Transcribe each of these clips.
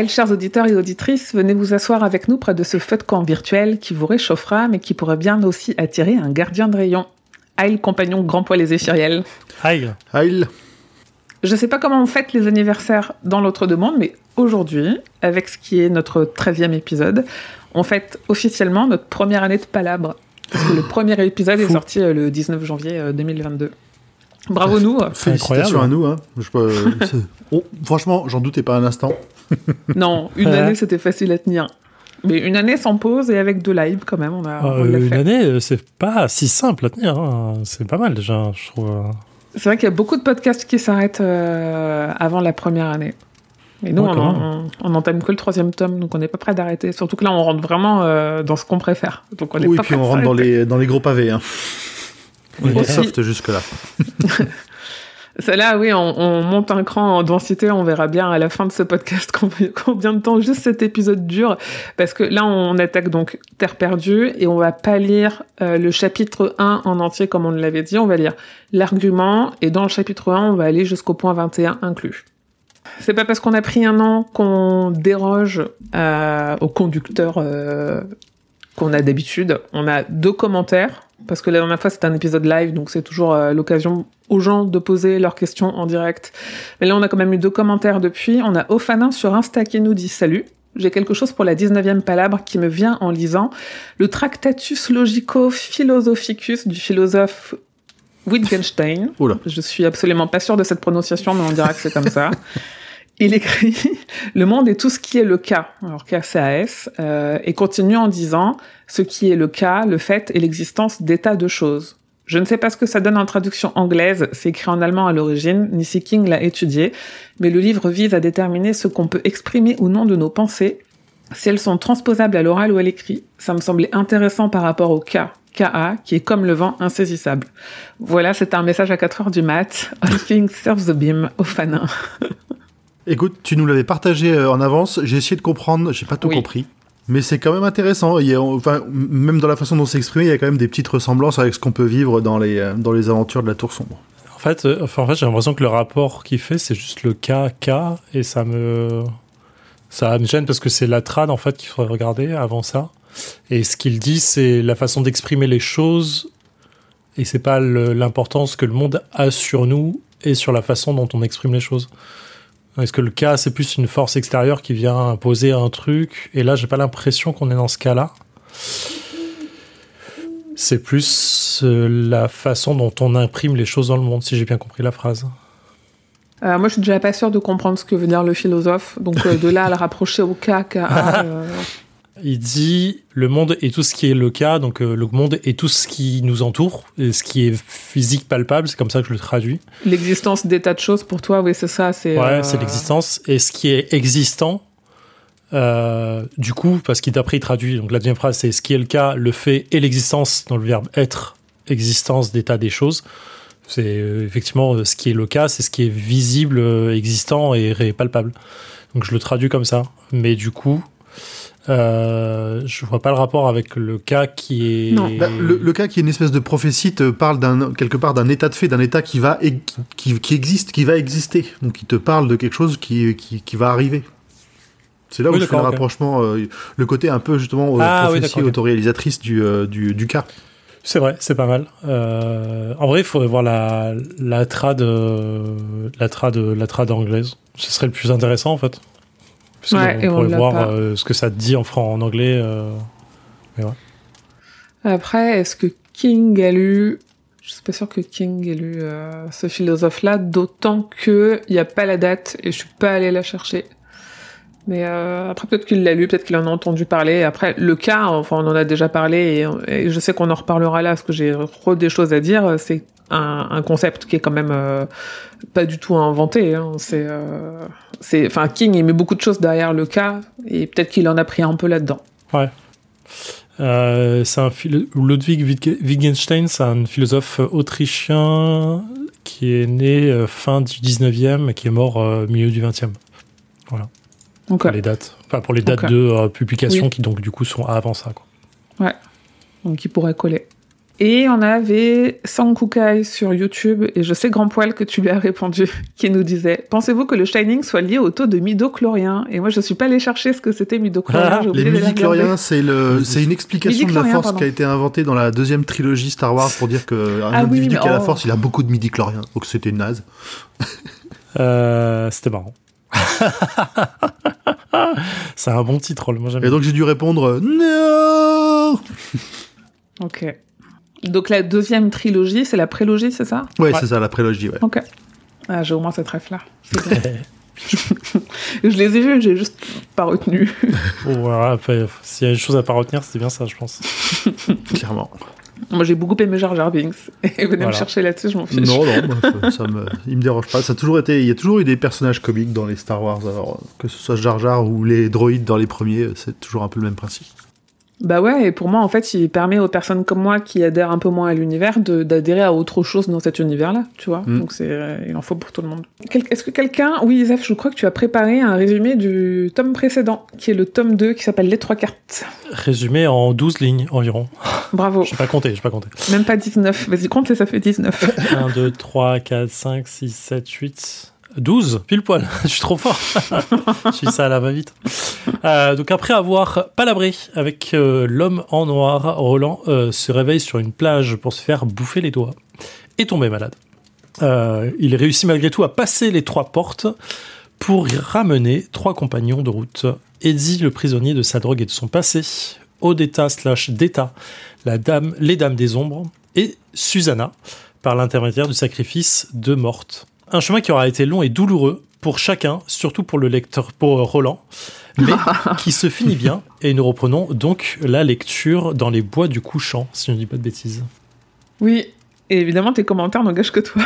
Aïe, chers auditeurs et auditrices, venez vous asseoir avec nous près de ce feu de camp virtuel qui vous réchauffera, mais qui pourrait bien aussi attirer un gardien de rayon. Aïe, compagnon grand poil et zéphiriel. Aïe. Aïe. Je sais pas comment on fête les anniversaires dans l'autre demande, mais aujourd'hui, avec ce qui est notre 13e épisode, on fête officiellement notre première année de palabre. Parce que le premier épisode est sorti euh, le 19 janvier 2022. Euh, Bravo nous. Félicitations à nous. Hein. Je, oh, franchement, j'en doutais pas un instant. non, une année c'était facile à tenir. Mais une année sans pause et avec deux lives quand même, on a. Euh, une année, euh, c'est pas si simple à tenir. Hein. C'est pas mal déjà, je trouve. C'est vrai qu'il y a beaucoup de podcasts qui s'arrêtent euh, avant la première année. Et nous, on, on, entame que le troisième tome, donc on n'est pas prêt d'arrêter. Surtout que là, on rentre vraiment dans ce qu'on préfère. Donc on oui, pas puis on rentre dans les, dans les gros pavés. Hein. On est soft jusque-là. Celle-là, oui, on, monte un cran en densité. On verra bien à la fin de ce podcast combien de temps juste cet épisode dure. Parce que là, on attaque donc Terre perdue et on va pas lire euh, le chapitre 1 en entier comme on l'avait dit. On va lire l'argument et dans le chapitre 1, on va aller jusqu'au point 21 inclus. C'est pas parce qu'on a pris un an qu'on déroge euh, au conducteur euh, qu'on a d'habitude. On a deux commentaires parce que la dernière fois c'était un épisode live, donc c'est toujours euh, l'occasion aux gens de poser leurs questions en direct. Mais là on a quand même eu deux commentaires depuis. On a Ophanin sur Insta qui nous dit salut. J'ai quelque chose pour la 19e palabre qui me vient en lisant le Tractatus Logico Philosophicus du philosophe Wittgenstein. Je suis absolument pas sûr de cette prononciation, mais on dira que c'est comme ça. Il écrit Le monde est tout ce qui est le cas, alors KCAS, euh, et continue en disant Ce qui est le cas, le fait et l'existence d'états de choses. Je ne sais pas ce que ça donne en traduction anglaise, c'est écrit en allemand à l'origine, ni si King l'a étudié, mais le livre vise à déterminer ce qu'on peut exprimer ou non de nos pensées, si elles sont transposables à l'oral ou à l'écrit. Ça me semblait intéressant par rapport au cas, KA, qui est comme le vent insaisissable. Voilà, c'est un message à 4 heures du mat. All things serve the beam, au fanin. Écoute, tu nous l'avais partagé euh, en avance, j'ai essayé de comprendre, j'ai pas tout compris. Mais c'est quand même intéressant. Il y a, enfin, même dans la façon dont c'est exprimé, il y a quand même des petites ressemblances avec ce qu'on peut vivre dans les, euh, dans les aventures de la Tour Sombre. En fait, euh, enfin, en fait j'ai l'impression que le rapport qu'il fait, c'est juste le cas, cas, et ça me, ça me gêne parce que c'est la trad en fait qu'il faudrait regarder avant ça. Et ce qu'il dit, c'est la façon d'exprimer les choses, et c'est pas l'importance que le monde a sur nous et sur la façon dont on exprime les choses. Est-ce que le cas, c'est plus une force extérieure qui vient imposer un truc? Et là, j'ai pas l'impression qu'on est dans ce cas-là. C'est plus euh, la façon dont on imprime les choses dans le monde, si j'ai bien compris la phrase. Euh, moi, je suis déjà pas sûr de comprendre ce que veut dire le philosophe. Donc, euh, de là à le rapprocher au cas, cas il dit le monde est tout ce qui est le cas, donc euh, le monde est tout ce qui nous entoure, et ce qui est physique, palpable, c'est comme ça que je le traduis. L'existence d'état de choses pour toi, oui, c'est ça. C'est, ouais, euh, c'est l'existence. Et ce qui est existant, euh, du coup, parce qu'il d'après il traduit, donc la deuxième phrase c'est ce qui est le cas, le fait et l'existence dans le verbe être, existence d'état des choses. C'est effectivement ce qui est le cas, c'est ce qui est visible, existant et palpable. Donc je le traduis comme ça. Mais du coup, euh, je vois pas le rapport avec le cas qui est. Non. Bah, le, cas qui est une espèce de prophétie te parle d'un quelque part d'un état de fait, d'un état qui va qui, qui, existe, qui va exister. Donc il te parle de quelque chose qui, qui, va arriver. C'est là où je fais le rapprochement, euh, le côté un peu justement ah, prophétie autoréalisatrice du, euh, du, du, cas. C'est vrai, c'est pas mal. en vrai, il faudrait voir la, la trad, la trad, la trad anglaise. Ce serait le plus intéressant en fait. Parce ouais, on, pourrait voir euh, ce que ça dit en, franc, en anglais. Euh, Après, est-ce que King a lu je suis pas sûr que King ait lu euh, ce philosophe-là, d'autant que il n'y a pas la date et je suis pas allée la chercher. Mais après, peut-être qu'il l'a lu, peut-être qu'il en a entendu parler. Après, le cas, enfin, on en a déjà parlé et, je sais qu'on en reparlera là parce que j'ai trop des choses à dire. C'est un, concept qui est quand même pas du tout inventé. Hein. C'est c'est, enfin, King il met beaucoup de choses derrière le cas et peut-être qu'il en a pris un peu là-dedans. Ouais. Euh, c'est un Ludwig Wittgenstein, c'est un philosophe autrichien qui est né fin du 19e et qui est mort milieu du 20e. Voilà. Pour les dates. Enfin, pour les dates de publication qui, donc, du coup, sont avant ça. Quoi. Ouais. Donc, qui pourrait coller. Et on avait Sankukai sur YouTube, et je sais grand poil que tu lui as répondu, qui nous disait Pensez-vous que le Shining soit lié au taux de midochlorien? Et moi, je suis pas allé chercher ce que c'était midochlorien. Ah, les midichloriens, c'est le, c'est une explication de la force qui a été inventée dans la deuxième trilogie Star Wars pour dire qu'un ah individu qui a la oh. force, il a beaucoup de midichloriens. Donc c'était naze. Euh, c'était marrant. c'est un bon titre, moi Et donc j'ai dû répondre non. Ok. Donc la deuxième trilogie, c'est la prélogie, c'est ça? Ouais, c'est ça, la prélogie, ouais. Ok. Ah, j'ai au moins cette ref-là. je les ai vus, j'ai juste pas retenu. voilà, s'il y a une chose à pas retenir, c'était bien ça, je pense. Clairement. Moi, j'ai beaucoup aimé Jar Jar Binks. Et venez me chercher là-dessus, je m'en fiche. Non, non, ça, me, il me dérange pas. Ça a toujours été, il y a toujours eu des personnages comiques dans les Star Wars. Alors, que ce soit Jar Jar ou les droïdes dans les premiers, c'est toujours un peu le même principe. Bah ouais, et pour moi, en fait, il permet aux personnes comme moi qui adhèrent un peu moins à l'univers d'adhérer à autre chose dans cet univers-là, tu vois. Mm. Donc c'est, euh, il en faut pour tout le monde. Est-ce que quelqu'un, oui, Isaac, je crois que tu as préparé un résumé du tome précédent, qui est le tome 2, qui s'appelle Les Trois Cartes. Résumé en 12 lignes environ. Bravo. Je pas compté, je pas compté. Même pas 19. Vas-y, compte et ça fait 19. 1, 2, 3, 4, 5, 6, 7, 8... 12, pile poil. je suis trop fort. je suis ça à la va-vite. Euh, donc après avoir palabré avec euh, l'homme en noir, Roland euh, se réveille sur une plage pour se faire bouffer les doigts et tomber malade. il réussit malgré tout à passer les trois portes pour ramener trois compagnons de route. Eddie, le prisonnier de sa drogue et de son passé, Odetta slash Deta, la dame, les dames des ombres, et Susanna, par l'intermédiaire du sacrifice de Morte un chemin qui aura été long et douloureux pour chacun, surtout pour le lecteur, pour Roland, mais qui se finit bien. Et nous reprenons donc la lecture dans les bois du couchant, si je ne dis pas de bêtises. Oui, et évidemment, tes commentaires n'engagent que toi.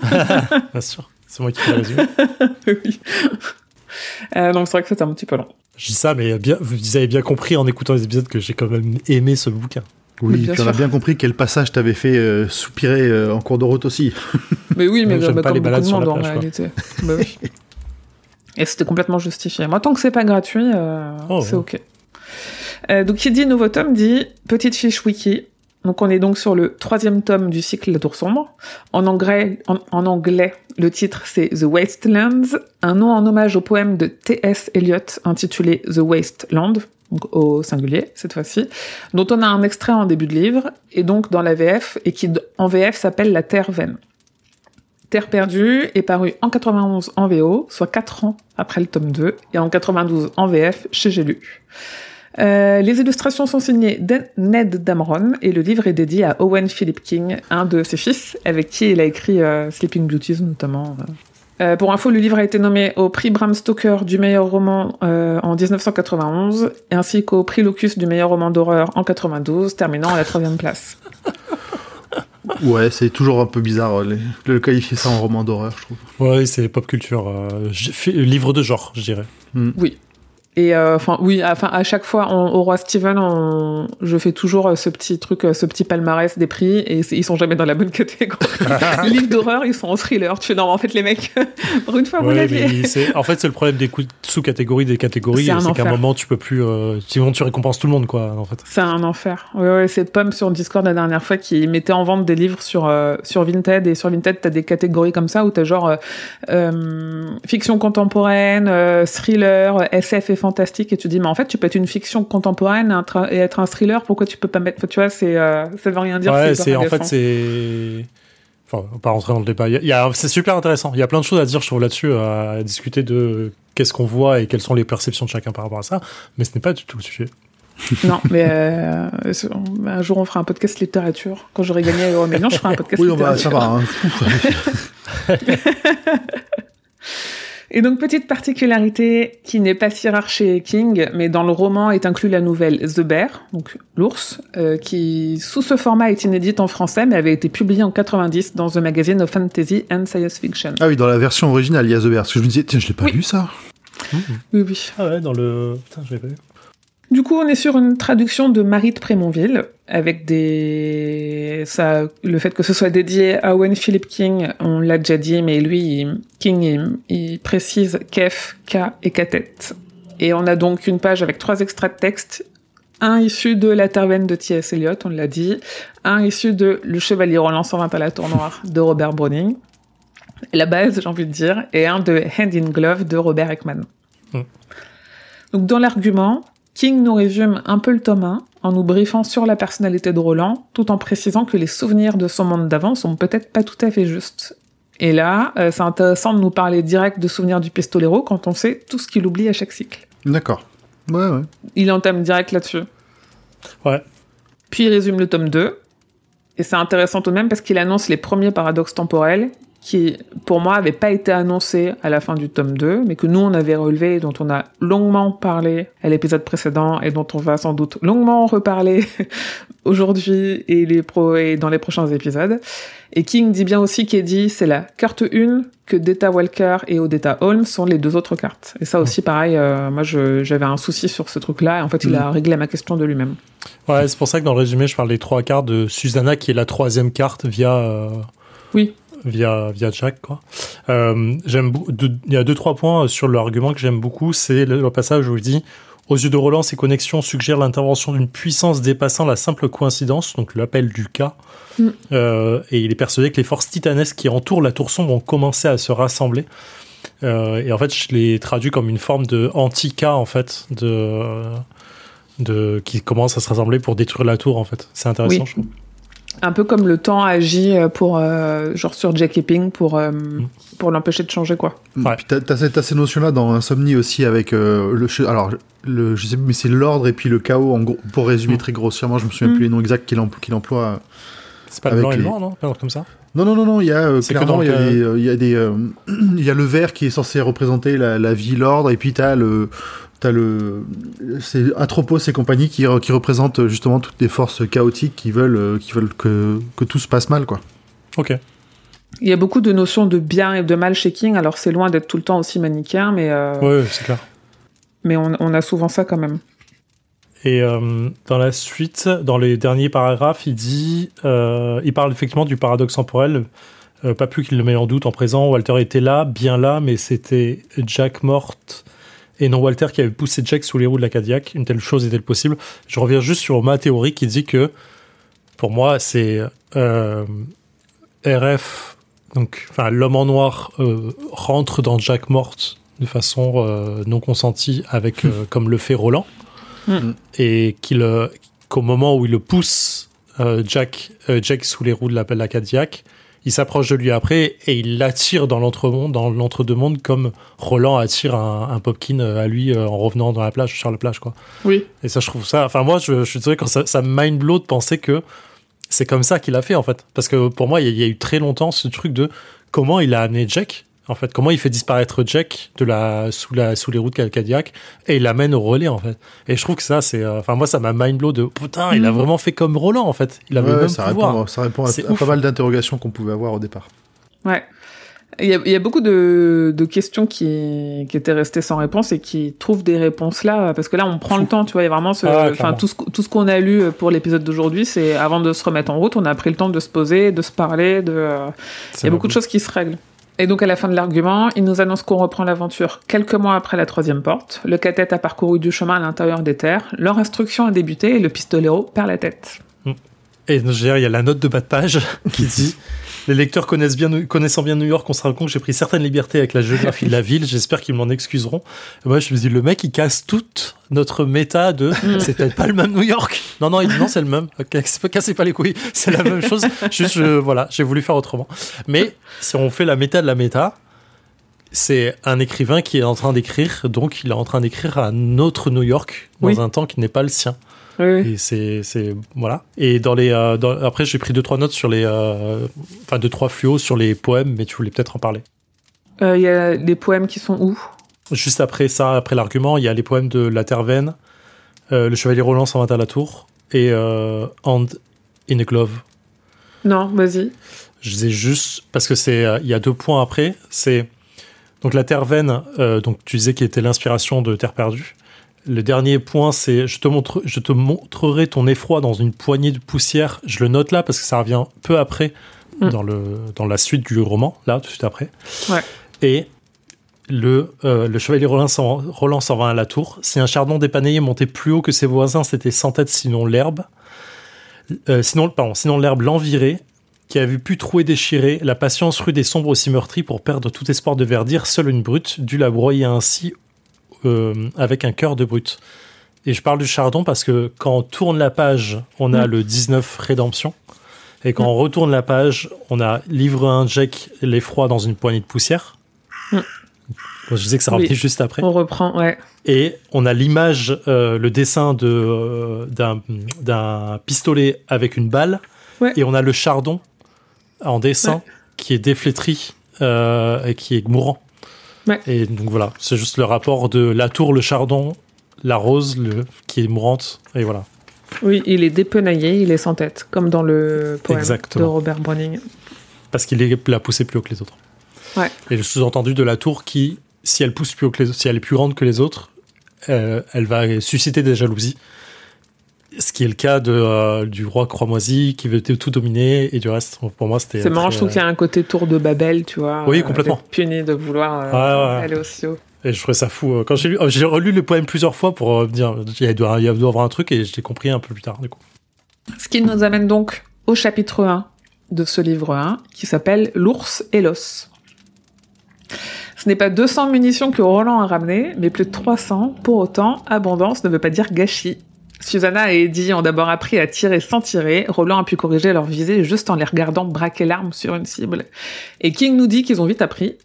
bien sûr, c'est moi qui fais le résumé. oui. Euh, donc c'est vrai que c'était un petit peu long. Je dis ça, mais bien, vous avez bien compris en écoutant les épisodes que j'ai quand même aimé ce bouquin. Oui, tu as bien compris quel passage t'avais fait euh, soupirer euh, en cours de route aussi. Mais oui, mais comme beaucoup de monde en réalité. bah oui. Et c'était complètement justifié. Moi, tant que c'est pas gratuit, euh, oh, c'est ok. donc, qui dit nouveau tome dit petite fiche wiki. Donc, on est donc sur le troisième tome du cycle La Tour Sombre. En anglais, le titre c'est The Wastelands, un nom en hommage au poème de T.S. Eliot intitulé The Wasteland, donc au singulier cette fois-ci, dont on a un extrait en début de livre, et donc dans la VF, et qui en VF s'appelle La Terre Vaine. Terre perdue est paru en 91 en VO, soit 4 ans après le tome 2, et en 92 en VF chez J'ai. Euh, les illustrations sont signées Ned Damron et le livre est dédié à Owen Philip King, un de ses fils, avec qui il a écrit euh, Sleeping Beauties notamment. Euh. Euh, pour info, le livre a été nommé au prix Bram Stoker du meilleur roman euh, en 1991, ainsi qu'au prix Locus du meilleur roman d'horreur en 92, terminant à la troisième place. Ouais, c'est toujours un peu bizarre de qualifier ça en roman d'horreur, je trouve. Ouais, c'est pop culture, euh, livre de genre, je dirais. Hmm. Oui. Et euh, enfin oui, enfin à chaque fois au roi Steven, je fais toujours euh, ce petit truc, euh, ce petit palmarès des prix et ils sont jamais dans la bonne catégorie. les livres d'horreur, ils sont en thriller. Tu fais non, en fait les mecs, pour une fois vous l'aviez. En fait, c'est le problème des sous-catégories des catégories, c'est qu'à un moment tu peux plus, sinon tu récompenses tout le monde quoi. En fait. C'est un enfer. Ouais, ouais, c'est Pomme sur Discord la dernière fois qui mettait en vente des livres sur sur Vinted et sur Vinted t'as des catégories comme ça où t'as genre fiction contemporaine, thriller, SF et fantastique et tu dis mais en fait tu peux être une fiction contemporaine et être un thriller pourquoi tu peux pas mettre tu vois c'est euh, ça veut rien dire ouais c'est en fait c'est enfin on va pas rentrer dans le débat il y a, c'est super intéressant il y a plein de choses à dire je trouve là-dessus à discuter de qu'est-ce qu'on voit et quelles sont les perceptions de chacun par rapport à ça mais ce n'est pas du tout le sujet non, mais euh, un jour on fera un podcast littérature. Quand j'aurai gagné Euro Million, je ferai un podcast oui, littérature. Oui, ça va. Hein. Et donc, petite particularité qui n'est pas si rare chez King, mais dans le roman est inclus la nouvelle The Bear, donc l'ours, euh, qui sous ce format est inédite en français, mais avait été publiée en 90 dans The Magazine of Fantasy and Science Fiction. Ah oui, dans la version originale, il y a The Bear. Parce que je me disais, tiens, je l'ai pas vu ça. Oui, oui. Ah ouais, dans le. Putain, je l'ai pas vu. Du coup, on est sur une traduction de Marie de Prémonville, avec des... Ça, le fait que ce soit dédié à Owen Philip King, on l'a déjà dit, mais lui, King, il, précise Kef, K et Katet. Et on a donc une page avec trois extraits de texte, un issu de La Tervenne de T.S. Eliot, on l'a dit, un issu de Le Chevalier Roland 120 à la tour noire de Robert Browning, la base, j'ai envie de dire, et un de Hand in Glove de Robert Ekman. Mm. Donc dans l'argument, King nous résume un peu le tome 1 en nous briefant sur la personnalité de Roland, tout en précisant que les souvenirs de son monde d'avant sont peut-être pas tout à fait justes. Et là, euh, c'est intéressant de nous parler direct de souvenirs du pistolero quand on sait tout ce qu'il oublie à chaque cycle. D'accord. Ouais, ouais. Il entame direct là-dessus. Ouais. Puis il résume le tome 2. Et c'est intéressant tout de même parce qu'il annonce les premiers paradoxes temporels qui, pour moi, n'avait pas été annoncé à la fin du tome 2, mais que nous, on avait relevé, dont on a longuement parlé à l'épisode précédent et dont on va sans doute longuement reparler aujourd'hui et, les pro et dans les prochains épisodes. Et King dit bien aussi qu'Eddie, c'est la carte 1, que Data Walker et Odetta Holmes sont les deux autres cartes. Et ça aussi, pareil, euh, moi, j'avais un souci sur ce truc-là, et en fait, il a mm. réglé ma question de lui-même. Ouais, c'est pour ça que dans le résumé, je parle des trois cartes de Susanna, qui est la troisième carte via... Euh, oui via via Jack quoi. Euh, j'aime il y a deux trois points sur l'argument que j'aime beaucoup, c'est le, passage où il dit aux yeux de Roland, ces connexions suggèrent l'intervention d'une puissance dépassant la simple coïncidence, donc l'appel du cas. Mm. Euh, et il est persuadé que les forces titanesques qui entourent la tour sombre vont commencer à se rassembler. Euh, et en fait, je l'ai traduit comme une forme de anti-cas, en fait, de, de, qui commence à se rassembler pour détruire la tour, en fait. C'est intéressant, je trouve. Un peu comme le temps agit euh, pour, euh, genre sur Jack Epping pour, euh, mm. pour l'empêcher de changer, quoi. Ouais. Puis t'as, as, ces notions-là dans Insomnie aussi avec le. Alors, le, je sais mais c'est l'ordre et puis le chaos, en gros, pour résumer mm. très grossièrement, je me souviens mm. plus les noms exacts qu'il, emploie. Qu'il emploie c'est pas le blanc et le noir, non? Pas comme ça? Non, non, non, non, il y a clairement, il y a, des, il y a des, il y a le vert qui est censé représenter la, la vie, l'ordre, et puis t'as le, t'as le c'est Atropos et compagnie qui, qui représentent justement toutes les forces chaotiques qui veulent qui veulent que, que tout se passe mal quoi. Ok. Il y a beaucoup de notions de bien et de mal chez King, alors c'est loin d'être tout le temps aussi manichéen, mais. Euh... Ouais, c'est clair. Mais on, on, a souvent ça quand même. Et euh, dans la suite, dans les derniers paragraphes, il dit, euh, il parle effectivement du paradoxe temporel. Euh, pas plus qu'il le met en doute en présent. Walter était là, bien là, mais c'était Jack morte et non Walter qui avait poussé Jack sous les roues de la Cadillac. Une telle chose est-elle possible? Je reviens juste sur ma théorie qui dit que, pour moi, c'est euh, RF, donc enfin l'homme en noir euh, rentre dans Jack morte de façon euh, non consentie avec comme le fait Roland hmm. et qu'il qu'au moment où il le pousse Jack Jack sous les roues de la, de la Cadillac il s'approche de lui après et il l'attire dans l'entre-monde, dans l'entre-deux-mondes, comme Roland attire un, Popkin à lui euh, en revenant dans la plage, sur la plage, quoi. Oui. Et ça, je trouve ça. Enfin, moi, je, je suis désolé quand ça, ça mind blow de penser que c'est comme ça qu'il a fait, en fait. Parce que pour moi, il y, a, eu très longtemps ce truc de comment il a amené Jack en fait. Comment il fait disparaître Jack de la, sous, la, sous les routes Cadillac et il l'amène au relais, en fait. Et je trouve que ça, c'est. Euh, enfin, moi, ça m'a mind blow de putain, il a mm. vraiment fait comme Roland, en fait. Il avait même ça, répond, ça répond à, pas mal d'interrogations qu'on pouvait avoir au départ. Ouais. Il y, a, il y a, beaucoup de, de questions qui, qui, étaient restées sans réponse et qui trouvent des réponses là, parce que là, on prend le temps, tu vois, il y a vraiment ce, ah, enfin, tout ce, tout ce qu'on a lu pour l'épisode d'aujourd'hui, c'est avant de se remettre en route, on a pris le temps de se poser, de se parler, de, euh, il y a beaucoup de choses qui se règlent. Et donc à la fin de l'argument, il nous annonce qu'on reprend l'aventure quelques mois après la troisième porte. Le cadet a parcouru du chemin à l'intérieur des terres. Leur instruction a débuté et le pistolero perd la tête. Et il y a la note de bas de page qui dit les lecteurs connaissent bien, connaissant bien New York, on se rend compte que j'ai pris certaines libertés avec la géographie de la ville. J'espère qu'ils m'en excuseront. moi, je me dis, le mec, il casse toute notre méta de mm. c'est peut-être pas le même New York. Non, non, non, c'est le même. cassez pas les couilles. C'est la même chose. Juste, voilà, j'ai voulu faire autrement. Mais si on fait la méta de la méta, c'est un écrivain qui est en train d'écrire, donc il est en train d'écrire à notre New York dans un temps qui n'est pas le sien. Et c'est, c'est voilà. Et dans les, euh, après j'ai pris deux trois notes sur les, euh, enfin deux trois fluos sur les poèmes, mais tu voulais peut-être en parler. Euh, il y a les poèmes qui sont où? Juste après ça, après l'argument, il y a les poèmes de La Terre-Veine, Le Chevalier Roland s'en va à la tour et Hand in a Glove. Non, vas-y. Je disais juste parce que c'est, il y a deux points après. C'est donc la Terre-Veine, donc tu disais qui était l'inspiration de Terre perdue. Le dernier point, c'est je te montre, je te montrerai ton effroi dans une poignée de poussière. Je le note là parce que ça revient peu après mm. dans le dans la suite du roman, là tout de suite après. Ouais. Et le, euh, le chevalier Roland s'en va à la tour. Si un chardon dépaneillé montait plus haut que ses voisins, c'était sans tête sinon l'herbe. Euh, sinon, pardon, sinon l'herbe l'envirait, qui a vu pu trouer déchirer, la patience rude et sombre aussi meurtrie pour perdre tout espoir de verdir, seule une brute dut la broyer ainsi euh, avec un cœur de brute. Et je parle du chardon parce que quand on tourne la page, on a mm. le 19 Rédemption. Et quand mm. on retourne la page, on a Livre 1 Jack l'effroi dans une poignée de poussière. Mm. je disais que ça remplit juste après. On reprend, ouais. Et on a l'image, euh, le dessin de, euh, d'un, pistolet avec une balle. Et on a le chardon en dessin qui est déflétri et qui est mourant. Et donc voilà, c'est juste le rapport de la tour, le chardon, la rose le, qui est mourante, et voilà. Oui, il est dépenaillé, il est sans tête, comme dans le poème de Robert Browning. Parce qu'il l'a poussé plus haut que les autres. Ouais. Et le sous-entendu de la tour qui, si elle pousse plus haut que les si elle est plus grande que les autres, euh, elle va susciter des jalousies. Ce qui est le cas de, euh, du roi Croix-Moisi qui veut tout dominer et du reste, pour moi, c'était. C'est marrant, je trouve qu'il y a un côté tour de Babel, tu vois. Oui, complètement. Euh, puni de vouloir euh, aller aussi haut. Et je trouvais ça fou. Quand j'ai, j'ai relu le poème plusieurs fois pour dire il doit, y avoir un truc et je l'ai compris un peu plus tard, du coup. Ce qui nous amène donc au chapitre 1 de ce livre 1 qui s'appelle L'ours et l'os. Ce n'est pas 200 munitions que Roland a ramenées, mais plus de 300. Pour autant, abondance ne veut pas dire gâchis. Susanna et Eddie ont d'abord appris à tirer sans tirer. Roland a pu corriger leur visée juste en les regardant braquer l'arme sur une cible. Et King nous dit qu'ils ont vite appris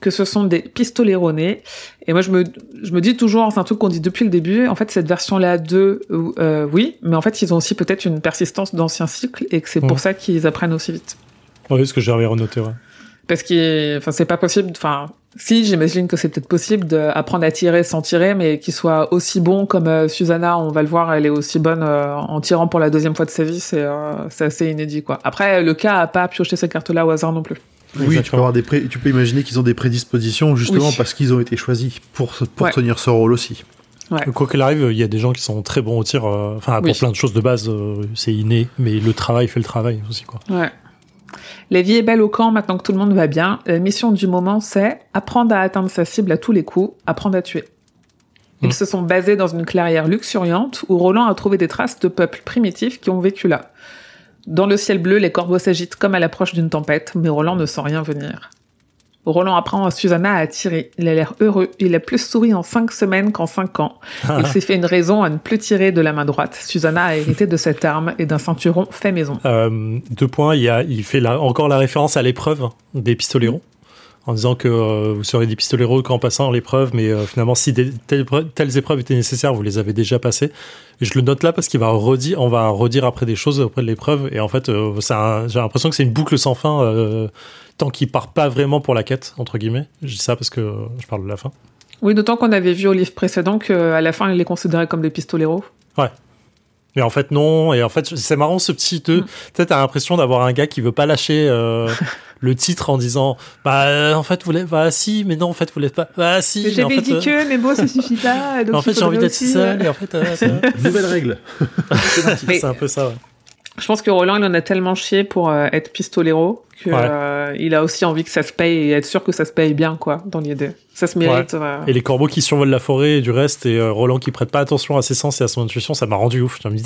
que ce sont des pistolets ronés. Et moi, je me, je me dis toujours, c'est un truc qu'on dit depuis le début, en fait, cette version-là 2, euh, oui, mais en fait, ils ont aussi peut-être une persistance d'anciens cycles et que c'est pour ça qu'ils apprennent aussi vite. Oui, ce que j'avais renoté, ouais. Parce que, enfin, c'est pas possible, enfin, si, j'imagine que c'est peut-être possible d'apprendre à tirer sans tirer, mais qu'il soit aussi bon comme euh, Susanna, on va le voir, elle est aussi bonne euh, en tirant pour la deuxième fois de sa vie, c'est euh, assez inédit, quoi. Après, le cas a pas pioché ces cartes-là au hasard non plus. Oui, tu peux, avoir des tu peux imaginer qu'ils ont des prédispositions justement parce qu'ils ont été choisis pour, pour tenir ce rôle aussi. Ouais. Quoi qu'il arrive, il y a des gens qui sont très bons au tir, enfin pour plein de choses de base, c'est inné, mais le travail fait le travail aussi, quoi. Ouais. La vie est belle au camp maintenant que tout le monde va bien. La mission du moment, c'est apprendre à atteindre sa cible à tous les coups, apprendre à tuer. Ils mmh. se sont basés dans une clairière luxuriante où Roland a trouvé des traces de peuples primitifs qui ont vécu là. Dans le ciel bleu, les corbeaux s'agitent comme à l'approche d'une tempête, mais Roland ne sent rien venir. Roland apprend à Susanna à tirer. Il a l'air heureux. Il a plus souri en cinq semaines qu'en cinq ans. Il s'est fait une raison à ne plus tirer de la main droite. Susanna a hérité de cette arme et d'un ceinturon fait maison. Euh, deux points. Il, a, il fait encore la référence à l'épreuve des pistoleros. En disant que euh, vous serez des pistoleros qu'en passant l'épreuve, mais euh, finalement, si telles, épreuves étaient nécessaires, vous les avez déjà passées. Et je le note là parce qu'il va redire, on va redire après des choses après de l'épreuve. Et en fait, j'ai l'impression que c'est une boucle sans fin tant qu'il part pas vraiment pour la quête, entre guillemets. Je dis ça parce que je parle de la fin. Oui, d'autant qu'on avait vu au livre précédent qu'à la fin, il est considéré comme des pistoleros. Ouais. Mais en fait, non. Et en fait, c'est marrant ce petit deux. Mm. Peut-être t'as l'impression d'avoir un gars qui veut pas lâcher euh, le titre en disant Bah, en fait, vous l'êtes. Bah, si, mais non, en fait, vous l'êtes pas. Bah, si. J'avais dit euh, que, mais bon, ça suffit pas. en fait, j'ai envie d'être seul. Et en fait, euh, nouvelle règle. c'est un peu ça, ouais. Je pense que Roland, il en a tellement chié pour euh, être pistolero qu'il euh, a aussi envie que ça se paye et être sûr que ça se paye bien, quoi, dans l'idée. Ça se mérite. Euh. Et les corbeaux qui survolent la forêt et du reste, et Roland qui prête pas attention à ses sens et à son intuition, ça m'a rendu ouf. Il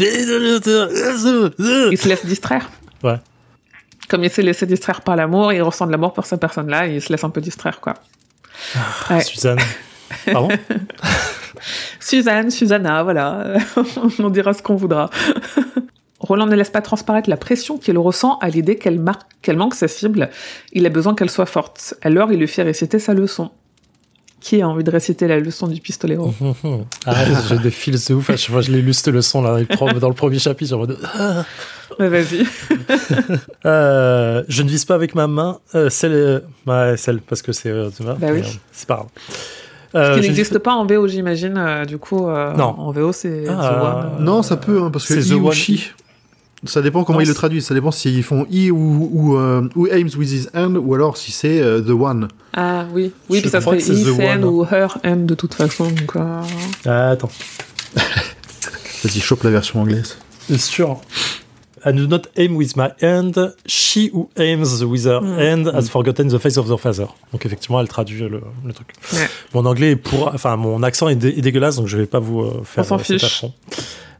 se laisse distraire. Ouais. Comme il s'est laissé distraire par l'amour, il ressent de l'amour pour cette personne-là et il se laisse un peu distraire, quoi. Ah, Suzanne. Pardon? Suzanne, Susanna, voilà. On dira ce qu'on voudra. Roland ne laisse pas transparaître la pression qu'il ressent à l'idée qu'elle, manque sa cible. Il a besoin qu'elle soit forte. Alors il lui fait réciter sa leçon. Qui a envie de réciter la leçon du pistolet Ah, j'ai des fils de ouf. Je, je l'ai lu cette leçon là, dans le premier chapitre. En ah. vas-y. Euh, je ne vise pas avec ma main. Euh, celle, celle, parce que c'est. Euh, bah oui. c'est pas grave. Ce qui n'existe pas en VO, j'imagine. du coup, non. en VO, c'est ah, The Non, ça peut, hein, parce que c'est The One. Ça dépend comment ils le traduisent. Ça dépend s'ils font he ou, ou, euh, aims with his hand ou alors si c'est euh, the one. Ah oui, oui, puis ça serait his hand ou her hand de toute façon. Donc, ah, attends. Vas-y, chope la version anglaise. C'est sûr. I do not aim with my hand. She who aims with her mm. hand has forgotten the face of the father. Donc effectivement, elle traduit le, le truc. Mon anglais est pour, enfin mon accent est, dégueulasse, donc je vais pas vous euh, faire. On s'en fiche.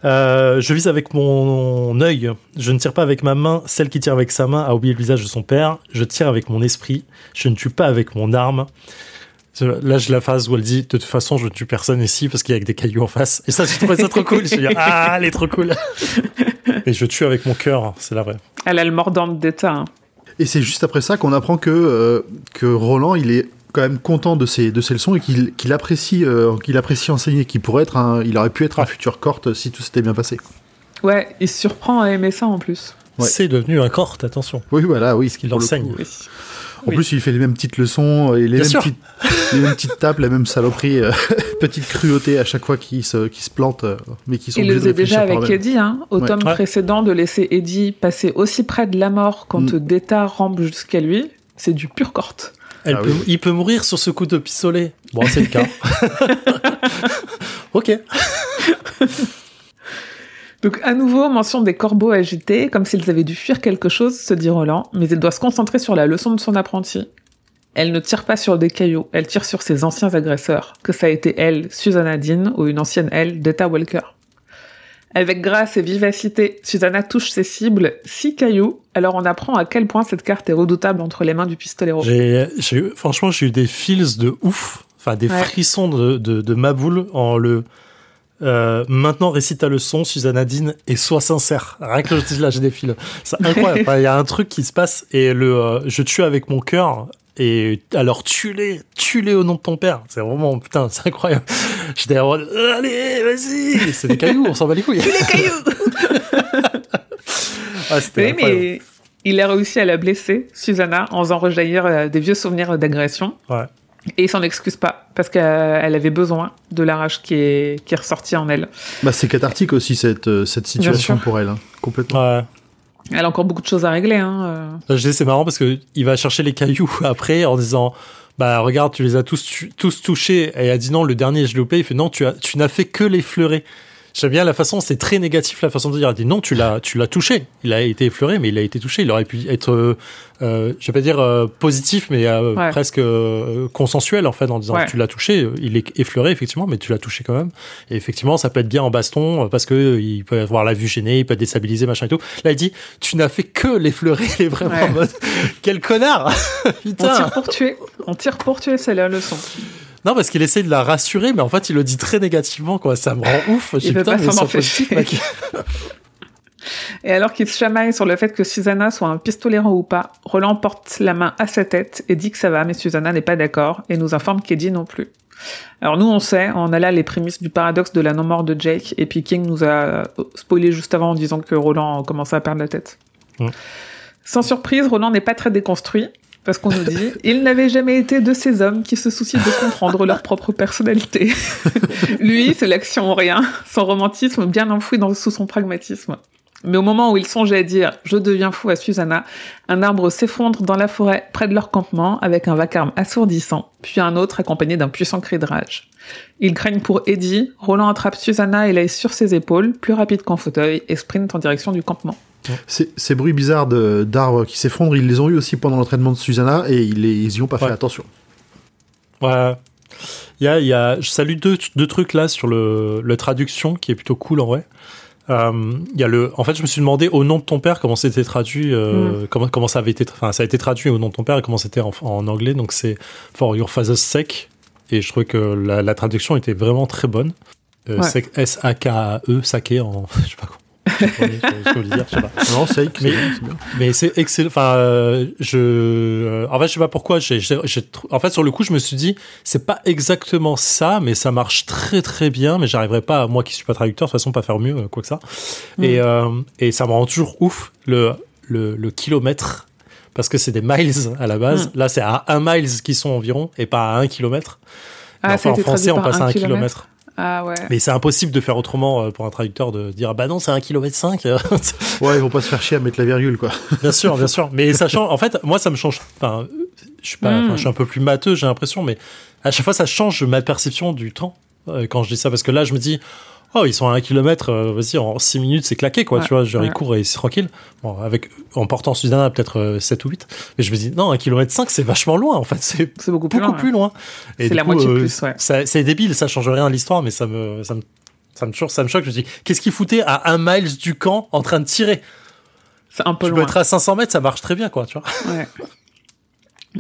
Euh, je vise avec mon œil. Je ne tire pas avec ma main. Celle qui tire avec sa main a oublié le visage de son père. Je tire avec mon esprit. Je ne tue pas avec mon arme. Là, j'ai la phase où elle dit De toute façon, je ne tue personne ici parce qu'il y a des cailloux en face. Et ça, je trouve ça trop cool. Je dis Ah, elle est trop cool. Et je tue avec mon cœur, c'est la vraie. Elle a le mordant d'état. Hein. Et c'est juste après ça qu'on apprend que, euh, que Roland, il est quand même content de ses, de ses leçons et qu'il apprécie, euh, qu'il apprécie enseigner, qu'il pourrait être un, il aurait pu être un futur corte si tout s'était bien passé. Ouais, il se surprend à aimer ça en plus. C'est devenu un corte, attention. Oui, voilà, oui. Ce qu'il enseigne. En plus, il fait les mêmes petites leçons, et les, mêmes petites, les mêmes petites tapes, la même saloperie, euh, petite cruauté à chaque fois qu'il se, qu se plante, euh, mais qui sont Il le faisait déjà avec Eddie, hein, au tome précédent, de laisser Eddie passer aussi près de la mort quand mm. Deta rampe jusqu'à lui, c'est du pur corte. Ah il peut mourir sur ce coup de pistolet. Bon, c'est le cas. ok. Donc à nouveau, mention des corbeaux agités, comme s'ils avaient dû fuir quelque chose, se dit Roland, mais il doit se concentrer sur la leçon de son apprenti. Elle ne tire pas sur des cailloux, elle tire sur ses anciens agresseurs, que ça a été elle, Susanna Dean, ou une ancienne elle, Deta Walker. Avec grâce et vivacité, Susanna touche ses cibles, six cailloux, alors on apprend à quel point cette carte est redoutable entre les mains du pistolero. J'ai, franchement, j'ai eu des feels de ouf, enfin des frissons de, de, de ma boule en le euh, maintenant, récite ta leçon, Susanna Dean, et sois sincère. Rien que je dis là, j'ai des fils. C'est incroyable. Il y a un truc qui se passe et le, euh, je tue avec mon cœur. Et alors, tue-les, tue-les au nom de ton père. C'est vraiment, putain, c'est incroyable. J'étais en mode, allez, vas-y. C'est des cailloux, on s'en bat les couilles. Tue les cailloux. ah, oui, mais il a réussi à la blesser, Susanna, en faisant rejaillir euh, des vieux souvenirs d'agression. Ouais. Et il s'en excuse pas, parce qu'elle avait besoin de la rage qui est, qui est ressortie en elle. Bah, c'est cathartique aussi, cette, euh, cette situation pour elle, hein. complètement. Ouais. Elle a encore beaucoup de choses à régler. Hein. Euh. C'est marrant parce qu'il va chercher les cailloux après en disant Bah, regarde, tu les as tous, tous touchés. Et elle a dit Non, le dernier, je l'ai loupé. Il fait Non, tu, as, tu n'as fait que l'effleurer. J'aime bien la façon, c'est très négatif la façon de dire. Il dit non, tu l'as, tu l'as touché. Il a été effleuré, mais il a été touché. Il aurait pu être, euh, euh je vais pas dire euh, positif, mais euh, presque consensuel en fait, en disant tu l'as touché. Il est effleuré effectivement, mais tu l'as touché quand même. Et effectivement, ça peut être bien en baston parce que il peut avoir la vue gênée, il peut être déstabilisé, machin et tout. Là, il dit tu n'as fait que l'effleurer. Il est vraiment en mode quel connard. Putain. On tire pour tuer. On tire pour tuer, c'est la leçon. Non, parce qu'il essaie de la rassurer, mais en fait, il le dit très négativement, quoi. Ça me rend ouf. Il veut pas s'en Et alors qu'il se chamaille sur le fait que Susanna soit un pistolérant ou pas, Roland porte la main à sa tête et dit que ça va, mais Susanna n'est pas d'accord et nous informe qu'Eddie non plus. Alors nous, on sait, on a là les prémices du paradoxe de la non-mort de Jake, et puis King nous a spoilé juste avant en disant que Roland commençait à perdre la tête. Sans surprise, Roland n'est pas très déconstruit, parce qu'on nous dit, il n'avait jamais été de ces hommes qui se soucient de comprendre leur propre personnalité. Lui, c'est l'action en rien, son romantisme bien enfoui dans, sous son pragmatisme. Mais au moment où il songeait à dire « je deviens fou » à Susanna, un arbre s'effondre dans la forêt près de leur campement avec un vacarme assourdissant, puis un autre accompagné d'un puissant cri de rage. Ils craignent pour Eddie, Roland attrape Susanna et laisse sur ses épaules, plus rapide qu'en fauteuil, et sprint en direction du campement. Ces, bruits bizarres d'arbres qui s'effondrent, ils les ont eu aussi pendant l'entraînement de Susanna et ils, les, y ont pas fait attention. Ouais. Il y a, il y a, je salue deux, deux trucs là sur le, la traduction qui est plutôt cool en vrai. Euh, il y a le, en fait, je me suis demandé au nom de ton père comment c'était traduit, euh, mm. comment, comment ça avait été, enfin, ça a été traduit au nom de ton père et comment c'était en, en, anglais. Donc c'est For Your Father's Sake. Et je trouvais que la, la traduction était vraiment très bonne. Euh, S-A-K-E, sake en, je sais pas quoi non, c'est mais, mais c'est excellent. Enfin, euh, je, euh, en fait, je sais pas pourquoi. En fait, sur le coup, je me suis dit, c'est pas exactement ça, mais ça marche très très bien. Mais j'arriverai pas, moi qui suis pas traducteur, de toute façon, pas faire mieux, quoi que ça. Mm. Et, euh, et ça me rend toujours ouf le, le, le kilomètre parce que c'est des miles à la base. Mm. Là, c'est à un miles qui sont environ et pas à un kilomètre. Ah, enfin, en français, on passe à un kilomètre. Ah ouais. Mais c'est impossible de faire autrement euh, pour un traducteur de dire bah non c'est un km 5 Ouais ils vont pas se faire chier à mettre la virgule quoi. bien sûr bien sûr mais ça change en fait moi ça me change enfin je suis pas je suis un peu plus matheux j'ai l'impression mais à chaque fois ça change ma perception du temps euh, quand je dis ça parce que là je me dis oh ils sont à un kilomètre euh, vas-y en 6 minutes c'est claqué quoi Ouais, tu vois genre ouais. ils courent et c'est tranquille bon avec en portant Suzanne peut-être euh, 7 ou 8 mais je me dis non un kilomètre 5 c'est vachement loin en fait c'est beaucoup plus beaucoup loin. plus loin Et C'est la coup, moitié de euh, plus, ouais. ça- c'est débile ça change rien à l'histoire mais ça me ça me ça me, toujours, ça me choque. Je me dis, qu'est-ce qu'il foutait à un miles du camp en train de tirer? C'est un peu Tu peux loin. être à 500 mètres, ça marche très bien, quoi, tu vois. Ouais.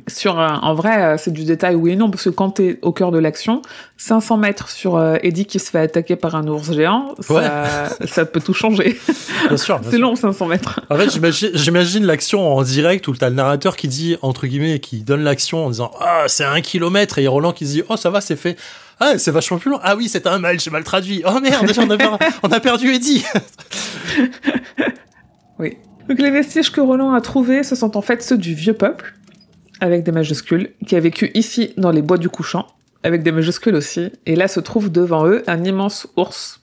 Sur, euh, en vrai, euh, c'est du détail oui et non, parce que quand t'es au cœur de l'action, 500 mètres sur euh, Eddie qui se fait attaquer par un ours géant, ça, ça peut tout changer. Bien sûr. c'est long, 500 mètres. En fait, j'imagine- l'action en direct où t'as le narrateur qui dit, entre guillemets, qui donne l'action en disant, ah, c'est un kilomètre, et Roland qui se dit, oh, ça va, c'est fait. Ah, c'est vachement plus long. Ah oui, c'est un mile, j'ai mal traduit. Oh merde, déjà, on a, per- on a perdu Eddie. Oui. Donc les vestiges que Roland a trouvés, ce sont en fait ceux du vieux peuple, avec des majuscules, qui a vécu ici dans les bois du couchant, avec des majuscules aussi. Et là se trouve devant eux un immense ours.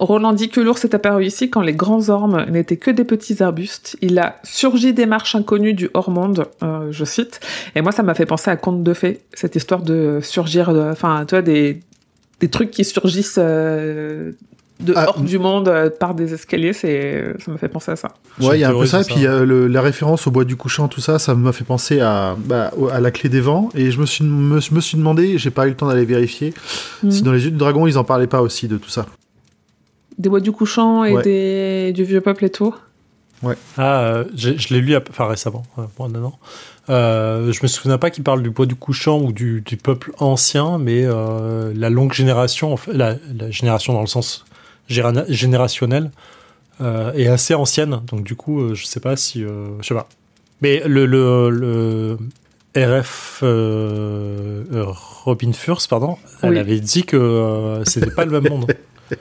Roland dit que l'ours est apparu ici quand les grands ormes n'étaient que des petits arbustes. Il a surgi des marches inconnues du hors-monde, euh, je cite. Et moi, ça m'a fait penser à Conte de fées, cette histoire de surgir, de- enfin, tu vois, des, des trucs qui surgissent euh, de Ah, hors du monde euh, par des escaliers. C'est, ça m'a fait penser à ça. Ouais, il y a un peu ça. Et puis euh, le- la référence au bois du couchant, tout ça, ça m'a fait penser à, bah, à la clé des vents. Et je me suis, me, me suis demandé, j'ai pas eu le temps d'aller vérifier, Mhm. si dans les yeux du dragon, ils en parlaient pas aussi de tout ça. Des bois du couchant et Ouais. des, du vieux peuple et tout. Ah, euh, je l'ai lu, enfin récemment, pour un an. Euh, je me souviens pas qu'il parle du bois du couchant ou du, du peuple ancien, mais euh, la longue génération, en fait, la, la génération dans le sens géra- générationnel, euh, est assez ancienne. Donc du coup, euh, je sais pas si, euh, je sais pas. Mais le, le, le RF euh, Robin Furst, pardon, elle avait dit que euh, c'était pas le même monde.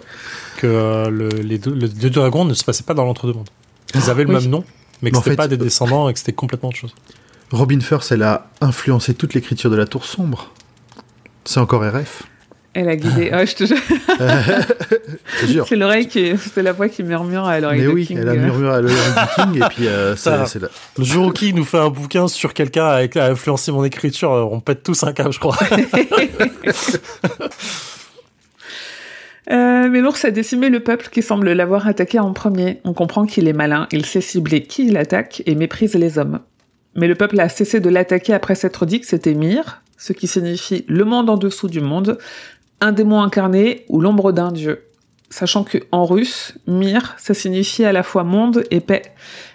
Que euh, le, les deux, les deux dragons ne se passaient pas dans l'entre-deux-mondes. Ils avaient le Oui. même nom, mais que en c'était fait, pas des descendants et que c'était complètement autre chose. Robin First, elle a influencé toute l'écriture de la Tour Sombre. C'est encore RF. Elle a guidé. Ouais, je te jure. C'est l'oreille qui, c'est la voix qui murmure à l'oreille Mais de oui, King. elle a murmuré à l'oreille du King, et puis euh, c'est Ça. c'est la- Le jour où qui nous fait un bouquin sur quelqu'un avec a influencé mon écriture, euh, on pète tous un câble, je crois. Euh, mais l'ours a décimé le peuple qui semble l'avoir attaqué en premier. On comprend qu'il est malin, il sait cibler qui il attaque et méprise les hommes. Mais le peuple a cessé de l'attaquer après s'être dit que c'était Myr, ce qui signifie le monde en dessous du monde, un démon incarné ou l'ombre d'un dieu. Sachant que en russe, Myr, ça signifie à la fois monde et paix.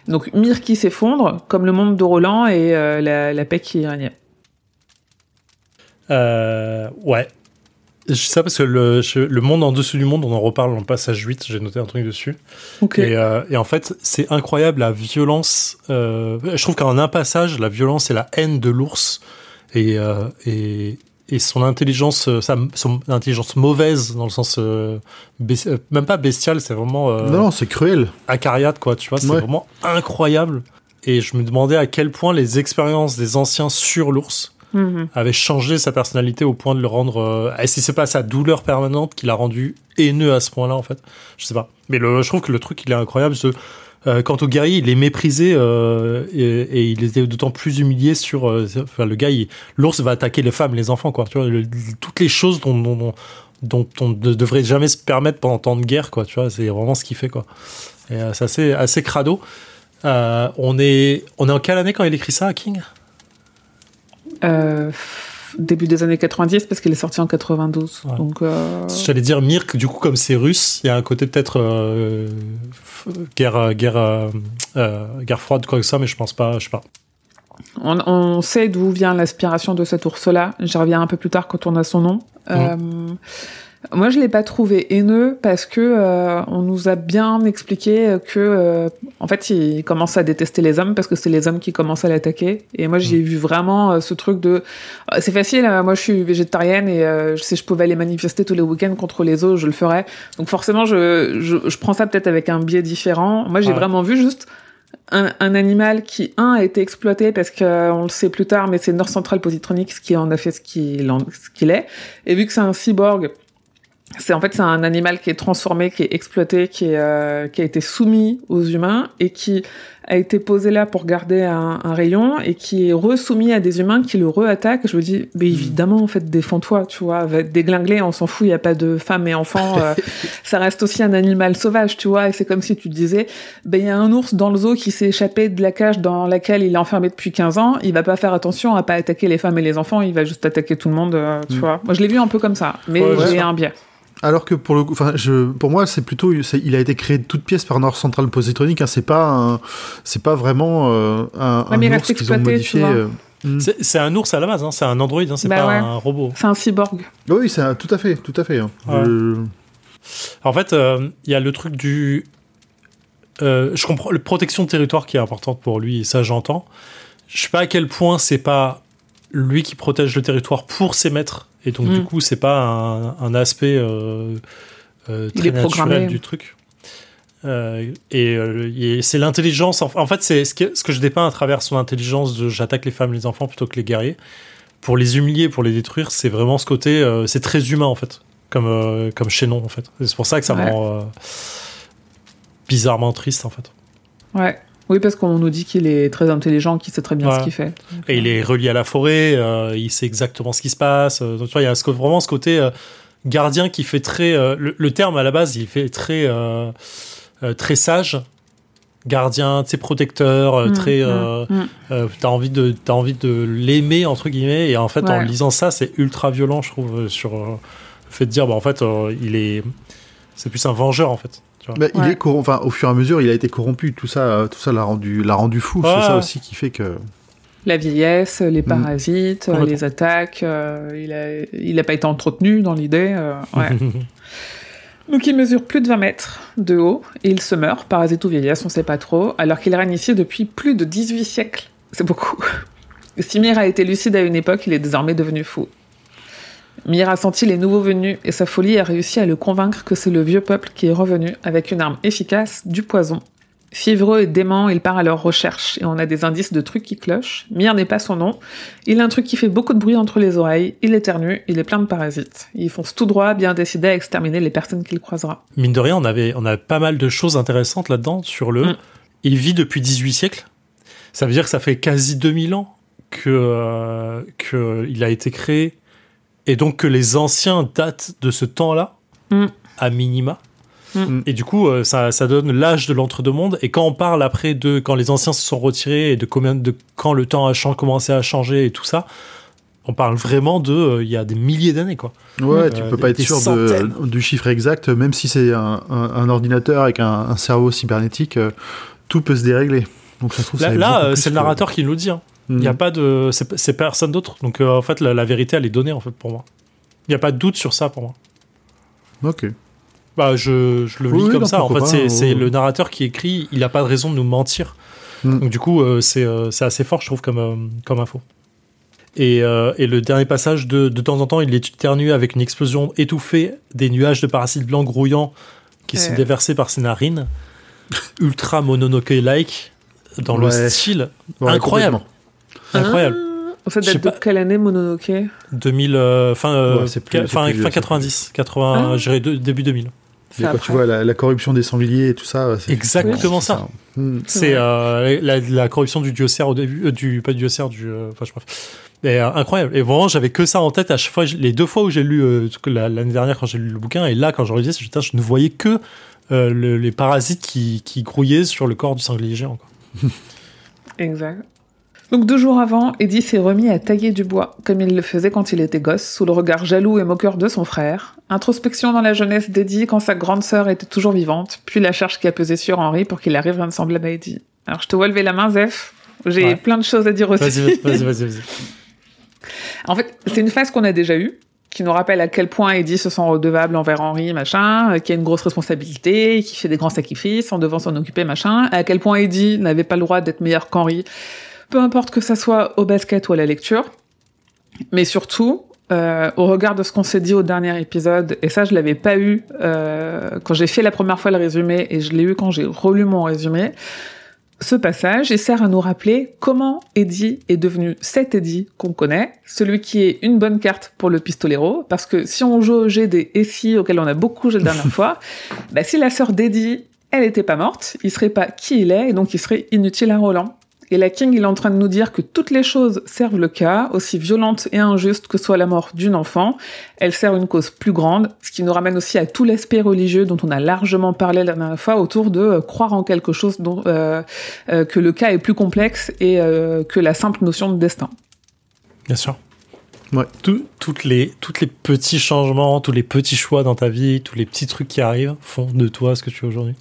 Donc Myr qui s'effondre, comme le monde de Roland et euh, la, la paix qui y régnait. Euh, ouais. Je sais ça parce que le, le monde en dessous du monde, on en reparle dans le passage 8, j'ai noté un truc dessus. Ok. Et, euh, et en fait, c'est incroyable la violence. je trouve qu'en un passage, la violence et la haine de l'ours et, et, et son intelligence, euh, sa, son intelligence mauvaise dans le sens euh, euh, même pas bestial, c'est vraiment euh, Non, c'est cruel. acariate quoi. Tu vois, c'est Ouais. vraiment incroyable. Et je me demandais à quel point les expériences des anciens sur l'ours Mhm. avait changé sa personnalité au point de le rendre. Euh, Est-ce que c'est pas sa douleur permanente qui l'a rendu haineux à ce point-là en fait? Je sais pas. Mais le, je trouve que le truc il est incroyable. Ce, euh, quant au guerrier, il est méprisé euh, et, il était d'autant plus humilié sur. euh, enfin, le gars, l'ours va attaquer les femmes, les enfants, quoi. Tu vois, toutes les choses dont, on ne devrait jamais se permettre pendant tant de guerre, quoi. Tu vois, c'est vraiment ce qu'il fait, quoi. Et euh, c'est assez, assez crado. On est, on est en quelle année quand il écrit ça, King? Début des années 90 parce qu'il est sorti en 92. Ouais. Donc euh, J'allais dire Mirk, du coup, comme c'est russe, il y a un côté peut-être euh, guerre, guerre, euh, guerre froide, quoi que ça, mais je pense pas, je sais pas. on, on sait d'où vient l'aspiration de cet ours-là. J'y reviens un peu plus tard quand on a son nom. Euh, moi, je l'ai pas trouvé haineux parce que euh, on nous a bien expliqué que, euh, en fait, il commence à détester les hommes parce que c'est les hommes qui commencent à l'attaquer. Et moi, j'y ai vu vraiment euh, ce truc de, euh, c'est facile. euh, moi, je suis végétarienne et euh, si je pouvais aller manifester tous les week-ends contre les os, je le ferais. Donc forcément, je, je, je prends ça peut-être avec un biais différent. Moi, j'ai Ouais. vraiment vu juste un, un animal qui, un, a été exploité parce que euh, on le sait plus tard, mais c'est North Central Positronics qui en a fait ce qu'il en- ce qu'il est. Et vu que c'est un cyborg, c'est en fait c'est un animal qui est transformé, qui est exploité, qui est euh, qui a été soumis aux humains et qui a été posé là pour garder un, un rayon et qui est resoumis à des humains qui le re-attaquent. Je me dis, mais hmm. évidemment, en fait, défends-toi, tu vois, déglinguer, on s'en fout, il n'y a pas de femmes et enfants, euh, ça reste aussi un animal sauvage, tu vois, et c'est comme si tu disais, ben il y a un ours dans le zoo qui s'est échappé de la cage dans laquelle il est enfermé depuis 15 ans, il va pas faire attention à pas attaquer les femmes et les enfants, il va juste attaquer tout le monde, euh, tu hmm. vois. Moi, je l'ai vu un peu comme ça, mais j'ai un biais. Alors que pour le, enfin, je, pour moi, c'est plutôt, il a été créé de toutes pièces par Nord Central Positronic. Hein, c'est pas, c'est pas vraiment euh, un, un ours qu'ils ont modifié. Euh, hmm. C'est un ours à la base, hein, c'est un android, hein, c'est bah pas un robot. C'est un cyborg. Oui, c'est tout à fait, tout à fait. Hein. En fait, euh, il y a le truc du, je comprends, la protection de territoire qui est importante pour lui, et ça j'entends. Je sais pas à quel point c'est pas lui qui protège le territoire pour ses maîtres et donc, du mm. coup, c'est pas un, aspect euh, euh, très naturel du truc. Euh, et, c'est l'intelligence. En, fait, c'est ce que, ce que je dépeins à travers son intelligence de j'attaque les femmes, les enfants plutôt que les guerriers. Pour les humilier, pour les détruire, c'est vraiment ce côté. c'est très humain en fait, comme comme Chaînon en fait. C'est pour ça que ça me rend bizarrement triste en fait. Ouais. Oui, parce qu'on nous dit qu'il est très intelligent, qu'il sait très bien ce qu'il fait. Et il est relié à la forêt, euh, il sait exactement ce qui se passe. Euh, donc, tu vois, il y a vraiment ce côté euh, gardien qui fait très. Le, terme à la base, il fait très, très sage. Gardien, tu protecteur, mmh, très. Mmh, mmh. t'as envie de, as envie de l'aimer entre guillemets, et en fait, en lisant ça, c'est ultra violent, je trouve, sur le fait de dire, bah en fait, il est, c'est plus un vengeur en fait. Bah, il est enfin, au fur et à mesure, il a été corrompu. Tout ça, tout ça l'a rendu, l'a rendu fou. C'est ça aussi qui fait que. La vieillesse, les mm. parasites, les attaques. Euh, il a, il a pas été entretenu dans l'idée. Euh, Donc il mesure plus de 20 mètres de haut et il se meurt, parasite ou vieillesse, on sait pas trop, alors qu'il règne ici depuis plus de 18 siècles. C'est beaucoup. Simir a été lucide à une époque, il est désormais devenu fou. Mir a senti les nouveaux venus et sa folie a réussi à le convaincre que c'est le vieux peuple qui est revenu avec une arme efficace, du poison. Fiévreux et dément, il part à leur recherche et on a des indices de trucs qui clochent. Mir n'est pas son nom. Il a un truc qui fait beaucoup de bruit entre les oreilles, il éternue, il est plein de parasites. Il fonce tout droit, bien décidé à exterminer les personnes qu'il croisera. Mine de rien, on avait, on a pas mal de choses intéressantes là-dedans sur le. Mm. Il vit depuis 18 siècles. Ça veut dire que ça fait quasi 2000 ans que, euh, que il a été créé et donc que les anciens datent de ce temps-là, mm. à minima. Mm. Et du coup, euh, ça, ça donne l'âge de l'entre-deux-mondes. Et quand on parle après de quand les anciens se sont retirés et de combien de quand le temps a commencé à changer et tout ça, on parle vraiment de euh, il y a des milliers d'années quoi. Ouais, tu euh, peux pas être sûr du chiffre exact, même si c'est un, ordinateur avec un, cerveau cybernétique, tout peut se dérégler. Donc ça trouve là, là c'est le narrateur qui nous le dit. Hein. Il n'y a mm. pas de. C'est personne d'autre. Donc euh, en fait, la, vérité, elle est donnée en fait pour moi. Il n'y a pas de doute sur ça pour moi. Ok. Bah, je, je le lis comme ça. En fait, c'est le narrateur qui écrit. Il n'a pas de raison de nous mentir. Mm. Donc du coup, euh, euh, c'est assez fort, je trouve, comme, comme info. Et, et, le dernier passage, de, de temps en temps, il est éternué avec une explosion étouffée des nuages de parasites blancs grouillants qui se déversaient par ses narines. Ultra Mononoke-like, dans le style incroyable. Incroyable. En fait, date de quelle année Mononoke? 2000, euh, fin, euh, fin, 90, 80, ah. début 2000. Et quand tu vois la, corruption des sangliers et tout ça, c'est exactement ça. C'est euh, la, corruption du diocère au début, du pas du diocère, du, enfin je Et, incroyable. Et vraiment, j'avais que ça en tête à chaque fois. Les deux fois où j'ai lu l'année dernière quand j'ai lu le bouquin et là quand je relisais, je ne voyais que les parasites qui, qui grouillaient sur le corps du sanglier géant. exact. Donc deux jours avant, Eddie s'est remis à tailler du bois, comme il le faisait quand il était gosse, sous le regard jaloux et moqueur de son frère. Introspection dans la jeunesse d'Eddie quand sa grande sœur était toujours vivante, puis la charge qui a pesé sur Henri pour qu'il arrive à ressembler à Eddie. Alors je te vois lever la main, Zef. J'ai plein de choses à dire aussi. Vas-y, vas-y, vas-y. Vas en fait, c'est une phase qu'on a déjà eue, qui nous rappelle à quel point Eddie se sent redevable envers Henri, machin, qui a une grosse responsabilité, qui fait des grands sacrifices en devant s'en occuper, machin, à quel point Eddie n'avait pas le droit d'être meilleur qu'Henri, peu importe que ça soit au basket ou à la lecture, mais surtout, euh, au regard de ce qu'on s'est dit au dernier épisode, et ça je l'avais pas eu euh, quand j'ai fait la première fois le résumé, et je l'ai eu quand j'ai relu mon résumé, ce passage il sert à nous rappeler comment Eddie est devenu cet Eddie qu'on connaît, celui qui est une bonne carte pour le pistolero, parce que si on joue au jeu des SI auxquels on a beaucoup joué la dernière fois, bah, si la sœur d'Eddie, elle était pas morte, il serait pas qui il est, et donc il serait inutile à Roland. Et la King, il est en train de nous dire que toutes les choses servent le cas, aussi violente et injuste que soit la mort d'une enfant, elle sert une cause plus grande, ce qui nous ramène aussi à tout l'aspect religieux dont on a largement parlé la dernière fois, autour de euh, croire en quelque chose dont euh, euh, que le cas est plus complexe et que la simple notion de destin. Bien sûr. Ouais. toutes les, toutes les petits changements, tous les petits choix dans ta vie, tous les petits trucs qui arrivent font de toi ce que tu es aujourd'hui.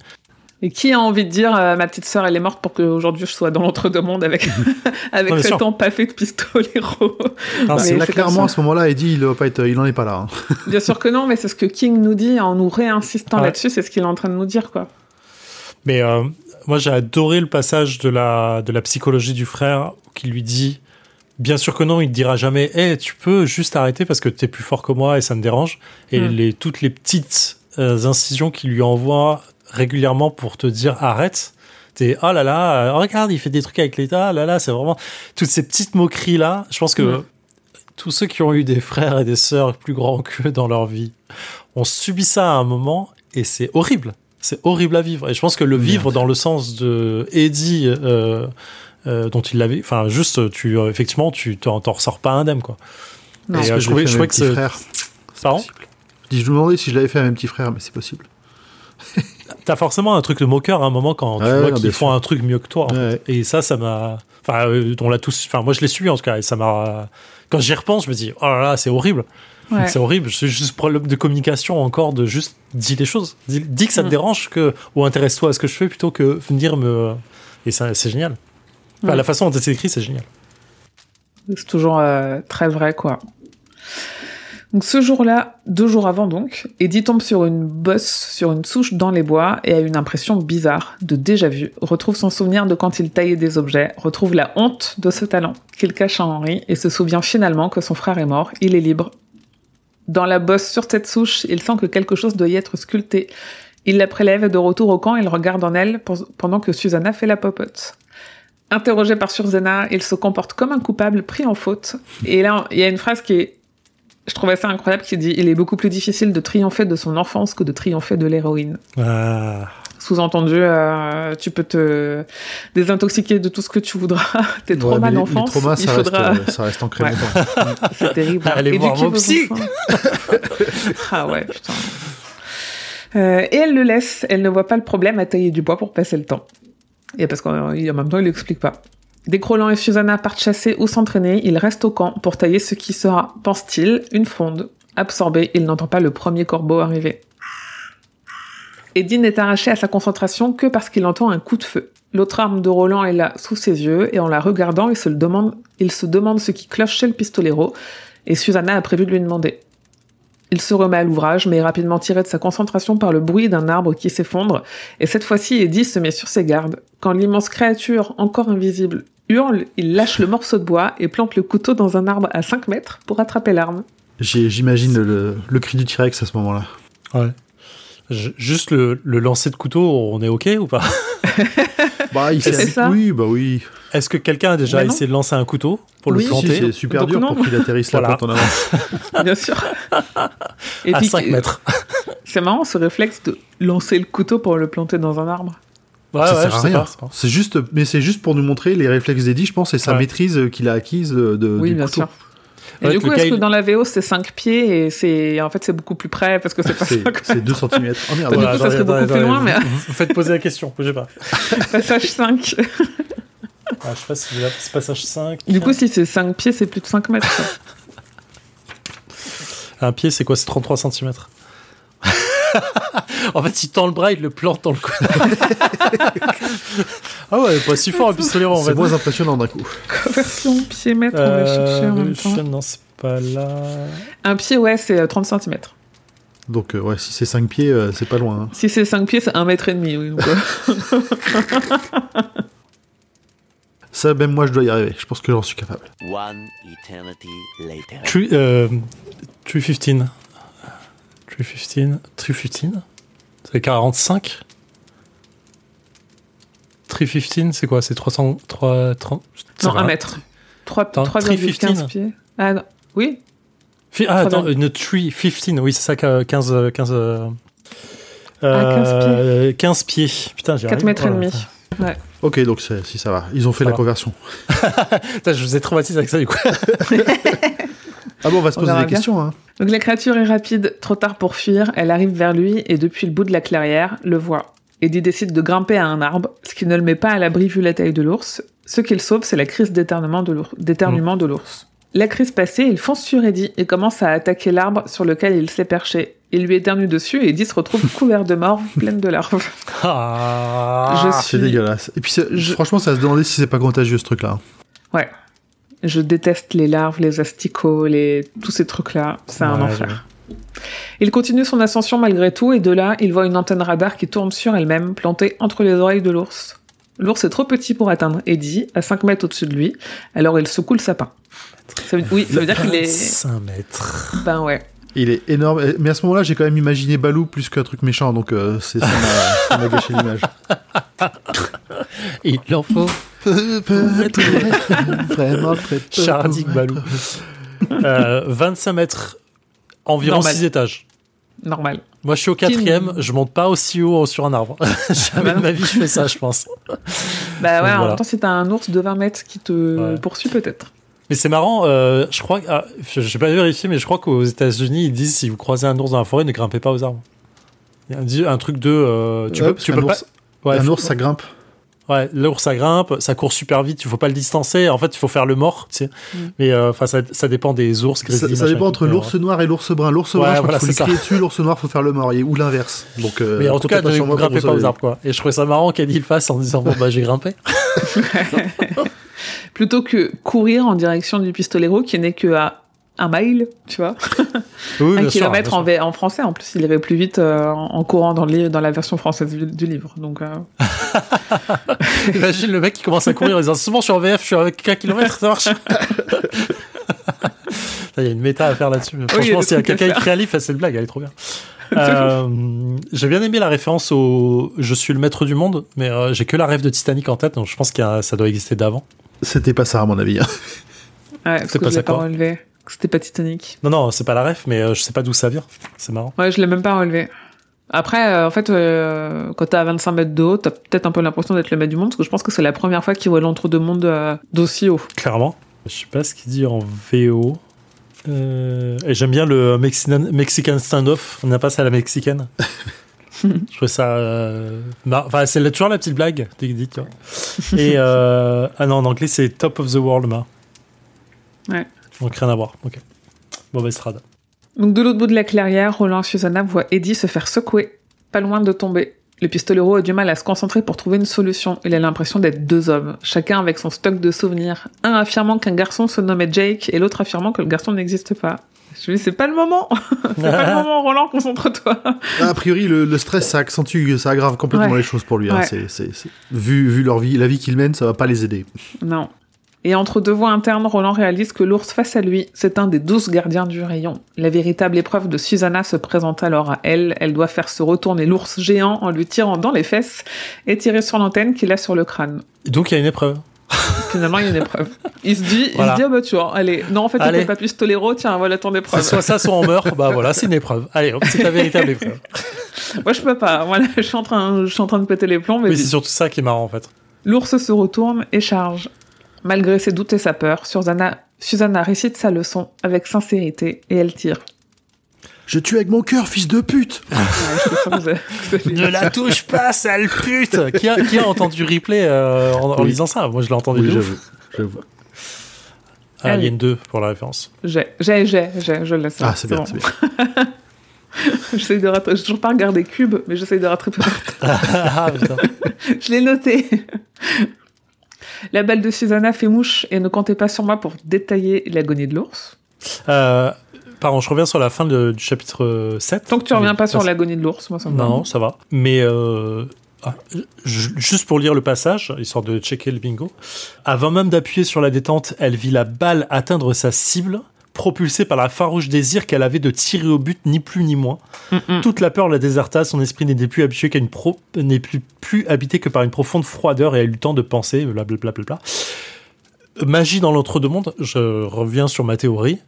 Et qui a envie de dire euh, ma petite sœur elle est morte pour qu'aujourd'hui je sois dans l'entre-deux-mondes avec avec cet empaffé de pistolero. c'est là clairement à ce moment-là Eddie il pas être, il en est pas là. Hein. Bien sûr que non, mais c'est ce que King nous dit en nous réinsistant là-dessus, c'est ce qu'il est en train de nous dire quoi. Mais euh, moi j'ai adoré le passage de la de la psychologie du frère qui lui dit Bien sûr que non, il dira jamais hey, tu peux juste arrêter parce que tu es plus fort que moi et ça me dérange. Et hmm. les, toutes les petites euh, incisions qu'il lui envoie régulièrement pour te dire arrête. T'es oh là là, euh, regarde, il fait des trucs avec l'État, oh là là, c'est vraiment toutes ces petites moqueries là. Je pense que tous ceux qui ont eu des frères et des sœurs plus grands qu'eux dans leur vie ont subi ça à un moment et c'est horrible. C'est horrible à vivre. Et je pense que le vivre dans le sens de Eddie, euh, euh, dont il l'avait, enfin, juste, tu, effectivement, tu t'en ressors pas indemne, quoi. Non. Et, je, trouvais, je trouvais que c'est. Pardon? Je me demandais si je l'avais fait à mes petits frères, mais c'est possible. T'as forcément un truc de moqueur à un moment quand tu vois qu'ils font un truc mieux que toi. Et ça, ça m'a. Enfin, euh, on l'a tous. Enfin, moi, je l'ai suivi en tout cas. Et ça m'a. Quand j'y repense, je me dis, oh là là, c'est horrible. C'est horrible. C'est juste problème de communication encore, de juste dire les choses. Dis, que ça te mm. dérange que, ou intéresse-toi à ce que je fais plutôt que venir me. Et c'est génial. La façon dont c'est écrit, c'est génial. C'est toujours euh, très vrai, quoi. Donc ce jour-là, deux jours avant donc, Eddie tombe sur une bosse, sur une souche dans les bois et a une impression bizarre, de déjà vu, retrouve son souvenir de quand il taillait des objets, retrouve la honte de ce talent qu'il cache à Henri et se souvient finalement que son frère est mort, il est libre. Dans la bosse sur cette souche, il sent que quelque chose doit y être sculpté. Il la prélève et de retour au camp, il regarde en elle pendant que Susanna fait la popote. Interrogé par Susanna, il se comporte comme un coupable pris en faute. Et là, il y a une phrase qui est je trouvais ça incroyable qu'il dit il est beaucoup plus difficile de triompher de son enfance que de triompher de l'héroïne. Ah. Sous-entendu, euh, tu peux te désintoxiquer de tout ce que tu voudras. Tes traumas d'enfance, il ça faudra. Reste, ça reste ancré longtemps. C'est terrible. Allez voir vos psy. ah ouais, putain. Euh, et elle le laisse. Elle ne voit pas le problème à tailler du bois pour passer le temps. Et parce qu'en même temps, il l'explique pas. Dès et Susanna partent chasser ou s'entraîner, il reste au camp pour tailler ce qui sera, pense-t-il, une fronde. Absorbé, il n'entend pas le premier corbeau arriver. Eddie n'est arraché à sa concentration que parce qu'il entend un coup de feu. L'autre arme de Roland est là, sous ses yeux, et en la regardant, il se, demande, il se demande ce qui cloche chez le pistolero, et Susanna a prévu de lui demander. Il se remet à l'ouvrage, mais est rapidement tiré de sa concentration par le bruit d'un arbre qui s'effondre, et cette fois-ci Eddie se met sur ses gardes. Quand l'immense créature, encore invisible, hurle, il lâche le morceau de bois et plante le couteau dans un arbre à 5 mètres pour attraper l'arme. J'imagine le, cri du T-Rex à ce moment-là. Ouais. juste le, lancer de couteau, on est OK ou pas? Bah, il Oui, bah oui. Est-ce que quelqu'un a déjà bah essayé de lancer un couteau pour le planter C'est super dur pour qu'il atterrisse la plante en avant. Bien sûr. Et à 5 mètres. C'est marrant ce réflexe de lancer le couteau pour le planter dans un arbre. Ouais, ça sert à rien. C'est juste, mais c'est juste pour nous montrer les réflexes d'Eddie, je pense, et sa maîtrise qu'il a acquise de. Oui, bien sûr. Et du coup, est-ce que dans la VO c'est 5 pieds et c'est en fait c'est beaucoup plus près parce que c'est pas C'est 2 cm. Oh merde. du coup, ça serait beaucoup plus loin, mais vous faites poser la question, bougez pas. Passage 5. Ah, je sais pas si c'est passage 5. Du coup, si c'est 5 pieds, c'est plus de 5 mètres. Un pied, c'est quoi? C'est 33 cm. en fait, il tend le bras, il le plante dans le cou. ah ouais, pas si fort un pistolet en C'est moins impressionnant d'un coup. Conversion pied-mètre, on va chercher en même temps. Non, c'est pas là. Un pied, ouais, c'est 30 euh, cm. Donc, euh, ouais, si c'est 5 pieds, euh, c'est pas loin. Hein. Si c'est 5 pieds, c'est 1 mètre et demi, oui. Ça, même moi, je dois y arriver. Je pense que j'en suis capable. One eternity later. True, euh, 315. 315. 315 C'est 45 315, c'est quoi? C'est 300, 3, 30 Non, 1 mètre. 3,15 pieds. Ah non, oui Ah, attends, une 315, oui, c'est ça, 15... 15 15, euh, 15 pieds. Putain, j'ai 4 mètres et demi. Ouais. Ok, donc si ça va. Ils ont fait la conversion. je vous ai traumatisé avec ça du coup. ah bon, on va se poser des questions. Hein. Donc la créature est rapide, trop tard pour fuir, elle arrive vers lui et depuis le bout de la clairière, le voit. Eddie décide de grimper à un arbre, ce qui ne le met pas à l'abri vu la taille de l'ours. Ce qu'il sauve, c'est la crise d'éternuement de l'ours. La crise passée, il fonce sur Eddie et commence à attaquer l'arbre sur lequel il s'est perché. Il lui éternue dessus et Eddie se retrouve couvert de morve, pleine de larves. Ah, C'est dégueulasse. Et puis franchement, ça se demandait si c'est pas contagieux ce truc-là. Ouais. Je déteste les larves, les asticots, les... tous ces trucs-là. C'est un enfer. Il continue son ascension malgré tout et de là, il voit une antenne radar qui tourne sur elle-même, plantée entre les oreilles de l'ours. L'ours est trop petit pour atteindre Eddie, à 5 mètres au-dessus de lui, alors il secoue le sapin. Ça veut, oui, ça veut dire qu'il est. 5 mètres. Ben ouais. Il est énorme. Mais à ce moment-là, j'ai quand même imaginé Balou plus qu'un truc méchant, donc euh, ça m'a gâché l'image. Il en faut vraiment très peu. Chardic Balou. Euh, 25 mètres, environ 6 étages. Normal. Moi, je suis au quatrième, je monte pas aussi haut sur un arbre. Jamais de ma vie, je fais ça, je pense. Bah ouais, en même temps, c'est un ours de 20 mètres qui te poursuit peut-être. Mais c'est marrant, euh, je crois, ah, je n'ai pas vérifié, mais je crois qu'aux États-Unis, ils disent si vous croisez un ours dans la forêt, ne grimpez pas aux arbres. Il y a un, truc de. Euh, tu peux, tu peux pas. Ouais, un ours, ça grimpe. Ouais, l'ours ça grimpe, ça court super vite, il faut pas le distancer. En fait, il faut faire le mort, tu sais. Mm. Mais euh, enfin, ça, ça, dépend des ours. ça, ça dépend entre l'ours noir et l'ours brun. L'ours brun, il faut crier dessus, l'ours noir, faut faire le mort, ou l'inverse. Donc, euh, mais en tout cas, ne grimpez pas aux arbres, quoi. Et je trouvais ça marrant qu'Eddie le fasse en disant bon bah j'ai grimpé. Plutôt que courir en direction du pistolero qui n'est que à un mile, tu vois. un kilomètre en, en, français. En plus, il irait plus vite euh, en courant dans, le, dans la version française du, livre. Donc, euh. Imagine le mec qui commence à courir en disant Souvent, je suis en VF, je suis avec 4 km, ça marche. Il y a une méta à faire là-dessus. Franchement, s'il y a quelqu'un qui crée un livre, cette blague, elle est trop bien. Euh, j'ai bien aimé la référence au Je suis le maître du monde, mais j'ai que la rêve de Titanic en tête, donc je pense que ça doit exister d'avant. C'était pas ça, à mon avis. Hein. Ouais, que je l'ai pas relevé. C'était pas Titanic. Non, non, c'est pas la ref, mais euh, je sais pas d'où ça vient. C'est marrant. Ouais, je l'ai même pas relevé. Après, euh, en fait, euh, quand t'as 25 mètres de haut, t'as peut-être un peu l'impression d'être le maître du monde, parce que je pense que c'est la première fois qu'il voit l'entre-deux mondes d'aussi haut. Clairement. Je sais pas ce qu'il dit en VO. et j'aime bien le Mexican, Mexican standoff. On n'a pas ça à la mexicaine. je trouve ça. Enfin, c'est toujours la petite blague, dit, tu vois. Et. ah non, en anglais, c'est Top of the World, ma. Ouais. Donc rien à voir. Ok. Mauvaise strade. Donc de l'autre bout de la clairière, Roland et Susanna voient Eddie se faire secouer, pas loin de tomber. Le pistolero a du mal à se concentrer pour trouver une solution. Il a l'impression d'être deux hommes, chacun avec son stock de souvenirs. Un affirmant qu'un garçon se nommait Jake et l'autre affirmant que le garçon n'existe pas. Je lui dis, c'est pas le moment. c'est pas le moment, Roland, concentre-toi. a priori, le, stress, ça accentue, ça aggrave complètement les choses pour lui. Hein. Vu, vu leur vie, la vie qu'il mène, ça va pas les aider. Non. Et entre deux voix internes, Roland réalise que l'ours face à lui, c'est un des douze gardiens du rayon. La véritable épreuve de Susanna se présente alors à elle. Elle doit faire se retourner l'ours géant en lui tirant dans les fesses et tirer sur l'antenne qu'il a sur le crâne. Donc il y a une épreuve. Finalement, il y a une épreuve. Il se dit, il se dit, ah bah tu vois, allez, non, en fait, t'es pas pistolero, tiens, voilà ton épreuve. Soit ça, soit on meurt, bah voilà, c'est une épreuve. Allez, c'est ta véritable épreuve. Moi, je peux pas. Voilà, je suis en train, je suis en train de péter les plombs. Mais c'est surtout ça qui est marrant, en fait. L'ours se retourne et charge. Malgré ses doutes et sa peur, Susanna, récite sa leçon avec sincérité et elle tire. Je tue avec mon cœur, fils de pute Ne la touche pas, sale pute qui a, qui a entendu replay euh, en, lisant ça? Moi, je l'ai entendu oui, j'avoue. Ah, il y a une 2 pour la référence. J'ai, j'ai, j'ai, je le laisse. Ah, c'est bien, c'est bien. j'essaie de rattraper, j'ai toujours pas regardé Cube, mais j'essaie de rattraper. ah, putain. je l'ai noté. La balle de Susanna fait mouche et ne comptez pas sur moi pour détailler l'agonie de l'ours. Euh, pardon, je reviens sur la fin du chapitre 7. Tant que tu reviens pas sur l'agonie de l'ours, moi ça me Non, ça va. Mais euh, ah, juste pour lire le passage, histoire de checker le bingo. Avant même d'appuyer sur la détente, elle vit la balle atteindre sa cible propulsée par la farouche désir qu'elle avait de tirer au but, ni plus ni moins. Toute la peur la déserta, son esprit n'était plus habitué qu'à une pro... n'est plus, plus habité que par une profonde froideur et elle eut le temps de penser, blablabla. Bla, bla, bla, Magie dans l'entre-deux-mondes, je reviens sur ma théorie.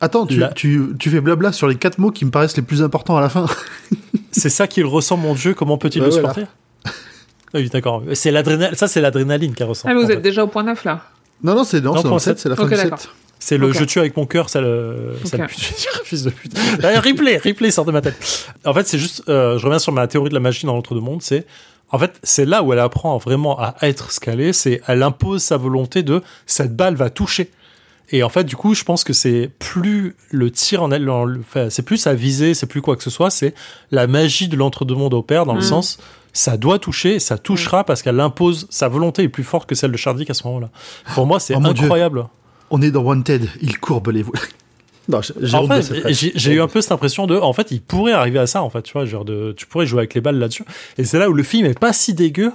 Attends, tu, tu, tu, fais blabla sur les quatre mots qui me paraissent les plus importants à la fin. c'est ça qu'il ressent, mon Dieu, comment peut-il le supporter? Oui, d'accord. C'est l'adrénaline, ça c'est l'adrénaline qu'elle ressent. Ah, mais vous êtes déjà au point 9 là Non, non, c'est 7, c'est la fin okay, du 7. C'est le je tue avec mon cœur, ça le, ça le pute, fils de pute. replay, replay sort de ma tête. En fait, c'est juste, euh, je reviens sur ma théorie de la magie dans l'entre-deux-mondes, c'est, en fait, c'est là où elle apprend vraiment à être ce qu'elle est, c'est, elle impose sa volonté de, cette balle va toucher. Et en fait, du coup, je pense que c'est plus le tir en elle, enfin, c'est plus sa visée, c'est plus quoi que ce soit, c'est la magie de l'entre-deux-mondes opère dans le mm. sens, ça doit toucher, ça touchera mm. parce qu'elle impose, sa volonté est plus forte que celle de Chardic à ce moment-là. Pour moi, c'est oh incroyable. On est dans Wanted, il courbe les non, j'ai eu un peu cette impression de, en fait, il pourrait arriver à ça, en fait, tu vois, genre de, tu pourrais jouer avec les balles là-dessus. Et c'est là où le film est pas si dégueu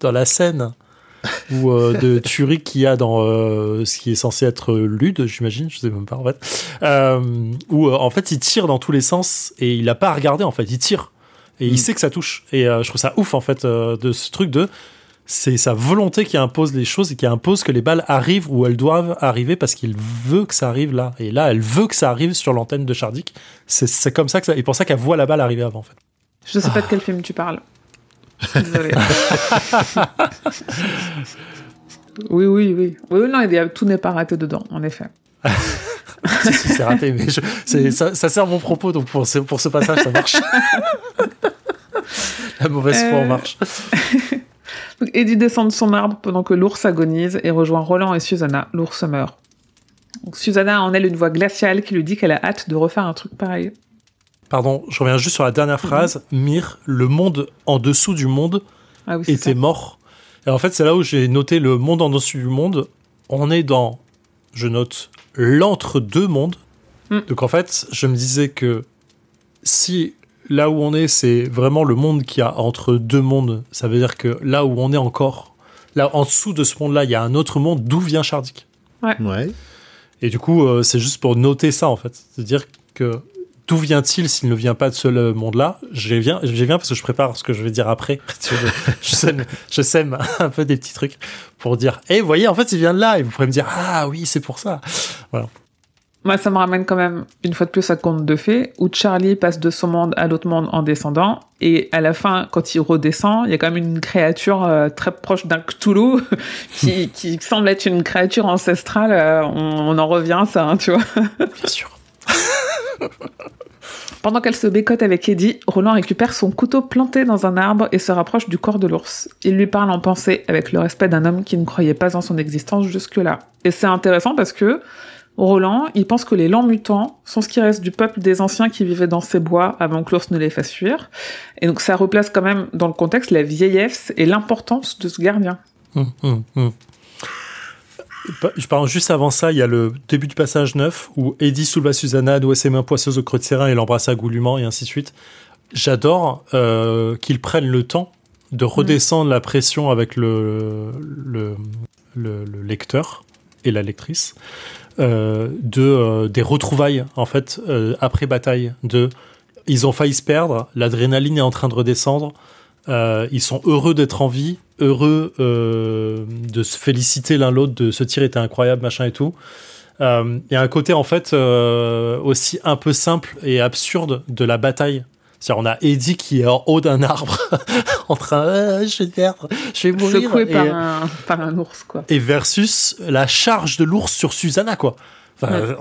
dans la scène ou euh, de tuerie qu'il y a dans euh, ce qui est censé être Lude, j'imagine, je sais même pas en fait, euh, où en fait il tire dans tous les sens et il a pas à regarder en fait, il tire et il mm. sait que ça touche. Et je trouve ça ouf en fait de ce truc de c'est sa volonté qui impose les choses et qui impose que les balles arrivent où elles doivent arriver parce qu'il veut que ça arrive là. Et là, elle veut que ça arrive sur l'antenne de Chardic. C'est comme ça que ça, et pour ça qu'elle voit la balle arriver avant, en fait. Je sais pas de quel film tu parles. oui, oui, oui. Oui, non, tout n'est pas raté dedans, en effet. c'est raté, mais ça, ça, sert mon propos, donc pour ce, pour ce passage, ça marche. la mauvaise foi en marche. Eddie descend de son arbre pendant que l'ours agonise et rejoint Roland et Susanna. L'ours meurt. Susanna a en elle une voix glaciale qui lui dit qu'elle a hâte de refaire un truc pareil. Pardon, je reviens juste sur la dernière mhm. phrase. Mire, le monde en dessous du monde ah était mort. Et en fait, c'est là où j'ai noté le monde en dessous du monde. On est dans, je note, l'entre-deux mondes. Mm. Donc en fait, je me disais que si là où on est, c'est vraiment le monde qui a entre deux mondes. Ça veut dire que là où on est encore, là en dessous de ce monde-là, il y a un autre monde d'où vient Chardic. Ouais. Et du coup, euh, c'est juste pour noter ça en fait. C'est-à-dire que d'où vient-il s'il ne vient pas de ce monde-là? Je viens, je viens parce que je prépare ce que je vais dire après. je, sème, je sème un peu des petits trucs pour dire, eh, vous voyez, en fait, il vient de là. Et vous pourrez me dire, ah oui, c'est pour ça. Voilà. Moi, ça me ramène quand même une fois de plus à conte de fées, où Charlie passe de son monde à l'autre monde en descendant, et à la fin, quand il redescend, il y a quand même une créature euh, très proche d'un Cthulhu, qui, qui, semble être une créature ancestrale. Euh, on, en revient à ça, hein, tu vois. Bien sûr. Pendant qu'elle se bécote avec Eddie, Roland récupère son couteau planté dans un arbre et se rapproche du corps de l'ours. Il lui parle en pensée avec le respect d'un homme qui ne croyait pas en son existence jusque-là. Et c'est intéressant parce que Roland, il pense que les lents mutants sont ce qui reste du peuple des anciens qui vivaient dans ces bois avant que l'ours ne les fasse fuir. Et donc ça replace quand même dans le contexte la vieillesse et l'importance de ce gardien. Hum, hum, hum. Je parle juste avant ça, il y a le début du passage 9 où Eddie souleva Susanna, doit ses mains poisseuses au creux de ses reins et l'embrassa goulûment et ainsi de suite. J'adore euh, qu'ils prennent le temps de redescendre la pression avec le, le, le lecteur et la lectrice de euh, des retrouvailles en fait euh, après bataille. De ils ont failli se perdre, l'adrénaline est en train de redescendre. ils sont heureux d'être en vie, heureux de se féliciter l'un l'autre, de ce tir était incroyable, machin et tout. Il y a un côté en fait aussi un peu simple et absurde de la bataille on a Eddie qui est en haut d'un arbre, en train, euh, je vais perdre, je vais mourir. Secoué par, un, par un ours, quoi. Et versus la charge de l'ours sur Susanna, quoi. Enfin,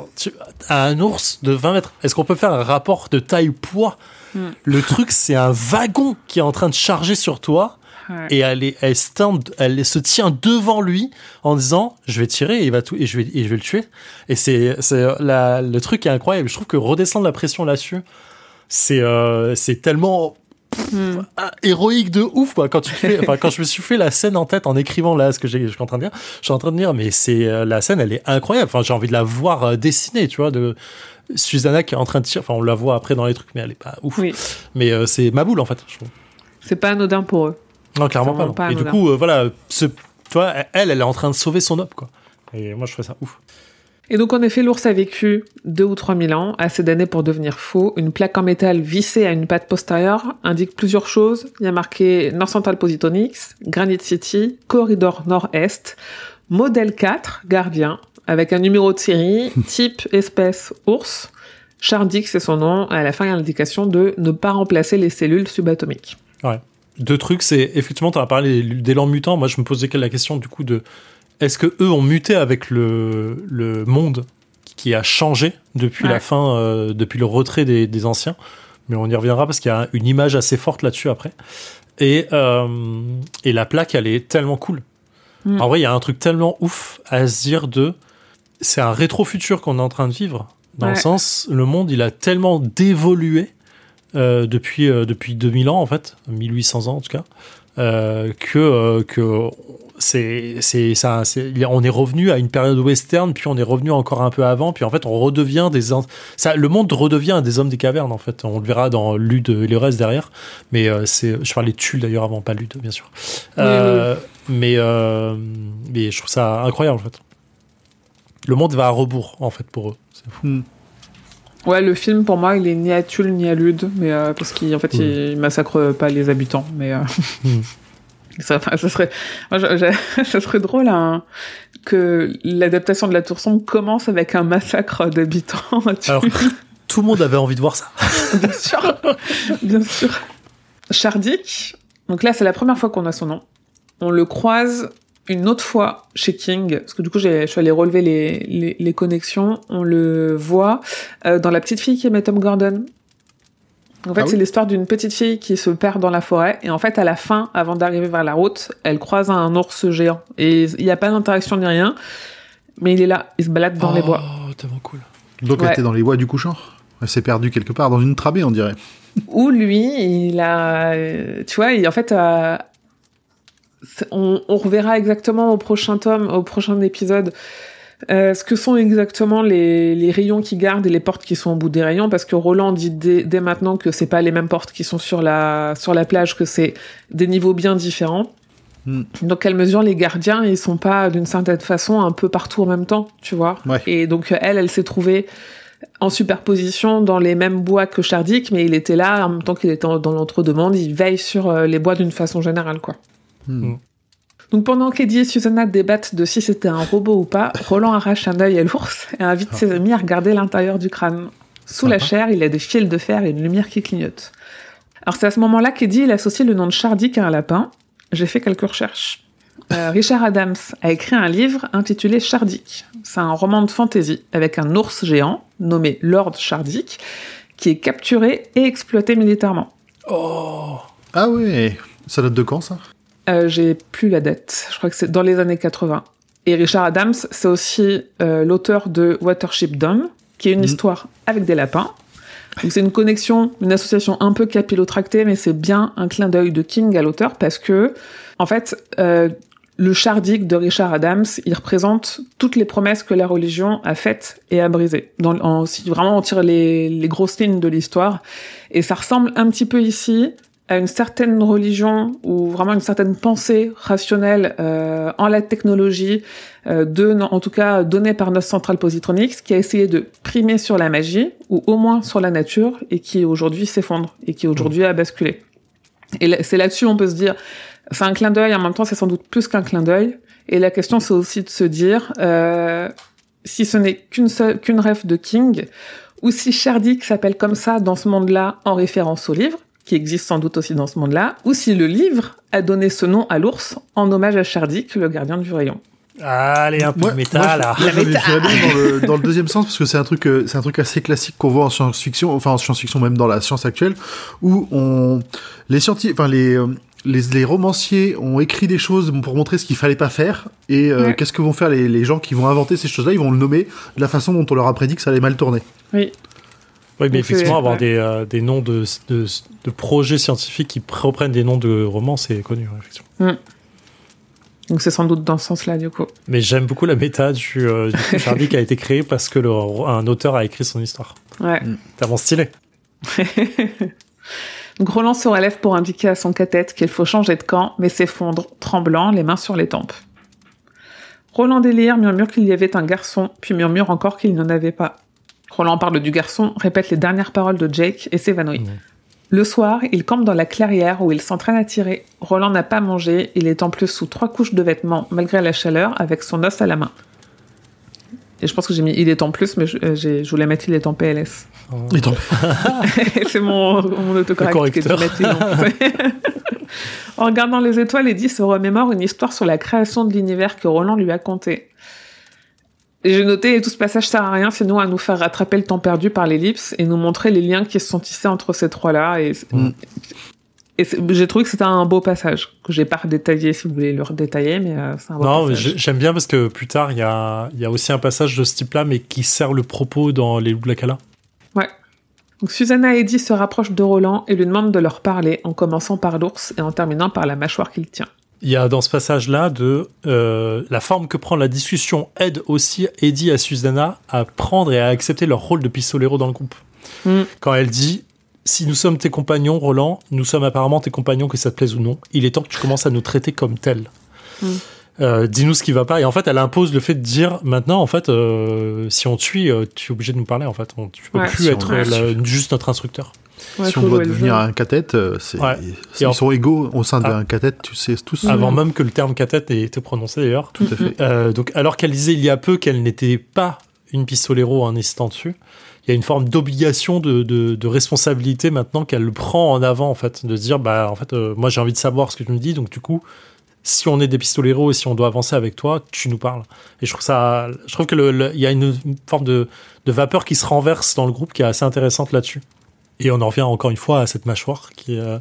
un ours de 20 mètres. Est-ce qu'on peut faire un rapport de taille-poids Le truc, c'est un wagon qui est en train de charger sur toi. Et elle, est, elle, elle, se tient devant lui en disant je vais tirer et, il va tout, et, je, vais, et je vais le tuer. Et c'est le truc est incroyable. Je trouve que redescendre la pression là-dessus, c'est euh, c'est tellement hmm. héroïque de ouf quoi. quand tu fais enfin quand je me suis fait la scène en tête en écrivant là ce que je suis en train de dire je suis en train de dire mais c'est euh, la scène elle est incroyable. Enfin j'ai envie de la voir euh, dessiner tu vois de Susanna qui est en train de tirer enfin on la voit après dans les trucs mais elle est pas ouf. Mais c'est ma boule en fait c'est pas anodin pour eux. Non clairement pas, et du coup voilà ce, elle elle est en train de sauver son homme quoi. Et moi je trouve ça ouf Et donc en effet, l'ours a vécu deux ou trois mille ans, assez d'années pour devenir faux. Une plaque en métal vissée à une patte postérieure indique plusieurs choses. Il y a marqué North Central Positronics, Granite City, Corridor Nord-Est, Modèle 4, gardien, avec un numéro de série, type, espèce, ours. Chardix, c'est son nom. À la fin, il y a l'indication de ne pas remplacer les cellules subatomiques. Ouais. Deux trucs, c'est effectivement, tu as parlé d'élan mutant. Moi, je me posais la question du coup de est-ce que eux ont muté avec le, le monde qui a changé depuis la fin, euh, depuis le retrait des, des, anciens? Mais on y reviendra parce qu'il y a une image assez forte là-dessus après. Et, euh, et la plaque, elle est tellement cool. Mm. En vrai, il y a un truc tellement ouf à se dire de. C'est un rétro-futur qu'on est en train de vivre. Dans le sens, le monde, il a tellement dévolué euh, depuis, depuis 2000 ans, en fait, 1800 ans en tout cas, euh, que, que c'est, c'est, ça, on est revenu à une période western, puis on est revenu encore un peu avant, puis en fait, on redevient des. Ça, le monde redevient des hommes des cavernes, en fait. On le verra dans Lude et le reste derrière. Mais c'est, je parlais de Tulle d'ailleurs avant, pas Lude, bien sûr. Mais, mais je trouve ça incroyable, en fait. Le monde va à rebours, en fait, pour eux. C'est fou. Hmm. Ouais, le film pour moi, il est ni à Tulle ni à Lude, mais euh, parce qu'en fait, il massacre pas les habitants. Mais euh, hmm. ça, ça, serait, ça serait drôle hein, que l'adaptation de la Tour sombre commence avec un massacre d'habitants. Alors, tout le monde avait envie de voir ça. bien sûr, bien sûr. Chardic. Donc là, c'est la première fois qu'on a son nom. On le croise une autre fois chez King, parce que du coup je suis allée relever les, les, connexions, on le voit euh, dans La petite fille qui aimait Tom Gordon. En fait, ah c'est l'histoire d'une petite fille qui se perd dans la forêt, et en fait, à la fin, avant d'arriver vers la route, elle croise un ours géant. Et il n'y a pas d'interaction ni rien, mais il est là, il se balade dans les bois. Oh, tellement cool. Donc elle était dans les bois du couchant Elle s'est perdue quelque part dans une trabée, on dirait. Ou lui, il a... Tu vois, il, en fait, on, reverra exactement au prochain tome, au prochain épisode, euh, ce que sont exactement les, rayons qui gardent et les portes qui sont au bout des rayons, parce que Roland dit dès, maintenant que c'est pas les mêmes portes qui sont sur la sur la plage, que c'est des niveaux bien différents. Hmm. Donc, quelle mesure les gardiens, ils sont pas d'une certaine façon un peu partout en même temps, tu vois. Et donc elle, elle s'est trouvée en superposition dans les mêmes bois que Chardic, mais il était là en même temps qu'il était dans l'entre-deux-mondes. Il veille sur euh, les bois d'une façon générale, quoi. Hmm. Donc pendant qu'Eddie et Susanna débattent de si c'était un robot ou pas, Roland arrache un œil à l'ours et invite ses amis à regarder l'intérieur du crâne. Sous la chair, il a des fils de fer et une lumière qui clignote. Alors c'est à ce moment-là qu'Eddie il associe le nom de Chardic à un lapin. J'ai fait quelques recherches. Euh, Richard Adams a écrit un livre intitulé Chardic. C'est un roman de fantasy avec un ours géant nommé Lord Chardic qui est capturé et exploité militairement. Oh Ah oui Ça date de quand ça? Euh, j'ai plus la date. Je crois que c'est dans les années 80. Et Richard Adams, c'est aussi euh, l'auteur de Watership Down, qui est une mhm. histoire avec des lapins. Donc c'est une connexion, une association un peu capillotractée, mais c'est bien un clin d'œil de King à l'auteur parce que, en fait, euh, le chardic de Richard Adams, il représente toutes les promesses que la religion a faites et a brisées. Dans, si vraiment on tire les, les grosses lignes de l'histoire, et ça ressemble un petit peu ici à une certaine religion ou vraiment une certaine pensée rationnelle euh, en la technologie, euh, de, en tout cas donnée par notre centrale Positronics, qui a essayé de primer sur la magie ou au moins sur la nature et qui aujourd'hui s'effondre et qui aujourd'hui a basculé. Et c'est là-dessus on peut se dire, c'est un clin d'œil, en même temps c'est sans doute plus qu'un clin d'œil. Et la question c'est aussi de se dire, euh, si ce n'est qu'une qu'une rêve de King, ou si Shardik s'appelle comme ça dans ce monde-là en référence au livre, qui existe sans doute aussi dans ce monde-là, ou si le livre a donné ce nom à l'ours en hommage à Chardic, le gardien du rayon. Allez, un peu de méta, là. Je, dans le, dans le deuxième sens, parce que c'est un truc, euh, c'est un truc assez classique qu'on voit en science-fiction, enfin en science-fiction même dans la science actuelle, où on, les scientifiques, enfin les, euh, les, les, romanciers ont écrit des choses pour montrer ce qu'il fallait pas faire, et euh, qu'est-ce que vont faire les, les gens qui vont inventer ces choses-là? Ils vont le nommer de la façon dont on leur a prédit que ça allait mal tourner. Oui. Oui, mais effectivement, avoir des, euh, des, noms de, de, projets scientifiques qui reprennent des noms de romans, c'est connu, effectivement. Mm. Donc c'est sans doute dans ce sens-là, du coup. Mais j'aime beaucoup la méta du, euh, du Charlie qui a été créé parce que le, un auteur a écrit son histoire. Ouais. Mm. Tellement stylé. Donc Roland se relève pour indiquer à son cathète qu'il faut changer de camp, mais s'effondre, tremblant, les mains sur les tempes. Roland délire, murmure qu'il y avait un garçon, puis murmure encore qu'il n'en avait pas. Roland parle du garçon, répète les dernières paroles de Jake et s'évanouit. Mmh. Le soir, il campe dans la clairière où il s'entraîne à tirer. Roland n'a pas mangé, il est en plus sous trois couches de vêtements malgré la chaleur avec son os à la main. Et je pense que j'ai mis il est en plus, mais je, euh, je voulais mettre il est en PLS. Il est en... C'est mon, mon autocorrect qui mettre en regardant les étoiles, Eddie se remémore une histoire sur la création de l'univers que Roland lui a J'ai noté, tout ce passage sert à rien, sinon à nous faire rattraper le temps perdu par l'ellipse et nous montrer les liens qui se sont tissés entre ces trois-là. Et, mm. et j'ai trouvé que c'était un beau passage, que j'ai pas détaillé si vous voulez le redétailler, mais euh, c'est un beau non, j'aime bien parce que plus tard, il y a, y a aussi un passage de ce type-là, mais qui sert le propos dans Les Loups de la Cala. Ouais. Donc Susanna et Eddie se rapprochent de Roland et lui demandent de leur parler, en commençant par l'ours et en terminant par la mâchoire qu'il tient il y a dans ce passage-là de euh, la forme que prend la discussion aide aussi Eddie et Susanna à prendre et à accepter leur rôle de pistolero dans le groupe. Mm. Quand elle dit si nous sommes tes compagnons, Roland, nous sommes apparemment tes compagnons, que ça te plaise ou non. Il est temps que tu commences à nous traiter comme tels. Mm. Euh, dis-nous ce qui va pas. Et en fait, elle impose le fait de dire maintenant, en fait, euh, si on te suit, tu es obligé de nous parler. En fait, on, tu peux plus être juste notre instructeur si on doit devenir un cathète, euh, c'est ils sont égaux au sein d'un cathète, tu sais tous. Avant même que le terme cathète ait été prononcé d'ailleurs. Tout à fait. Euh, donc alors qu'elle disait il y a peu qu'elle n'était pas une pistolero en insistant dessus, il y a une forme d'obligation de, de, responsabilité maintenant qu'elle prend en avant en fait, de se dire bah en fait euh, moi j'ai envie de savoir ce que tu me dis donc du coup si on est des pistoleros et si on doit avancer avec toi, tu nous parles. Et je trouve ça, je trouve que il y a une forme de, de vapeur qui se renverse dans le groupe qui est assez intéressante là-dessus. Et on en revient encore une fois à cette mâchoire qui, euh,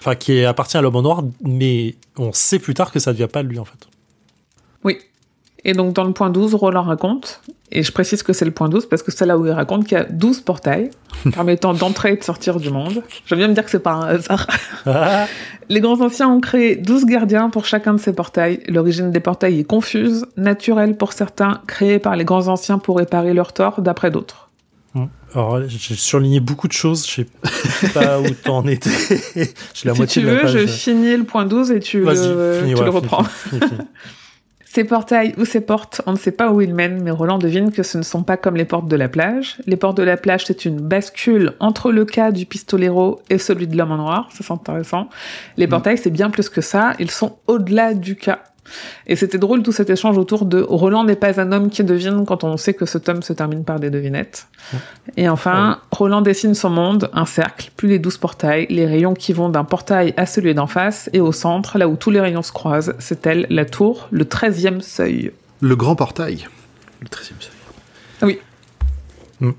enfin, qui appartient à l'homme en noir, mais on sait plus tard que ça ne vient pas de lui en fait. Oui. Et donc dans le point 12, Roland raconte, et je précise que c'est le point 12 parce que c'est là où il raconte qu'il y a 12 portails permettant d'entrer et de sortir du monde. J'aime bien me dire que c'est pas un hasard. Les grands anciens ont créé 12 gardiens pour chacun de ces portails. L'origine des portails est confuse, naturelle pour certains, créée par les grands anciens pour réparer leurs torts d'après d'autres. Alors, j'ai surligné beaucoup de choses, je sais pas où t'en étais. la si tu veux, je finis le point 12 et tu, le, reprends. ces portails ou ces portes, on ne sait pas où ils mènent, mais Roland devine que ce ne sont pas comme les portes de la plage. Les portes de la plage, c'est une bascule entre le cas du pistolero et celui de l'homme en noir, ça c'est intéressant. Les mm. portails, c'est bien plus que ça, ils sont au-delà du cas. Et c'était drôle tout cet échange autour de Roland n'est pas un homme qui devine quand on sait que ce tome se termine par des devinettes. Et enfin, Roland dessine son monde, un cercle, plus les douze portails, les rayons qui vont d'un portail à celui d'en face, et au centre, là où tous les rayons se croisent, c'est elle, la tour, le treizième seuil. Le grand portail. Le treizième seuil. Oui. Hmm.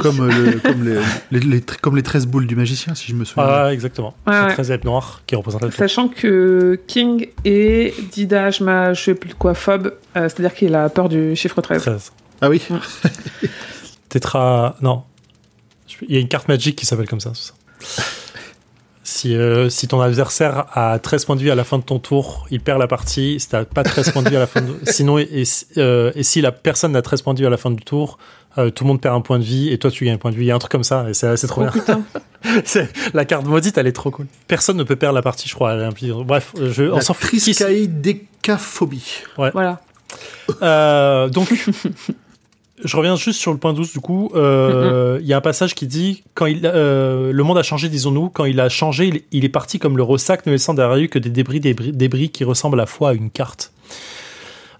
Comme, euh, comme, les, les, comme les 13 boules du magicien, si je me souviens. Ah, exactement. c'est 13 êtres noirs qui représentent la Sachant que King est Dida, je ne sais plus quoi, phobe, euh, c'est-à-dire qu'il a peur du chiffre 13. Ah oui Tetra. Non. Il y a une carte magique qui s'appelle comme ça. Si, euh, si, ton adversaire a 13 points de vie à la fin de ton tour, il perd la partie. Si tu n'as pas 13 points de vie à la fin de... Sinon, et, et si la personne n'a 13 points de vie à la fin du tour, euh, tout le monde perd un point de vie et toi tu gagnes un point de vie. Il y a un truc comme ça et c'est trop oh, bien. la carte maudite, elle est trop cool. Personne ne peut perdre la partie, je crois. Bref, je, on s'en fout. décaphobie. Ouais. Voilà. Euh, donc, je reviens juste sur le point 12 du coup. Euh, il y a un passage qui dit quand il, le monde a changé, disons-nous, quand il a changé, il, est parti comme le ressac ne laissant derrière lui que des débris, débris, débris qui ressemblent à la fois à une carte.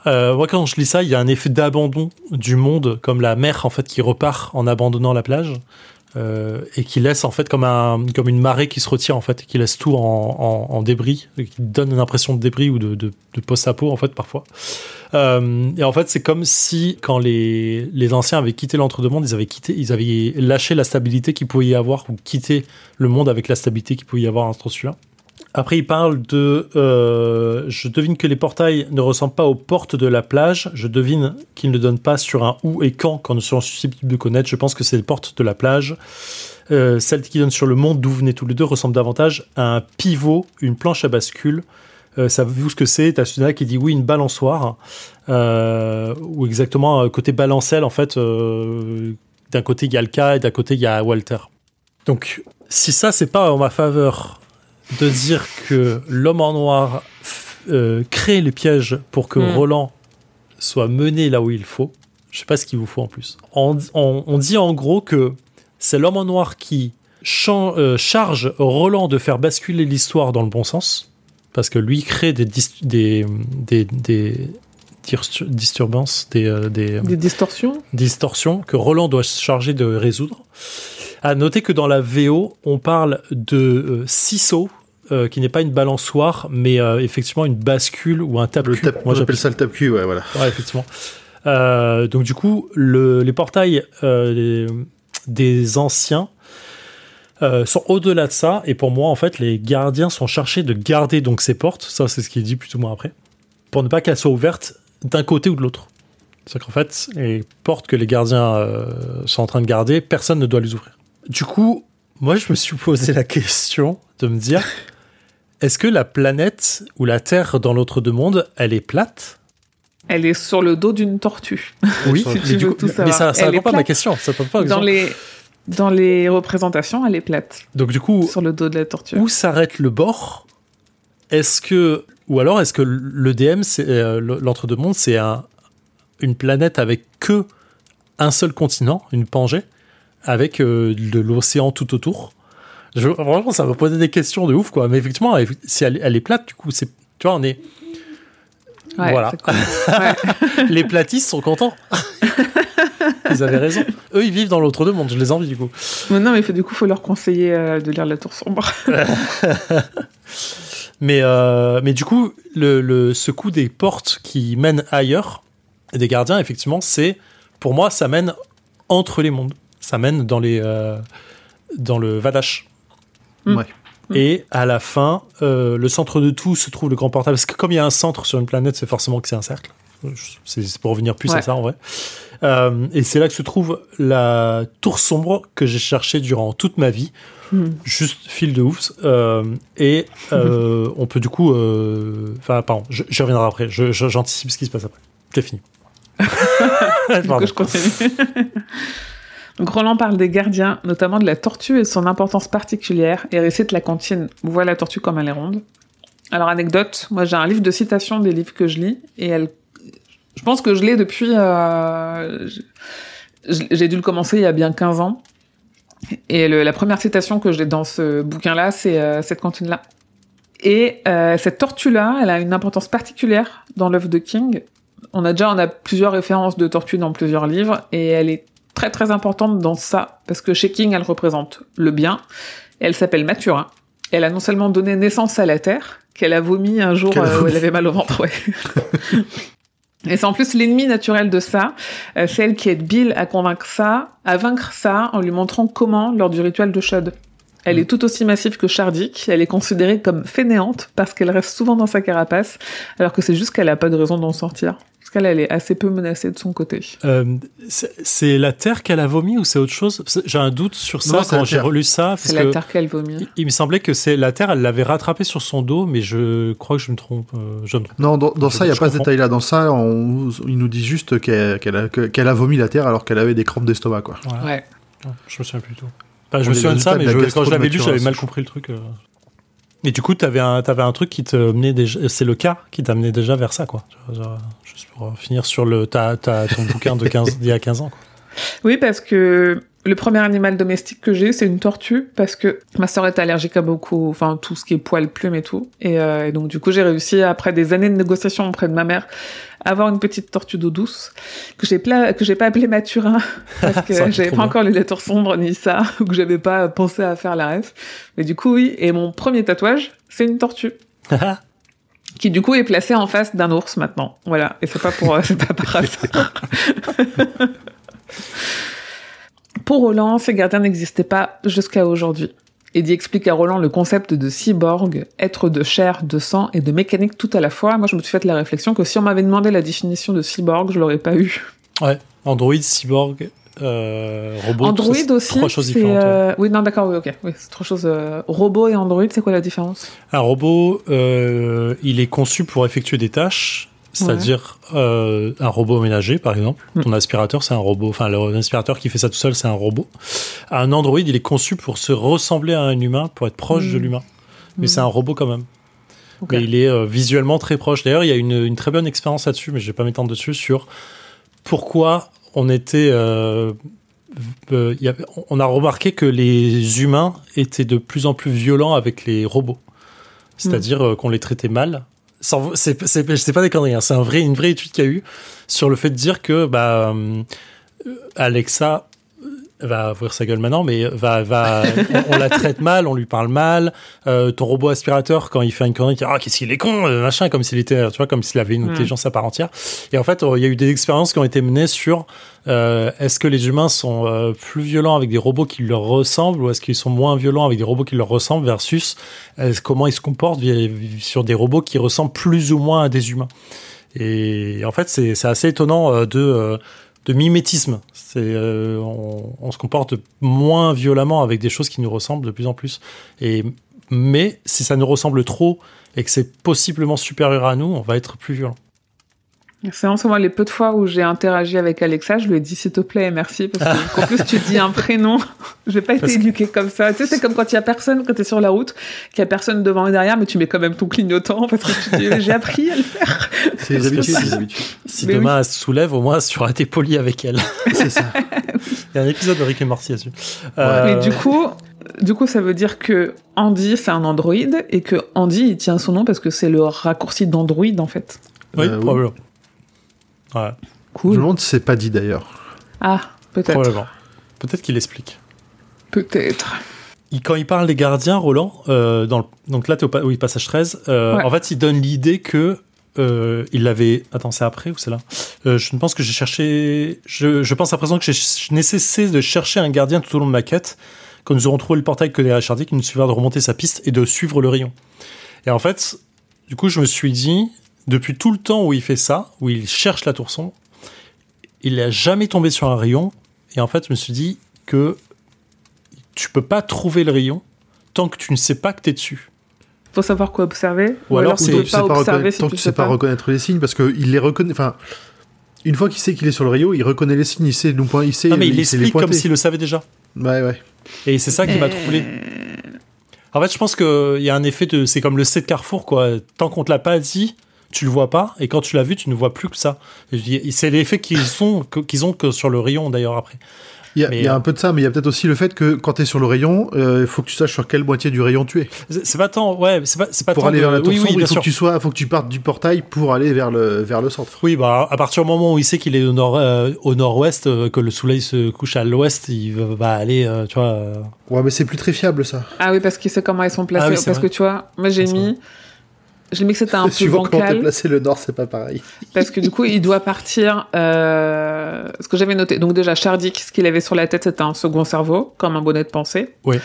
Euh, quand je lis ça, il y a un effet d'abandon du monde, comme la mer en fait qui repart en abandonnant la plage. Euh, et qui laisse en fait comme un comme une marée qui se retire en fait qui laisse tout en, en, débris qui donne une impression de débris ou de, de, de post-apo en fait parfois euh, et en fait c'est comme si quand les, les anciens avaient quitté l'entre-deux-mondes ils avaient quitté ils avaient lâché la stabilité qu'il pouvait y avoir ou quitté le monde avec la stabilité qu'il pouvait y avoir entre celui-là après, il parle de. Euh, je devine que les portails ne ressemblent pas aux portes de la plage. Je devine qu'ils ne donnent pas sur un où et quand, quand nous serons susceptibles de connaître. Je pense que c'est les portes de la plage. Euh, celle qui donne sur le monde d'où venaient tous les deux ressemble davantage à un pivot, une planche à bascule. Euh, savez-vous ce que c'est? T'as Suna qui dit oui, une balançoire. ou exactement, côté balancelle, en fait. d'un côté, il y a le cas et d'un côté, il y a Walter. Donc, si ça, c'est pas en ma faveur de dire que l'homme en noir euh, crée les pièges pour que mm. Roland soit mené là où il faut. Je sais pas ce qu'il vous faut en plus. On, on, dit en gros que c'est l'homme en noir qui euh, charge Roland de faire basculer l'histoire dans le bon sens, parce que lui crée des, des, des, des disturbances, des, euh, des, des, distorsions. Distorsions que Roland doit se charger de résoudre. À noter que dans la VO, on parle de euh, ciseaux, euh, qui n'est pas une balançoire, mais euh, effectivement une bascule ou un tape-cul. Moi j'appelle ça le tape-cul, ouais, voilà. Ouais, effectivement. Euh, donc du coup, le, les portails des anciens sont au-delà de ça, et pour moi, en fait, les gardiens sont chargés de garder donc ces portes, ça c'est ce qu'il dit plus ou moins après, pour ne pas qu'elles soient ouvertes d'un côté ou de l'autre. C'est qu'en fait, les portes que les gardiens sont en train de garder, personne ne doit les ouvrir. Du coup, moi je me suis posé la question de me dire est-ce que la planète ou la Terre dans l'autre deux mondes, elle est plate? Elle est sur le dos d'une tortue. Oui, mais, ça ne répond pas à ma question. Ça pas dans les dans les représentations, elle est plate. Donc du coup, sur le dos de la tortue. Où s'arrête le bord? Est-ce que ou alors est-ce que le DM, euh, l'entre-deux mondes, c'est un, une planète avec que un seul continent, une Pangée, avec euh, de l'océan tout autour je, franchement, ça va poser des questions de ouf, quoi. Mais effectivement, si elle, est plate, du coup, c'est, tu vois, on est. voilà. les platistes sont contents. ils avaient raison. Eux, ils vivent dans l'autre deux mondes. Je les envie, du coup. non, mais du coup, il faut leur conseiller euh, de lire La Tour Sombre. mais, euh, mais du coup, le, le, ce coup des portes qui mènent ailleurs, des gardiens, effectivement, c'est. Pour moi, ça mène entre les mondes. Ça mène dans, les, euh, dans le Vadash. Mm. Et à la fin, euh, le centre de tout se trouve le grand portail. Parce que comme il y a un centre sur une planète, c'est forcément que c'est un cercle. C'est pour revenir plus à ça en vrai. Euh, et c'est là que se trouve la tour sombre que j'ai cherché durant toute ma vie. Mm. Juste fil de ouf. Euh, et on peut du coup. Enfin, pardon, je, reviendrai après. J'anticipe ce qui se passe après. C'est fini. je continue. Donc Roland parle des gardiens, notamment de la tortue et de son importance particulière, et récite la cantine Vois la tortue comme elle est ronde. Alors anecdote, moi j'ai un livre de citations des livres que je lis, et elle, je pense que je l'ai depuis, euh... j'ai dû le commencer il y a bien 15 ans, et le, la première citation que j'ai dans ce bouquin-là, c'est euh, cette cantine-là. Et euh, cette tortue-là, elle a une importance particulière dans l'œuvre de King. On a déjà, on a plusieurs références de tortue dans plusieurs livres, et elle est très très importante dans ça, parce que chez King, elle représente le bien. Elle s'appelle Mathurin. Elle a non seulement donné naissance à la Terre, qu'elle a vomi un jour euh, où elle avait mal au ventre. Ouais. Et c'est en plus l'ennemi naturel de ça. Euh, c'est elle qui aide Bill à convaincre ça, à vaincre ça, en lui montrant comment lors du rituel de Shud. Elle est tout aussi massive que Shardik. Elle est considérée comme fainéante parce qu'elle reste souvent dans sa carapace, alors que c'est juste qu'elle a pas de raison d'en sortir. Elle est assez peu menacée de son côté. Euh, c'est la Terre qu'elle a vomi ou c'est autre chose? J'ai un doute sur ça quand j'ai relu ça. C'est la Terre qu'elle vomit. Il, me semblait que c'est la Terre, elle l'avait rattrapée sur son dos, mais je crois que je me trompe. Euh, je Non, dans, ça, il n'y a pas ce détail-là. Dans ça, on, il nous dit juste qu'elle a, a, vomi la Terre alors qu'elle avait des crampes d'estomac. Quoi. Ouais. Je me souviens plus tout. je me souviens de ça, mais quand je l'avais lu, j'avais mal compris le truc. Euh. Et du coup, tu avais, avais, un truc qui te menait déjà. C'est le cas qui t'amenait déjà vers ça, quoi. Juste pour finir sur le, ta, ta, ton bouquin de 15, d'il y a 15 ans. Quoi. Oui, parce que le premier animal domestique que j'ai, c'est une tortue, parce que ma sœur est allergique à beaucoup, enfin tout ce qui est poils, plumes et tout. Et, euh, et donc du coup, j'ai réussi après des années de négociations auprès de ma mère à avoir une petite tortue d'eau douce que j'ai que j'ai pas appelée Mathurin parce que j'avais pas encore les lettres sombres ni ça ou que j'avais pas pensé à faire la ref. Mais du coup oui. Et mon premier tatouage, c'est une tortue. Qui du coup est placée en face d'un ours maintenant. Voilà, et c'est pas pour c'est pas par hasard. Pour Roland, ces gardiens n'existaient pas jusqu'à aujourd'hui. Eddie explique à Roland le concept de cyborg, être de chair, de sang et de mécanique tout à la fois. Moi, je me suis fait la réflexion que si on m'avait demandé la définition de cyborg, je l'aurais pas eu. Ouais, Android, cyborg, euh, robot. Android aussi. Trois choses différentes. Euh, oui, non, d'accord, oui, ok. Oui, c'est trois choses. Euh, robot et Android, c'est quoi la différence? Un robot, il est conçu pour effectuer des tâches c'est-à-dire euh, un robot ménager, par exemple. Mm. Ton aspirateur, c'est un robot. Enfin, l'aspirateur qui fait ça tout seul, c'est un robot. Un Android, il est conçu pour se ressembler à un humain, pour être proche de mm. l'humain. Mais c'est un robot quand même. Mais il est visuellement très proche. D'ailleurs, il y a une, une très bonne expérience là-dessus, mais je vais pas m'étendre dessus, sur pourquoi on était euh, on a remarqué que les humains étaient de plus en plus violents avec les robots. C'est-à-dire euh, qu'on les traitait mal. C'est pas des conneries, hein. c'est un vrai, une vraie étude qu'il y a eu sur le fait de dire que bah, euh, Alexa va ouvrir sa gueule maintenant, mais va, va, on, la traite mal, on lui parle mal. Euh, ton robot aspirateur, quand il fait une connerie, il dit ah qu'est-ce qu'il est con, euh, machin, comme s'il était, tu vois, comme s'il avait une intelligence à part entière. Et en fait, il y a eu des expériences qui ont été menées sur euh, est-ce que les humains sont euh, plus violents avec des robots qui leur ressemblent ou est-ce qu'ils sont moins violents avec des robots qui leur ressemblent versus comment ils se comportent sur des robots qui ressemblent plus ou moins à des humains. Et en fait, c'est assez étonnant de de mimétisme. Euh, on, se comporte moins violemment avec des choses qui nous ressemblent de plus en plus. Et, mais si ça nous ressemble trop et que c'est possiblement supérieur à nous, on va être plus violent. C'est en ce moment les peu de fois où j'ai interagi avec Alexa, je lui ai dit s'il te plaît merci parce qu'en plus tu dis un prénom. Je vais pas être éduqué comme ça. Tu sais, c'est comme quand il y a personne, quand tu es sur la route, qu'il y a personne devant et derrière, mais tu mets quand même ton clignotant parce que tu dis j'ai appris à le faire. C'est les habitudes, les habitudes. Si demain elle se soulève, au moins tu auras été poli avec elle. c'est ça. Il y a un épisode de Rick et Morty là-dessus. Euh... Mais du coup, du coup, ça veut dire que Andy, c'est un Android et que Andy, il tient son nom parce que c'est le raccourci d'Android en fait. Oui, euh, probablement. Ouais. Cool. Je me demande si c'est pas dit d'ailleurs. Ah, peut-être. Peut-être qu'il explique. Peut-être. quand il parle des gardiens, Roland, euh, dans donc là, tu es au oui, passage 13, euh, en fait, il donne l'idée que euh, il l'avait. Attends, c'est après ou c'est là? Je ne pense que j'ai cherché. Je, pense à présent que j'ai nécessité de chercher un gardien tout au long de ma quête. Quand nous aurons trouvé le portail que les Hardy, qui nous suffira de remonter sa piste et de suivre le rayon. Et en fait, du coup, je me suis dit, depuis tout le temps où il fait ça, où il cherche la tour sombre, il n'a jamais tombé sur un rayon. Et en fait, je me suis dit que tu peux pas trouver le rayon tant que tu ne sais pas que tu es dessus. Faut savoir quoi observer. Ou, alors, c'est pas, observer tant que tu sais pas, reconnaître les signes parce qu'il les reconnaît. Enfin, une fois qu'il sait qu'il est sur le rayon, il reconnaît les signes, il sait d'où point il sait. Non, mais il, explique comme s'il le savait déjà. Ouais, ouais. Et c'est ça qui m'a troublé. En fait, je pense qu'il y a un effet de. C'est comme le C de Carrefour, quoi. Tant qu'on te l'a pas dit, tu le vois pas, et quand tu l'as vu, tu ne vois plus que ça. C'est l'effet qu'ils qu'ils ont que sur le rayon d'ailleurs après. Il y, a, un peu de ça, mais il y a peut-être aussi le fait que quand tu es sur le rayon, euh, il faut que tu saches sur quelle moitié du rayon tu es. C'est pas tant, ouais, c'est pas, pas pour aller vers la tour sombre, il faut que tu sois, faut que tu partes du portail pour aller vers le vers le centre. Oui, bah à partir du moment où il sait qu'il est au nord euh, au nord-ouest, euh, que le soleil se couche à l'ouest, il va aller, tu vois. Ouais, mais c'est plus très fiable ça. Ah oui, parce qu'il sait comment ils sont placés. Ah parce que tu vois, moi j'ai mis. J'ai mis que c'était un peu bancal. Quand placé le nord, c'est pas pareil. Parce que du coup, il doit partir. Euh, ce que j'avais noté. Donc déjà, Chardic, ce qu'il avait sur la tête, c'était un second cerveau, comme un bonnet de pensée. Oui.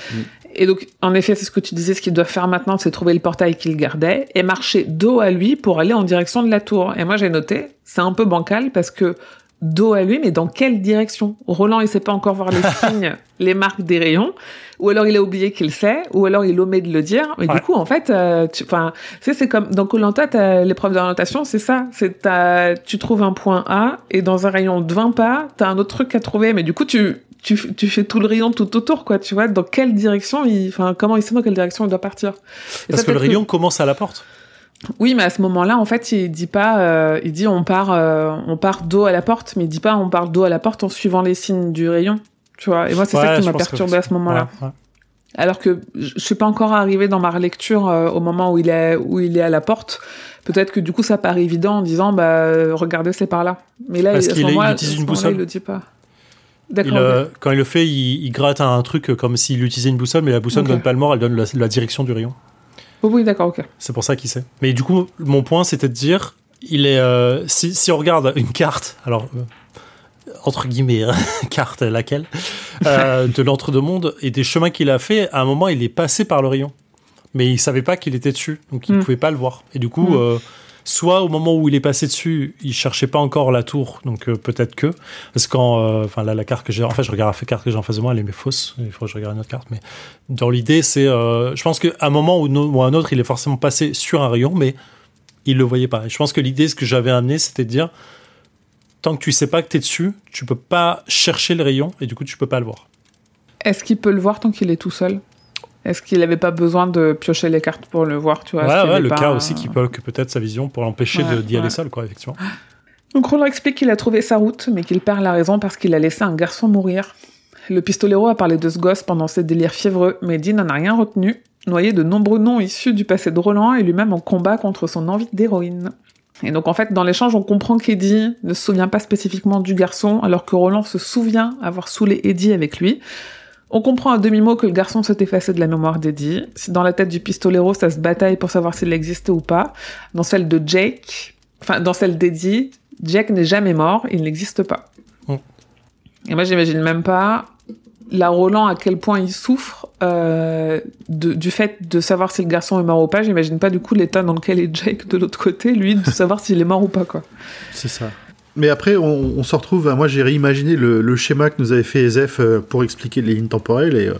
Et donc, en effet, c'est ce que tu disais. Ce qu'il doit faire maintenant, c'est trouver le portail qu'il gardait et marcher dos à lui pour aller en direction de la tour. Et moi, j'ai noté, c'est un peu bancal parce que dos à lui, mais dans quelle direction? Roland, il sait pas encore voir les signes, les marques des rayons ou alors il a oublié qu'il sait, ou alors il omet de le dire. Et du coup, en fait, euh, tu, enfin, tu sais, c'est comme dans Colanta, l'épreuve d'orientation, c'est ça. C'est tu trouves un point A et dans un rayon de 20 pas, t'as un autre truc à trouver, mais du coup, tu tu, tu fais tout le rayon tout autour, quoi. Tu vois, dans quelle direction, il, enfin, comment il sait dans quelle direction il doit partir. Parce que le rayon commence à la porte. Oui, mais à ce moment-là, en fait, il dit pas, euh, il dit on part, euh, on part dos à la porte, mais il dit pas on part dos à la porte en suivant les signes du rayon tu vois. Et moi, c'est ça qui m'a perturbé à ce moment-là. Alors que je suis pas encore arrivé dans ma relecture euh, au moment où il est où il est à la porte. Peut-être que du coup ça paraît évident en disant bah regardez c'est par là. Mais là Parce il, utilise une boussole. il le dit pas. D'accord. Euh, quand il le fait, il, gratte un truc comme s'il utilisait une boussole, mais la boussole ne donne pas le mort, elle donne la, direction du rayon. Oui, d'accord, ok. C'est pour ça qu'il sait. Mais du coup, mon point, c'était de dire, il est, euh, si, si, on regarde une carte, alors entre guillemets, hein, carte laquelle, euh, de l'entre-deux-mondes et des chemins qu'il a fait, à un moment, il est passé par le rayon. Mais il savait pas qu'il était dessus, donc il ne hmm. pouvait pas le voir. Et du coup, hmm. Euh, soit au moment où il est passé dessus, il cherchait pas encore la tour, donc euh, peut-être que. Parce que quand, enfin là, la carte que j'ai, en fait, je regarde la carte que j'ai en face de moi, elle est fausse, il faut que je regarde une autre carte. Mais dans l'idée, c'est, je pense qu'à un moment ou, ou, un autre, il est forcément passé sur un rayon, mais il le voyait pas. Et je pense que l'idée, ce que j'avais amené, c'était de dire, tant que tu sais pas que tu es dessus, tu peux pas chercher le rayon et du coup tu peux pas le voir. Est-ce qu'il peut le voir tant qu'il est tout seul? Est-ce qu'il n'avait pas besoin de piocher les cartes pour le voir, tu vois Ouais, ouais le cas aussi qui bloque peut-être sa vision pour l'empêcher d'y aller seul, quoi, effectivement. Donc Roland explique qu'il a trouvé sa route, mais qu'il perd la raison parce qu'il a laissé un garçon mourir. Le pistolero a parlé de ce gosse pendant ses délires fiévreux, mais Dean n'en a rien retenu, noyé de nombreux noms issus du passé de Roland et lui-même en combat contre son envie d'héroïne. Et donc en fait, dans l'échange, on comprend qu'Eddie ne se souvient pas spécifiquement du garçon, alors que Roland se souvient avoir saoulé Eddie avec lui. On comprend à demi-mot que le garçon s'est effacé de la mémoire d'Eddie. Dans la tête du pistolero, ça se bataille pour savoir s'il existait ou pas. Dans celle de Jake, enfin dans celle d'Eddie, Jake n'est jamais mort, il n'existe pas. Mm. Et moi, j'imagine même pas la Roland à quel point il souffre euh, du fait de savoir si le garçon est mort ou pas. J'imagine pas du coup l'état dans lequel est Jake de l'autre côté, lui, de savoir s'il est mort ou pas, quoi. C'est ça. Mais après, on, se retrouve. Moi, j'ai réimaginé le, schéma que nous avait fait EZF euh, pour expliquer les lignes temporelles et, euh,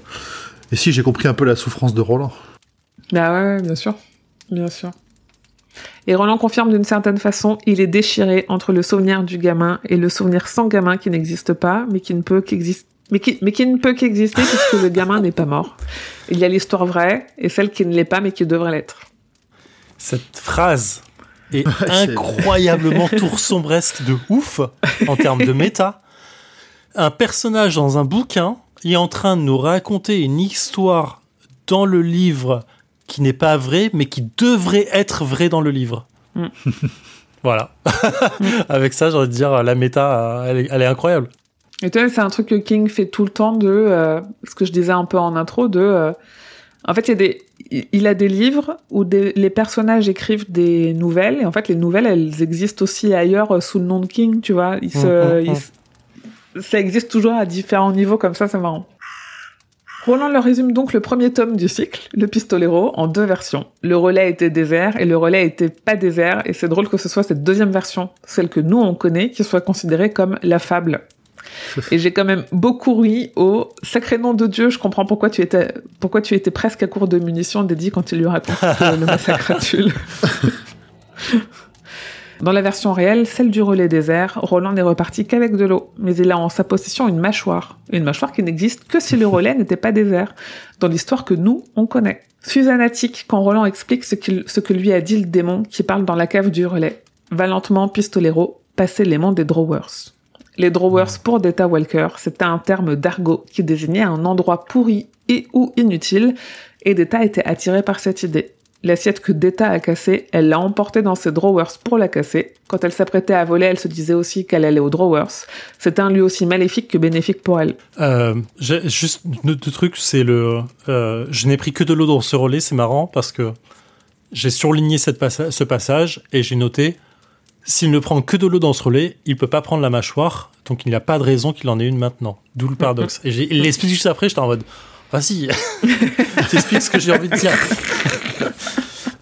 et si j'ai compris un peu la souffrance de Roland. Bah ouais, bien sûr, bien sûr. Et Roland confirme d'une certaine façon, il est déchiré entre le souvenir du gamin et le souvenir sans gamin qui n'existe pas, mais qui ne peut qu'exister. Mais qui, mais qui ne peut qu'exister puisque le gamin n'est pas mort. Il y a l'histoire vraie et celle qui ne l'est pas mais qui devrait l'être. Cette phrase est incroyablement tour sombresque de ouf en termes de méta. Un personnage dans un bouquin est en train de nous raconter une histoire dans le livre qui n'est pas vrai, mais qui devrait être vrai dans le livre. Mm. voilà. Avec ça, j'ai envie de dire, la méta, elle est, incroyable. Et tu vois, c'est un truc que King fait tout le temps de, euh, ce que je disais un peu en intro, de, euh, en fait, il y a des, il a des livres où les personnages écrivent des nouvelles, et en fait, les nouvelles, elles existent aussi ailleurs euh, sous le nom de King, tu vois. se, mm, mm, ça existe toujours à différents niveaux, comme ça, c'est marrant. Roland leur résume donc le premier tome du cycle, le pistolero, en deux versions. Le relais était désert et le relais était pas désert, et c'est drôle que ce soit cette deuxième version, celle que nous on connaît, qui soit considérée comme la fable. Et j'ai quand même beaucoup ri au sacré nom de Dieu, je comprends pourquoi tu étais, pourquoi tu étais presque à court de munitions, Dédi, quand il lui raconte le massacre à Tulle. Dans la version réelle, celle du relais désert, Roland n'est reparti qu'avec de l'eau, mais il a en sa possession une mâchoire. Une mâchoire qui n'existe que si le relais n'était pas désert, dans l'histoire que nous, on connaît. Susanatique quand Roland explique ce, que lui a dit le démon qui parle dans la cave du relais. Valentement pistolero, passer les des drawers. Les drawers pour Data Walker, c'était un terme d'argot qui désignait un endroit pourri et ou inutile, et Data était attiré par cette idée. L'assiette que Deta a cassée, elle l'a emportée dans ses drawers pour la casser. Quand elle s'apprêtait à voler, elle se disait aussi qu'elle allait aux drawers. C'était un lieu aussi maléfique que bénéfique pour elle. Euh, juste deux trucs, c'est le. Euh, je n'ai pris que de l'eau dans ce relais, c'est marrant parce que j'ai surligné cette ce passage et j'ai noté s'il ne prend que de l'eau dans ce relais, il peut pas prendre la mâchoire, donc il n'y a pas de raison qu'il en ait une maintenant. D'où le paradoxe. et il l'explique juste après, j'étais en mode Vas-y, t'expliques ce que j'ai envie de dire.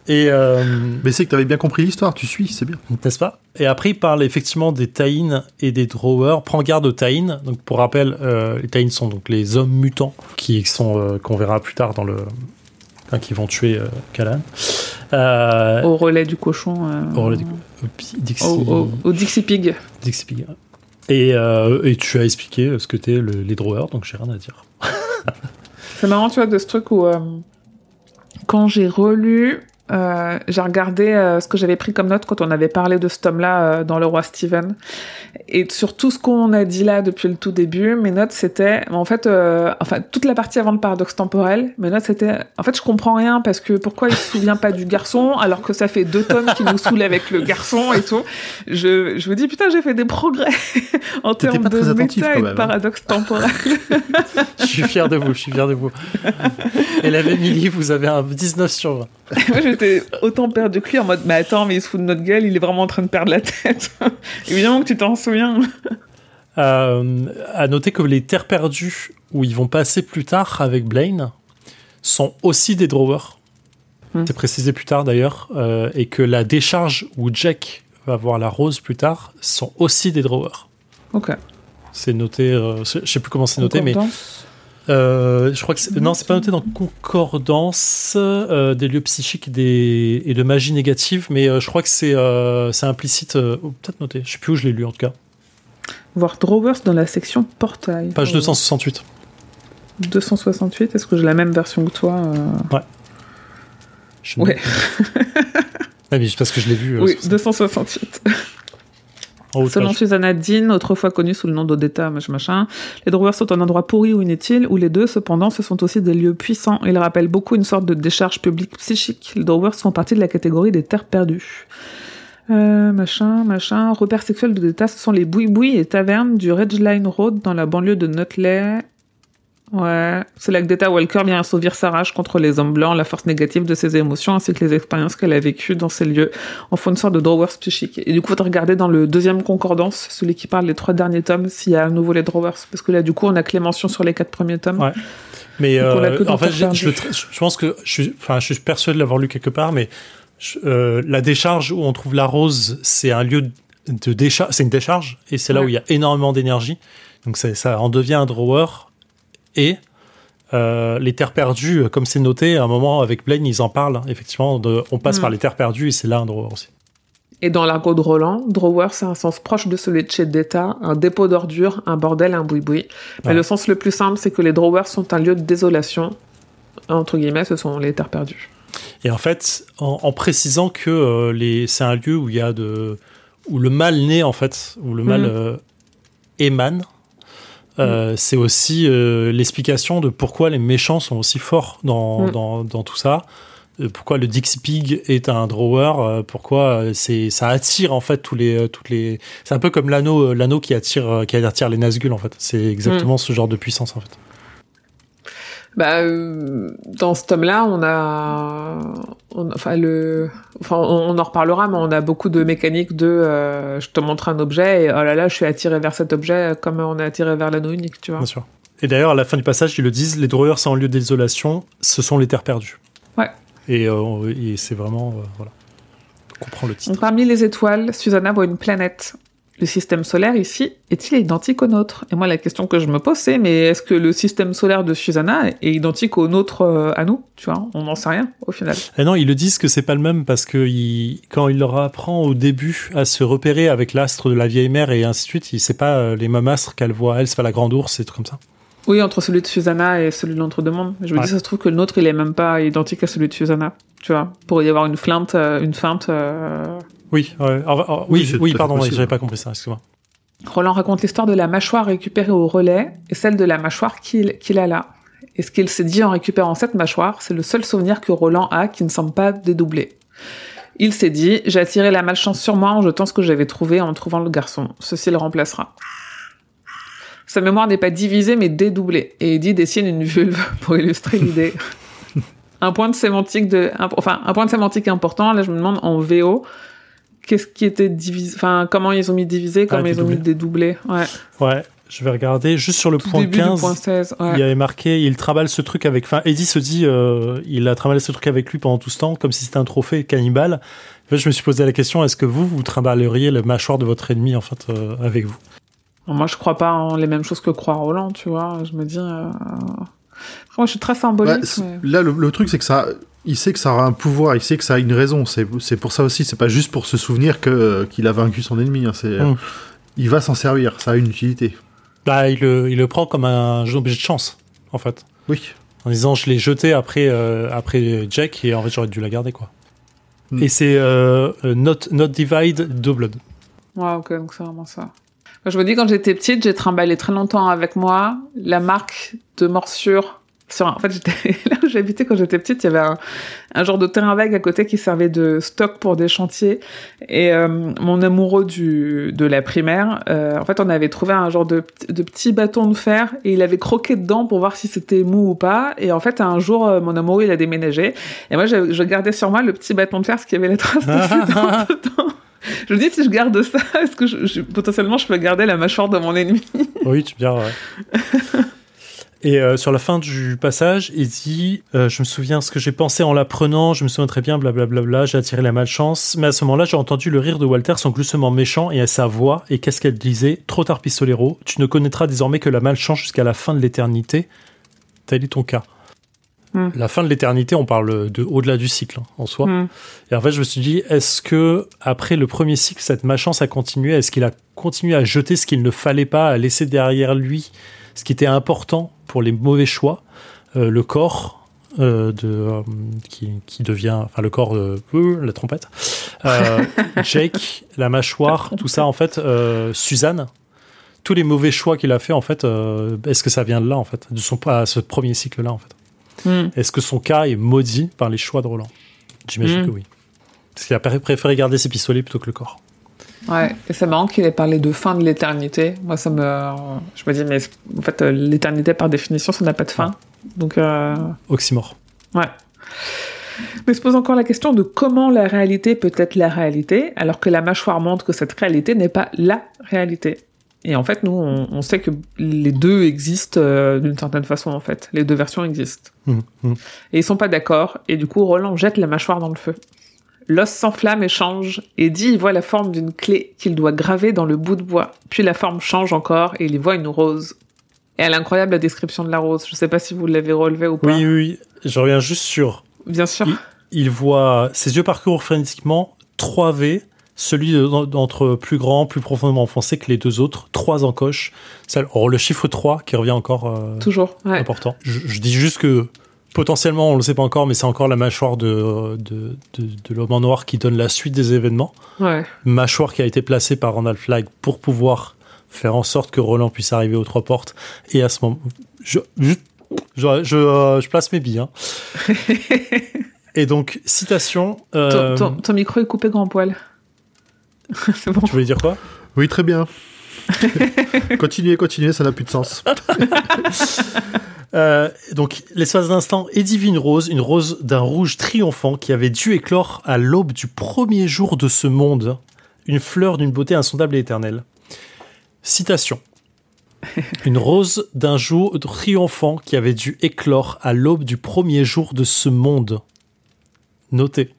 Et euh, Mais c'est que tu avais bien compris l'histoire, tu suis, c'est bien. N'est-ce pas? Et après, il parle effectivement des Taïns et des Drawers. Prends garde aux Taïns. Donc, pour rappel, euh, les Taïns sont donc les hommes mutants qui sont euh, qu'on verra plus tard dans le. Qui vont tuer Kalan. au relais du cochon. au relais du Dixie... Au, au, Dixie Pig. Dixie Pig. Et, et, tu as expliqué ce que t'es les drawers, donc j'ai rien à dire. C'est marrant, tu vois, de ce truc où, euh, quand j'ai relu euh, j'ai regardé euh, ce que j'avais pris comme note quand on avait parlé de ce tome-là euh, dans Le Roi Steven. Et sur tout ce qu'on a dit là depuis le tout début, mes notes c'était, en fait, enfin toute la partie avant le paradoxe temporel, mes notes c'était, en fait je comprends rien parce que pourquoi il se souvient pas du garçon alors que ça fait deux tomes qui nous saoule avec le garçon et tout. Je, je me dis putain j'ai fait des progrès en termes de méta et de hein. paradoxe temporel. je suis fier de vous, je suis fier de vous. Et la Émilie, vous avez un 19 sur 20. J'étais autant perdu que lui en mode, mais attends, mais il se fout de notre gueule, il est vraiment en train de perdre la tête. Évidemment que tu t'en souviens. Euh, à noter que les terres perdues où ils vont passer plus tard avec Blaine sont aussi des drawers. Hmm. C'est précisé plus tard d'ailleurs. Euh, et que la décharge où Jack va voir la rose plus tard sont aussi des drawers. Ok. C'est noté, euh, je sais plus comment c'est noté, mais euh, je crois que non, c'est pas noté dans concordance euh, des lieux psychiques et, des, et de magie négative, mais euh, je crois que c'est c'est implicite, peut-être noté. Je sais plus où je l'ai lu en tout cas. Voir Drawers dans la section portail. Page 268. 268, est-ce que j'ai la même version que toi Ouais. Ouais. mais parce que je l'ai vu. oui, 268. Selon Susanna Dean, autrefois connue sous le nom d'Odetta, machin, les drawers sont un endroit pourri ou inutile, ou les deux, cependant, ce sont aussi des lieux puissants. Ils rappellent beaucoup une sorte de décharge publique psychique. Les drawers font partie de la catégorie des terres perdues. Euh, machin, machin. Repères sexuels d'Odetta, ce sont les bouis-bouis et tavernes du Ridgeline Road dans la banlieue de Nutley, Ouais, c'est là que Data Walker vient assouvir sa rage contre les hommes blancs, la force négative de ses émotions, ainsi que les expériences qu'elle a vécues dans ces lieux, en font une sorte de drawers psychique. Et du coup, faut regarder dans le deuxième concordance, celui qui parle des trois derniers tomes, s'il y a à nouveau les drawers, parce que là, du coup, on a que les mentions sur les quatre premiers tomes. Ouais. Mais euh, en fait, je, je, pense que je suis, enfin, je suis persuadé de l'avoir lu quelque part, mais euh, la décharge où on trouve la rose, c'est un lieu de décharge, c'est une décharge, et c'est là où il y a énormément d'énergie. Donc ça en devient un drawer et euh, les terres perdues, comme c'est noté, à un moment avec Blaine, ils en parlent. Effectivement, on passe mm. par les terres perdues et c'est là un drawer aussi. Et dans l'argot de Roland, drawer, c'est un sens proche de celui de chez Deta, un dépôt d'ordures, un bordel, un boui-boui. Mais le sens le plus simple, c'est que les drawers sont un lieu de désolation. Entre guillemets, ce sont les terres perdues. Et en fait, en, précisant que euh, c'est un lieu où il y a de, où le mal naît en fait, où le mal mm. euh, émane, euh, c'est aussi euh, l'explication de pourquoi les méchants sont aussi forts dans, mm. dans, dans tout ça. Euh, pourquoi le Dixie Pig est un drawer, pourquoi c'est ça attire en fait tous les toutes les c'est un peu comme l'anneau l'anneau qui attire qui attire les Nazgûl en fait. C'est exactement mm. ce genre de puissance en fait. Bah, euh, dans ce tome-là, on a, enfin le, enfin on, en reparlera, mais on a beaucoup de mécaniques de, euh, je te montre un objet et oh là là, je suis attiré vers cet objet comme on est attiré vers l'anneau unique, tu vois. Bien sûr. Et d'ailleurs, à la fin du passage, ils le disent, les drawers sont en lieu désolation, ce sont les terres perdues. Ouais. Et, euh, et c'est vraiment, voilà, on comprend le titre. parmi les étoiles, Susanna voit une planète le système solaire ici est-il identique au nôtre? Et moi, la question que je me pose, c'est mais est-ce que le système solaire de Susanna est identique au nôtre euh, à nous? Tu vois, on n'en sait rien au final. Et eh non, ils le disent que c'est pas le même parce que quand il leur apprend au début à se repérer avec l'astre de la vieille mère et ainsi de suite, il sait pas euh, les mêmes astres qu'elle voit elle, c'est pas la grande ours et tout comme ça. Oui, entre celui de Susanna et celui de l'entre-deux-mondes. Je me dis, ça se trouve que le nôtre, il est même pas identique à celui de Susanna. Tu vois, pour y avoir une flinte, euh, une feinte. Oui, oui, oui, pardon, j'avais pas compris ça, excuse-moi. Roland raconte l'histoire de la mâchoire récupérée au relais et celle de la mâchoire qu'il a là. Et ce qu'il s'est dit en récupérant cette mâchoire, c'est le seul souvenir que Roland a qui ne semble pas dédoublé. Il s'est dit, j'ai attiré la malchance sur moi en jetant ce que j'avais trouvé en trouvant le garçon. Ceci le remplacera. Sa mémoire n'est pas divisée mais dédoublée. Et Eddie dessine une vulve pour illustrer l'idée. un point de sémantique de, enfin, un point de sémantique important. Là, je me demande en VO, qu'est-ce qui était divisé, enfin, comment ils ont mis divisé, comment ah, ils ont mis dédoublé. Ouais. Ouais. Je vais regarder juste sur le point 15. Point 16, ouais. Il y avait marqué, il travaille ce truc avec. Enfin, Eddie se dit, euh, il a travaillé ce truc avec lui pendant tout ce temps, comme si c'était un trophée cannibale. En fait, je me suis posé la question est-ce que vous, vous trimballeriez le mâchoire de votre ennemi, en fait, euh, avec vous? Moi, je crois pas en les mêmes choses que croit Roland, tu vois. Je me dis. Euh... Moi, je suis très symbolique. Là, le, truc, c'est que ça, il sait que ça aura un pouvoir, il sait que ça a une raison. C'est pour ça aussi, c'est pas juste pour se souvenir que qu'il a vaincu son ennemi. Hein. c'est il va s'en servir, ça a une utilité. Bah, il le, il le prend comme un objet de chance, en fait. Oui. En disant, je l'ai jeté après, euh, après Jack et en fait j'aurais dû la garder, quoi. Hum. Et c'est euh, Not, Not Divide Doubled. Ouais, ok, donc c'est vraiment ça. Je me dis, quand j'étais petite, j'ai trimballé très longtemps avec moi la marque de morsure en fait, là où j'habitais quand j'étais petite, il y avait un, genre de terrain vague à côté qui servait de stock pour des chantiers. Et euh, mon amoureux du, de la primaire, euh, en fait, on avait trouvé un genre de, de petit bâton de fer et il avait croqué dedans pour voir si c'était mou ou pas. Et en fait, un jour, euh, mon amoureux, il a déménagé. Et moi, je, je gardais sur moi le petit bâton de fer, ce qui avait les traces dessus dans Je me dis, si je garde ça, est-ce que je, potentiellement je peux garder la mâchoire de mon ennemi Oui, tu bien, ouais. Et euh, sur la fin du passage, il dit euh, Je me souviens ce que j'ai pensé en l'apprenant, je me souviens très bien, blablabla, j'ai attiré la malchance. Mais à ce moment-là, j'ai entendu le rire de Walter, son gloussement méchant, et à sa voix, et qu'est-ce qu'elle disait? Trop tard, pistolero, tu ne connaîtras désormais que la malchance jusqu'à la fin de l'éternité. Tel est ton cas. Hmm. La fin de l'éternité, on parle de au-delà du cycle hein, en soi. Hmm. Et en fait, je me suis dit, est-ce que après le premier cycle, cette malchance a continué? Est-ce qu'il a continué à jeter ce qu'il ne fallait pas, à laisser derrière lui ce qui était important pour les mauvais choix, le corps de qui, qui, devient enfin le corps de la trompette Jake la mâchoire tout ça en fait Suzanne tous les mauvais choix qu'il a fait en fait est-ce que ça vient de là en fait de son à ce premier cycle là en fait? Hmm. Est-ce que son cas est maudit par les choix de Roland? J'imagine hmm. que oui. Parce qu'il a préféré garder ses pistolets plutôt que le corps. Ouais, et c'est marrant qu'il ait parlé de fin de l'éternité. Moi, ça me. Je me dis, mais en fait, euh, l'éternité, par définition, ça n'a pas de fin. Donc. Euh... Oxymore. Ouais. Mais se pose encore la question de comment la réalité peut être la réalité, alors que la mâchoire montre que cette réalité n'est pas la réalité. Et en fait, nous, on, sait que les deux existent euh, d'une certaine façon, en fait. Les deux versions existent. Mmh, mmh. Et ils sont pas d'accord. Et du coup, Roland jette la mâchoire dans le feu. L'os s'enflamme et change. Et dit, il voit la forme d'une clé qu'il doit graver dans le bout de bois. Puis la forme change encore et il y voit une rose. Et elle est incroyable, la description de la rose. Je sais pas si vous l'avez relevé ou pas. Oui, oui, Je reviens juste sur. Bien sûr. Il, voit ses yeux parcourent frénétiquement 3 V celui d'entre plus grand, plus profondément enfoncé que les deux autres, trois encoches. Oh, le chiffre 3 qui revient encore euh, Toujours, important. Je, dis juste que potentiellement, on le sait pas encore, mais c'est encore la mâchoire de, de, l'homme en noir qui donne la suite des événements. Mâchoire qui a été placée par Ronald Flag pour pouvoir faire en sorte que Roland puisse arriver aux trois portes. Et à ce moment, je, je, euh, place mes billes. Hein. Et donc, citation. Euh, ton, micro est coupé grand poil. Tu voulais dire quoi? Oui, très bien. continuez, continuez, ça n'a plus de sens. Euh, donc, l'espace d'instant, Eddie vit une rose, une rose d'un rouge triomphant qui avait dû éclore à l'aube du premier jour de ce monde, une fleur d'une beauté insondable et éternelle. Citation. Une rose d'un jour triomphant qui avait dû éclore à l'aube du premier jour de ce monde. Notez.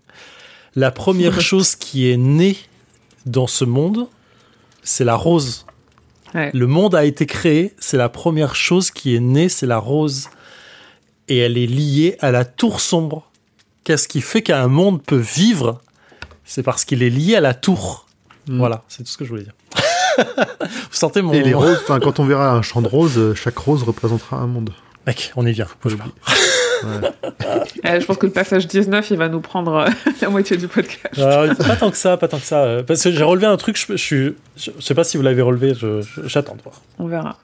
La première chose qui est née dans ce monde, c'est la rose. Le monde a été créé, c'est la première chose qui est née, c'est la rose. Et elle est liée à la tour sombre. Qu'est-ce qui fait qu'un monde peut vivre? C'est parce qu'il est lié à la tour. Hmm. Voilà, c'est tout ce que je voulais dire. Vous sentez mon... Et les roses, quand on verra un champ de roses, chaque rose représentera un monde. Mec, on y vient. Euh, je pense que le passage 19, il va nous prendre euh, la moitié du podcast. Euh, pas tant que ça, pas tant que ça. Parce que j'ai relevé un truc, je, je, je, sais pas si vous l'avez relevé, j'attends de voir. On verra.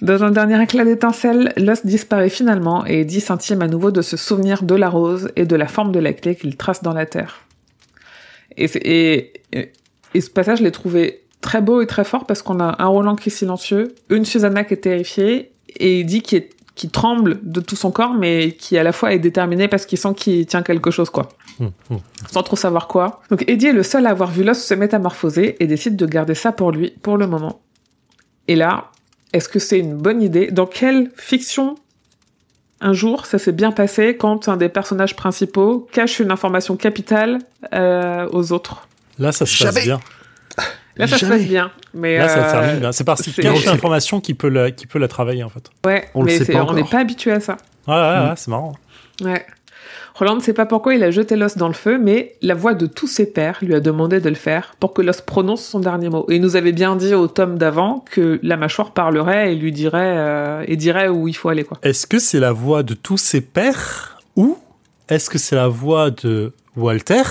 Dans un dernier éclat d'étincelle, l'os disparaît finalement et Eddie s'intime à nouveau de se souvenir de la rose et de la forme de la clé qu'il trace dans la terre. Et, et, et ce passage, je l'ai trouvé très beau et très fort parce qu'on a un Roland qui est silencieux, une Susanna qui est terrifiée et Eddie qui est qui tremble de tout son corps, mais qui à la fois est déterminé parce qu'il sent qu'il tient quelque chose, quoi. Hum, hum. Sans trop savoir quoi. Donc Eddie est le seul à avoir vu l'os se métamorphoser et décide de garder ça pour lui, pour le moment. Et là, est-ce que c'est une bonne idée? Dans quelle fiction un jour ça s'est bien passé quand un des personnages principaux cache une information capitale euh, aux autres? Là, ça se passe bien. Là, ça se passe bien. Mais Là, ça euh, bien. C'est parce qu'il cache l'information qui peut la, qui peut la travailler, en fait. Ouais, on mais on n'est pas habitué à ça. Ouais, ouais, ouais c'est marrant. Ouais. Roland ne sait pas pourquoi il a jeté l'os dans le feu, mais la voix de tous ses pères lui a demandé de le faire pour que l'os prononce son dernier mot. Et il nous avait bien dit au tome d'avant que la mâchoire parlerait et lui dirait euh, et dirait où il faut aller quoi. Est-ce que c'est la voix de tous ses pères ou est-ce que c'est la voix de Walter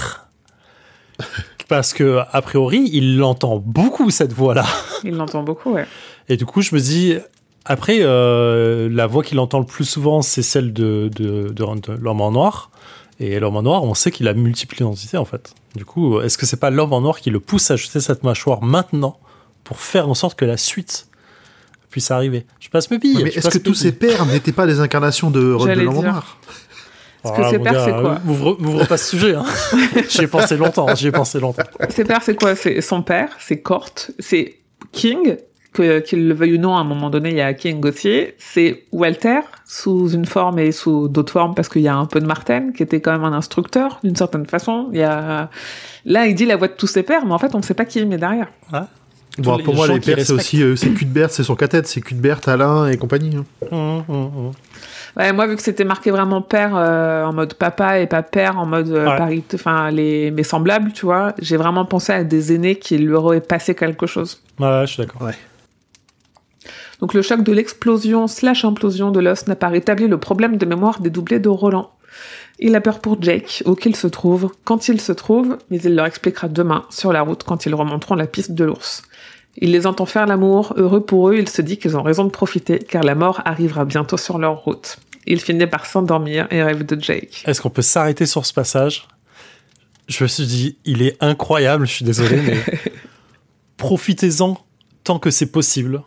parce que a priori, il l'entend beaucoup cette voix-là. Il l'entend beaucoup, ouais. Et du coup, je me dis, après, euh, la voix qu'il entend le plus souvent, c'est celle de, de, l'homme en noir. Et l'homme en noir, on sait qu'il a multiples identités en fait. Du coup, est-ce que c'est pas l'homme en noir qui le pousse à jeter cette mâchoire maintenant pour faire en sorte que la suite puisse arriver? Je passe mes billes. mais est-ce que tous ses pères n'étaient pas des incarnations de, de l'homme en noir? Parce que ses pères, c'est quoi M'ouvre pas ce sujet. Hein. j'y ai pensé longtemps. J'y ai pensé longtemps. Ses pères, c'est quoi? C'est son père, c'est Cort, c'est King, qu'il le veuille ou non, à un moment donné, il y a King aussi. C'est Walter, sous une forme et sous d'autres formes, parce qu'il y a un peu de Martin, qui était quand même un instructeur, d'une certaine façon. Il y a... Là, il dit la voix de tous ses pères, mais en fait, on ne sait pas qui il met derrière. Bon, pour moi, les pères, c'est aussi euh, c'est Cuthbert, c'est son cathète, c'est Cuthbert, Alain et compagnie. Hein. Hum, hum, hum. Ouais, moi, vu que c'était marqué vraiment père euh, en mode papa et pas père en mode euh, enfin les mes semblables, tu vois, j'ai vraiment pensé à des aînés qui lui auraient passé quelque chose. Ouais, je suis d'accord. Ouais. Donc le choc de l'explosion slash implosion de l'os n'a pas rétabli le problème de mémoire des doublés de Roland. Il a peur pour Jake, où qu'il se trouve, quand il se trouve, mais il leur expliquera demain, sur la route, quand ils remonteront la piste de l'ours. Il les entend faire l'amour, heureux pour eux, il se dit qu'ils ont raison de profiter, car la mort arrivera bientôt sur leur route. Il finit par s'endormir et rêve de Jake. Est-ce qu'on peut s'arrêter sur ce passage? Je me suis dit, il est incroyable, je suis désolé, mais profitez-en tant que c'est possible,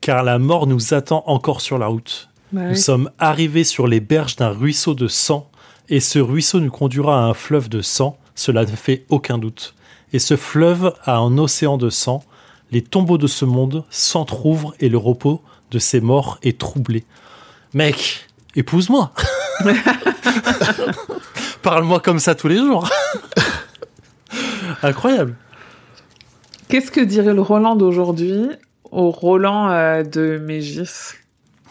car la mort nous attend encore sur la route. Bah nous sommes arrivés sur les berges d'un ruisseau de sang, et ce ruisseau nous conduira à un fleuve de sang, cela ne fait aucun doute. Et ce fleuve a un océan de sang, les tombeaux de ce monde s'entr'ouvrent et le repos de ces morts est troublé. Mec, épouse-moi. Parle-moi comme ça tous les jours. Incroyable. Qu'est-ce que dirait le Roland d'aujourd'hui au Roland euh, de Mégis?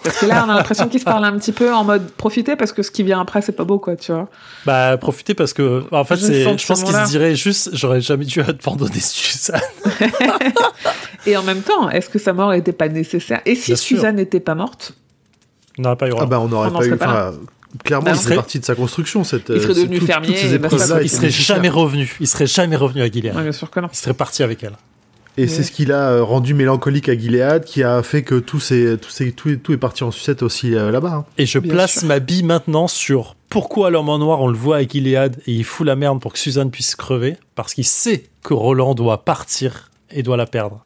Parce que là, on a l'impression qu'ils se parlent un petit peu en mode profiter parce que ce qui vient après, c'est pas beau, quoi, tu vois. Bah, profiter parce que, en fait, je pense qu'ils se diraient juste, j'aurais jamais dû abandonner Suzanne. Et en même temps, est-ce que sa mort n'était pas nécessaire? Et si Suzanne n'était pas morte? On n'aurait pas eu. Ah bah, on n'aurait pas eu. Clairement, c'est partie de sa construction. Cette, il serait devenu fermier. il serait jamais revenu. Il serait jamais revenu à Gilead. bien sûr que non. Il serait parti avec elle. Et c'est ce qui l'a euh, rendu mélancolique à Gilead, qui a fait que tout, est, tout, est, tout, est, tout est parti en sucette aussi euh, là-bas. Hein. Et je place ma bille maintenant sur pourquoi l'homme en noir, on le voit à Gilead et il fout la merde pour que Suzanne puisse crever, parce qu'il sait que Roland doit partir et doit la perdre.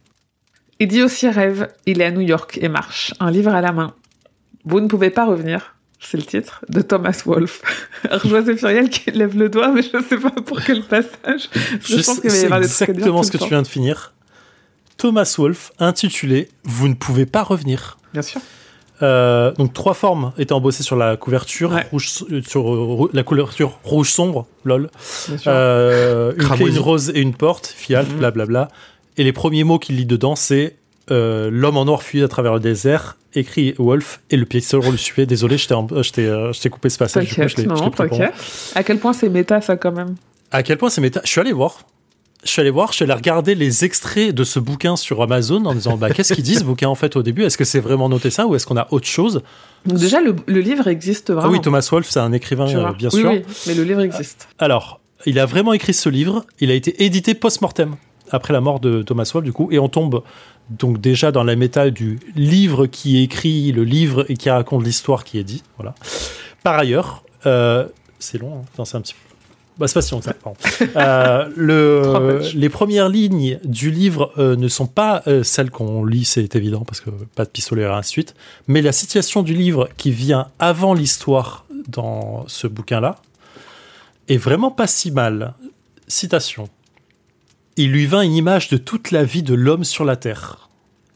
Il dit aussi rêve, il est à New York et marche, un livre à la main. Vous ne pouvez pas revenir, c'est le titre, de Thomas Wolfe. José Furiel qui lève le doigt, mais je ne sais pas pour quel passage. Je, je pense qu'il va y avoir des exactement ce que tu viens de finir. Thomas Wolfe intitulé Vous ne pouvez pas revenir. Bien sûr. Euh, donc trois formes étaient embossées sur la couverture, rouge, euh, sur euh, la couverture rouge sombre, lol. Euh, une clé, une rose et une porte, fiat, mhm. blablabla. Et les premiers mots qu'il lit dedans, c'est l'homme en noir fuit à travers le désert, écrit Wolf, et le lui suivait. Désolé, je t'ai coupé ce passage. Du coup, À quel point c'est méta ça quand même? À quel point c'est méta? Je suis allé voir je suis allé voir, je suis allé regarder les extraits de ce bouquin sur Amazon en disant bah, qu'est-ce qu'ils disent ce bouquin en fait au début? Est-ce que c'est vraiment noté ça ou est-ce qu'on a autre chose? Donc déjà le, livre existe vraiment. Ah oui, Thomas Wolfe, c'est un écrivain euh, bien sûr. Oui, mais le livre existe. Alors, il a vraiment écrit ce livre. Il a été édité post-mortem après la mort de Thomas Wolfe du coup, et on tombe donc déjà dans la méta du livre qui est écrit, le livre et qui raconte l'histoire qui est dit. Voilà. Par ailleurs, euh, c'est long, hein c'est un petit peu bah, c'est pas si euh, le, les premières lignes du livre euh, ne sont pas euh, celles qu'on lit, c'est évident, parce que pas de pistolet et ainsi de suite. Mais la situation du livre qui vient avant l'histoire dans ce bouquin-là est vraiment pas si mal. Citation. Il lui vint une image de toute la vie de l'homme sur la terre.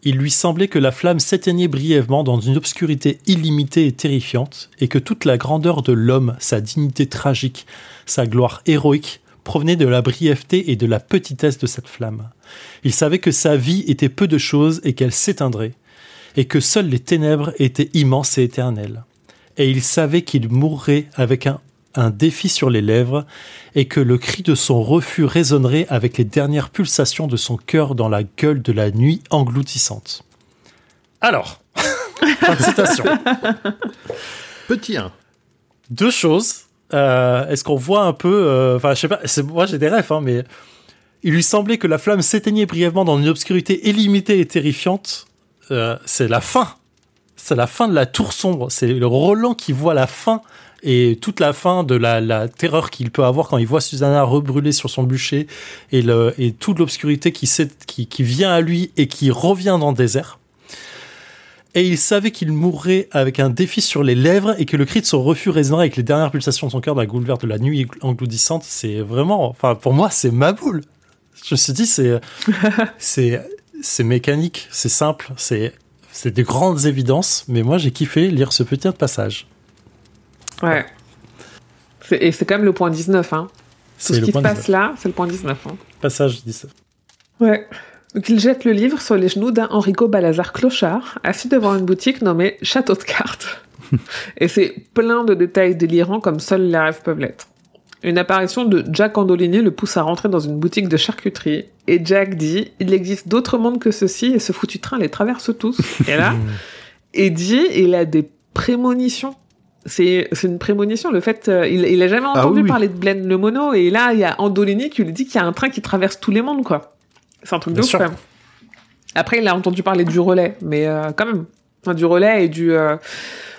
Il lui semblait que la flamme s'éteignait brièvement dans une obscurité illimitée et terrifiante, et que toute la grandeur de l'homme, sa dignité tragique, sa gloire héroïque provenait de la brièveté et de la petitesse de cette flamme. Il savait que sa vie était peu de choses et qu'elle s'éteindrait, et que seules les ténèbres étaient immenses et éternelles. Et il savait qu'il mourrait avec un, un défi sur les lèvres, et que le cri de son refus résonnerait avec les dernières pulsations de son cœur dans la gueule de la nuit engloutissante. Alors, citation. Petit 1. Deux choses. Euh, est-ce qu'on voit un peu, euh, enfin, je sais pas, moi j'ai des rêves, hein, mais il lui semblait que la flamme s'éteignait brièvement dans une obscurité illimitée et terrifiante. Euh, c'est la fin. C'est la fin de la tour sombre. C'est le Roland qui voit la fin et toute la fin de la, terreur qu'il peut avoir quand il voit Susanna rebrûler sur son bûcher et, le, et toute l'obscurité qui, qui, qui vient à lui et qui revient dans le désert et il savait qu'il mourrait avec un défi sur les lèvres et que le cri de son refus résonnerait avec les dernières pulsations de son cœur dans la goule verte de la nuit engloutissante. C'est vraiment, enfin, pour moi, c'est ma boule. Je me suis dit, c'est, c'est, c'est mécanique, c'est simple, c'est, c'est des grandes évidences, mais moi, j'ai kiffé lire ce petit passage. Ouais. Et c'est quand même le point 19, hein. Tout ce qui se passe là, c'est le point 19. Hein. Passage 19. Ouais. Donc il jette le livre sur les genoux d'un Enrico Balazar clochard, assis devant une boutique nommée Château de cartes. et c'est plein de détails délirants comme seuls les rêves peuvent l'être. une apparition de Jack Andolini le pousse à rentrer dans une boutique de charcuterie. Et Jack dit Il existe d'autres mondes que ceci et ce foutu train les traverse tous. Et là, Eddie, il a des prémonitions. C'est une prémonition. Le fait, euh, il, il a jamais ah entendu parler de Glenn le mono. Et là, il y a Andolini qui lui dit qu'il y a un train qui traverse tous les mondes, quoi. C'est un truc de ouf, quand même. Après, il a entendu parler du relais, mais euh, quand même. Enfin, du relais et du, euh,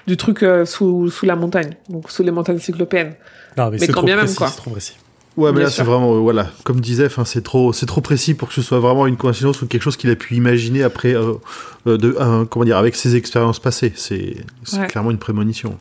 du truc sous, sous la montagne. Donc, sous les montagnes cyclopéennes. Non, mais, mais quand bien même, quoi. Trop précis. Ouais, mais là, c'est vraiment, euh, voilà, comme disait, c'est trop, c'est trop précis pour que ce soit vraiment une coïncidence ou quelque chose qu'il a pu imaginer après, euh, euh, de, comment dire, avec ses expériences passées. C'est, clairement une prémonition.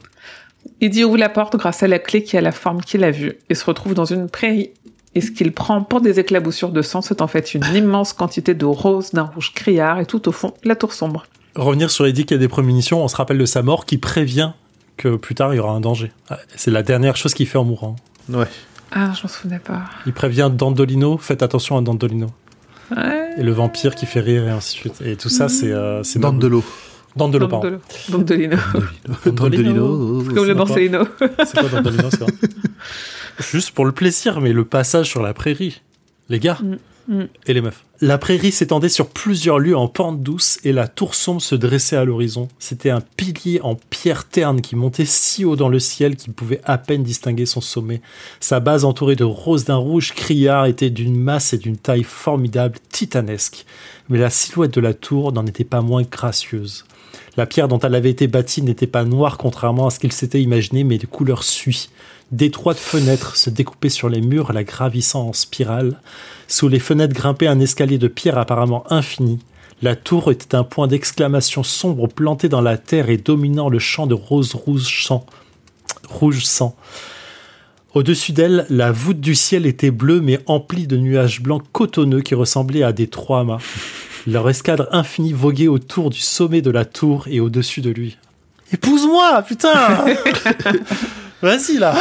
Il ouvre la porte grâce à la clé qui a la forme qu'il a vue et se retrouve dans une prairie. Et ce qu'il prend pour des éclaboussures de sang, c'est en fait une immense quantité de roses d'un rouge criard et tout au fond, la tour sombre. Revenir sur Eddie qui a des prémonitions, on se rappelle de sa mort qui prévient que plus tard il y aura un danger. C'est la dernière chose qu'il fait en mourant. Ouais. Ah, je m'en souvenais pas. Il prévient Dandolino, faites attention à Dandolino. Ouais. Et le vampire qui fait rire et ainsi de suite. Et tout ça, c'est. Euh, Dandolo. Dandolo, pardon. Dandolino. Dandolino. Comme le Marcelino. C'est quoi Dandolino, c'est Juste pour le plaisir, mais le passage sur la prairie. Les gars, mm. Et les meufs. La prairie s'étendait sur plusieurs lieues en pente douce et la tour sombre se dressait à l'horizon. C'était un pilier en pierre terne qui montait si haut dans le ciel qu'il pouvait à peine distinguer son sommet. Sa base entourée de roses d'un rouge criard était d'une masse et d'une taille formidable, titanesque. Mais la silhouette de la tour n'en était pas moins gracieuse. La pierre dont elle avait été bâtie n'était pas noire contrairement à ce qu'il s'était imaginé, mais de couleur suie. D'étroites fenêtres se découpaient sur les murs, la gravissant en spirale. Sous les fenêtres grimpait un escalier de pierre apparemment infini. La tour était un point d'exclamation sombre planté dans la terre et dominant le champ de rose rouge sang. Rouge sang. Au-dessus d'elle, la voûte du ciel était bleue mais emplie de nuages blancs cotonneux qui ressemblaient à des trois-mâts. Leur escadre infinie voguait autour du sommet de la tour et au-dessus de lui. Épouse-moi, putain Vas-y là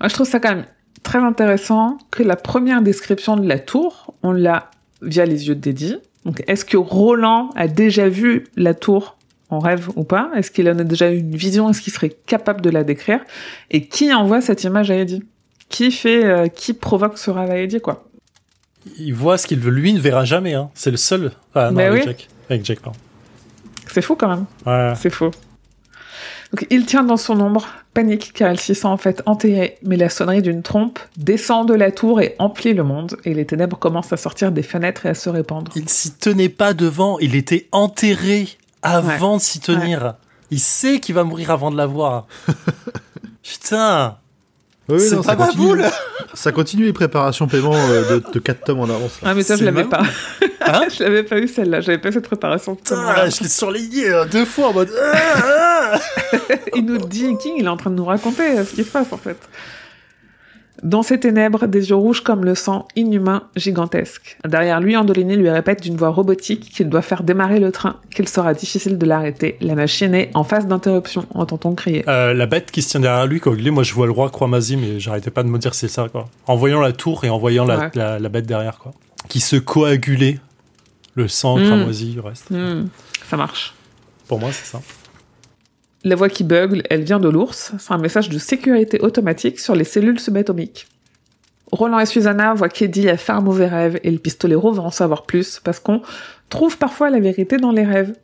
Moi, je trouve ça quand même très intéressant que la première description de la tour, on l'a via les yeux de Dédi. Donc, est-ce que Roland a déjà vu la tour en rêve ou pas? Est-ce qu'il en a déjà eu une vision? Est-ce qu'il serait capable de la décrire? Et qui envoie cette image à Eddie? Qui fait, euh, qui provoque ce rêve à Eddie, quoi? Il voit ce qu'il veut. Lui ne verra jamais. Hein. C'est le seul. Ah non, avec Jack. Avec Jack, pardon. C'est faux quand même. C'est faux. Donc, il tient dans son ombre, panique car elle s'y sent en fait enterrée, mais la sonnerie d'une trompe descend de la tour et emplit le monde, et les ténèbres commencent à sortir des fenêtres et à se répandre. Il s'y tenait pas devant, il était enterré avant de s'y tenir. Il sait qu'il va mourir avant de la voir. Putain c'est pas ma boule Ça continue les préparations paiement euh, de, de 4 tomes en avance. Ah mais ça je l'avais pas. Hein je l'avais pas eu celle-là, j'avais pas cette préparation. Ah, je l'ai surligné euh, deux fois en mode... il nous dit, King, il est en train de nous raconter euh, ce qui se passe en fait. Dans ses ténèbres, des yeux rouges comme le sang, inhumain, gigantesque. Derrière lui, Andolini lui répète d'une voix robotique qu'il doit faire démarrer le train, qu'il sera difficile de l'arrêter. La machine est en phase d'interruption, entend-on crier. Euh, la bête qui se tient derrière lui, Cogli, moi je vois le roi Croix-Mazie, mais j'arrêtais pas de me dire c'est ça, quoi. En voyant la tour et en voyant la, bête derrière, quoi. Qui se coagulait, le sang mmh. cramoisi, du reste. Hmm. Ça marche. Pour moi, c'est ça. La voix qui bugle, elle vient de l'ours. C'est un message de sécurité automatique sur les cellules subatomiques. Roland et Susanna voient qu'Eddie a fait un mauvais rêve et le pistolero va en savoir plus parce qu'on trouve parfois la vérité dans les rêves.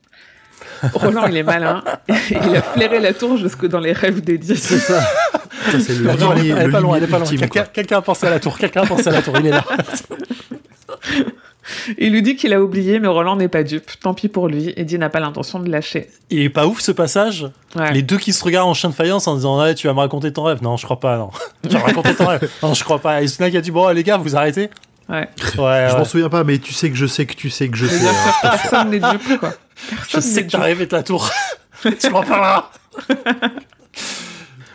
Roland, il est malin. il a flairé la tour jusque dans les rêves d'Eddie. C'est ça. ça c'est le non, elle, est pas loin, elle est pas loin. Quelqu'un a pensé à la tour. Quelqu'un a pensé à la tour. Il est là. Il lui dit qu'il a oublié, mais Roland n'est pas dupe. Tant pis pour lui. Eddie n'a pas l'intention de lâcher. Il est pas ouf ce passage Les deux qui se regardent en chien de faïence en disant ouais, Tu vas me raconter ton rêve. Non, je crois pas, non. tu vas me raconter ton rêve. Non, je crois pas. Et qui a dit Bon, les gars, vous arrêtez Ouais. ouais je m'en souviens pas, mais tu sais que je sais que tu sais que je sais. Personne n'est dupe, quoi. je sais que t'as rêvé la tour. tu m'en parleras.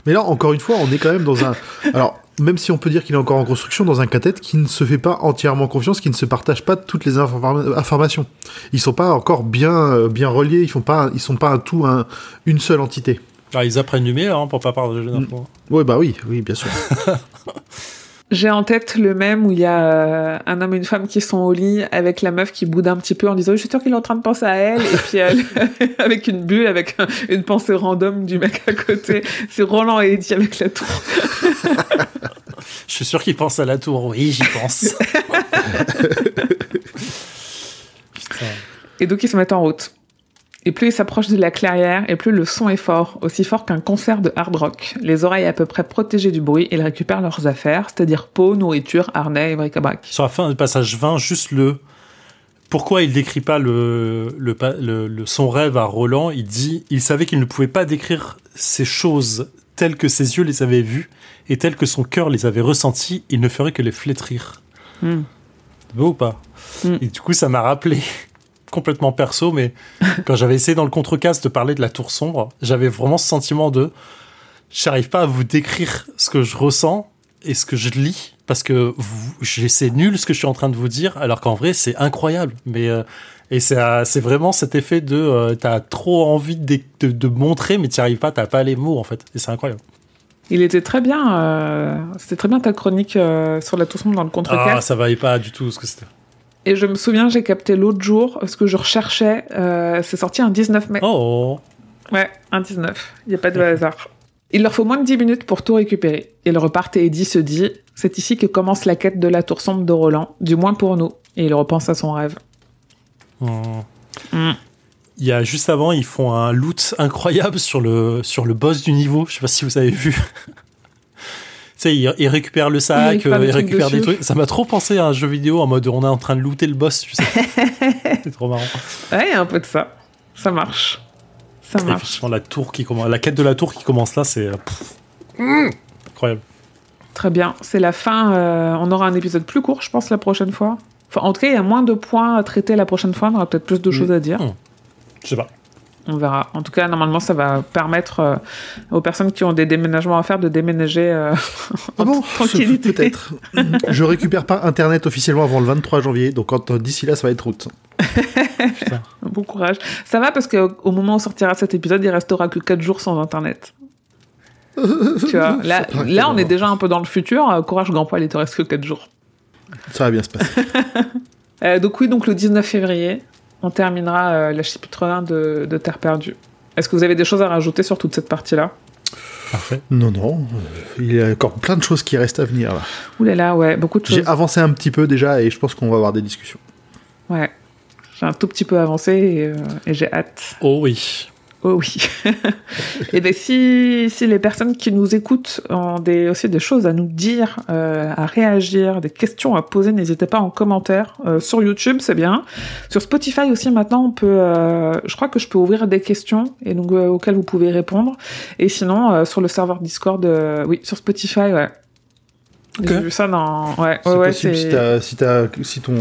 mais là, encore une fois, on est quand même dans un. Alors, même si on peut dire qu'il est encore en construction, dans un cathète qui ne se fait pas entièrement confiance, qui ne se partage pas toutes les informations. Ils sont pas encore bien, euh, bien reliés, ils font pas, ils sont pas un tout, un, une seule entité. Ah, ils apprennent du meilleur hein, pour pas partager d'infos. Oui, bah oui, oui, bien sûr. J'ai en tête le même où il y a euh, un homme et une femme qui sont au lit avec la meuf qui boude un petit peu en disant je suis sûr qu'il est en train de penser à elle et puis elle avec une bulle avec une pensée random du mec à côté. C'est Roland et Eddie avec la tour. je suis sûr qu'il pense à la tour. Oui, j'y pense. et donc ils se mettent en route. Et plus il s'approche de la clairière, et plus le son est fort, aussi fort qu'un concert de hard rock. Les oreilles à peu près protégées du bruit, ils récupèrent leurs affaires, c'est-à-dire peau, nourriture, harnais et bric-à-brac. Sur la fin du passage 20, juste le... Pourquoi il décrit pas le, le, son rêve à Roland? Il dit il savait qu'il ne pouvait pas décrire ces choses telles que ses yeux les avaient vues et telles que son cœur les avait ressenties, il ne ferait que les flétrir. Hmm. Beau ou pas? Hmm. Et du coup, ça m'a rappelé complètement perso, mais quand j'avais essayé dans le contrecast de parler de la tour sombre, j'avais vraiment ce sentiment de j'arrive pas à vous décrire ce que je ressens et ce que je lis parce que c'est nul ce que je suis en train de vous dire alors qu'en vrai c'est incroyable. Mais euh, et c'est vraiment cet effet de euh, t'as trop envie de, de, montrer mais tu arrives pas t'as pas les mots en fait. Et c'est incroyable. Il était très bien euh, c'était très bien ta chronique sur la tour sombre dans le contrecast. ah ça valait pas du tout ce que c'était et je me souviens, j'ai capté l'autre jour, ce que je recherchais, euh, c'est sorti un 19 mai. Oh Ouais, un 19. Il n'y a pas de hasard. Il leur faut moins de 10 minutes pour tout récupérer. Ils repartent et Eddie se dit C'est ici que commence la quête de la tour sombre de Roland, du moins pour nous. Et il repense à son rêve. Oh. Mm. Il y a juste avant, ils font un loot incroyable sur le, sur le boss du niveau. Je sais pas si vous avez vu. Sais, il, récupère le sac, il récupère, euh, des trucs. Ça m'a trop pensé à un jeu vidéo en mode on est en train de looter le boss, tu sais. c'est trop marrant. Ouais, un peu de ça. Ça marche. Ça marche. La tour qui commence, la quête de la tour qui commence là, c'est euh, incroyable. Très bien. C'est la fin. Euh, on aura un épisode plus court, je pense, la prochaine fois. Enfin, en tout cas, il y a moins de points à traiter la prochaine fois. On aura peut-être plus de choses à dire. Hmm. Je sais pas. On verra. En tout cas, normalement, ça va permettre euh, aux personnes qui ont des déménagements à faire de déménager euh, ah bon, tranquillité. Peut-être. Je récupère pas Internet officiellement avant le 23 janvier, donc d'ici là, ça va être route. bon courage. Ça va parce qu'au moment où sortira cet épisode, il restera que 4 jours sans Internet. tu vois, là, là on est déjà un peu dans le futur. Euh, courage, grand poil, il te reste que 4 jours. Ça va bien se passer. donc oui, donc le 19 février, on terminera euh, la chapitre 1 de, Terre perdue. Est-ce que vous avez des choses à rajouter sur toute cette partie-là? Parfait. Non, non. Il y a encore plein de choses qui restent à venir là. Ouh là là, ouais, beaucoup de choses. J'ai avancé un petit peu déjà et je pense qu'on va avoir des discussions. Ouais. J'ai un tout petit peu avancé et, euh, et j'ai hâte. Oh oui. Oh oui. et bien si, si les personnes qui nous écoutent ont des, aussi des choses à nous dire, euh, à réagir, des questions à poser, n'hésitez pas en commentaire. Euh, sur YouTube, c'est bien. Sur Spotify aussi, maintenant, on peut, euh, je crois que je peux ouvrir des questions et donc auxquelles vous pouvez répondre. Et sinon, sur le serveur Discord, oui, sur Spotify, ouais. J'ai vu ça dans. Ouais, ouais, ouais Si, as, si, as, si ton.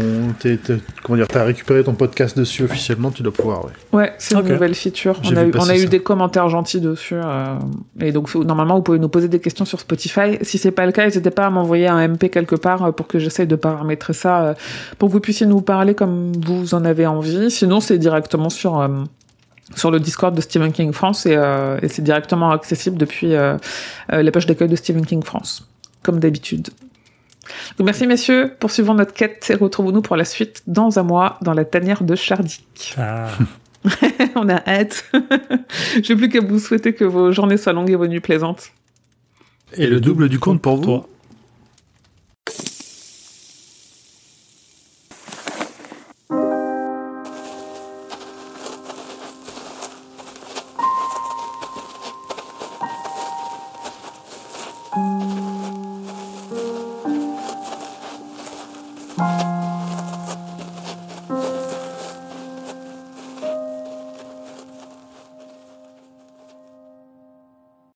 comment dire, as récupéré ton podcast dessus officiellement, tu dois pouvoir, ouais. Ouais, c'est une nouvelle feature. On a, eu, on a eu des commentaires gentils dessus. Euh, et donc, normalement, vous pouvez nous poser des questions sur Spotify. Si c'est pas le cas, n'hésitez pas à m'envoyer un MP quelque part euh, pour que j'essaye de paramétrer ça, euh, pour que vous puissiez nous parler comme vous en avez envie. Sinon, c'est directement sur sur le Discord de Stephen King France et, et c'est directement accessible depuis la page d'accueil de Stephen King France comme d'habitude. merci messieurs, poursuivons notre quête et retrouvons-nous pour la suite dans un mois dans la tanière de Chardic. Ah. On a hâte. Je n'ai plus qu'à vous souhaiter que vos journées soient longues et vos nuits plaisantes. Et, le double, du compte pour vous.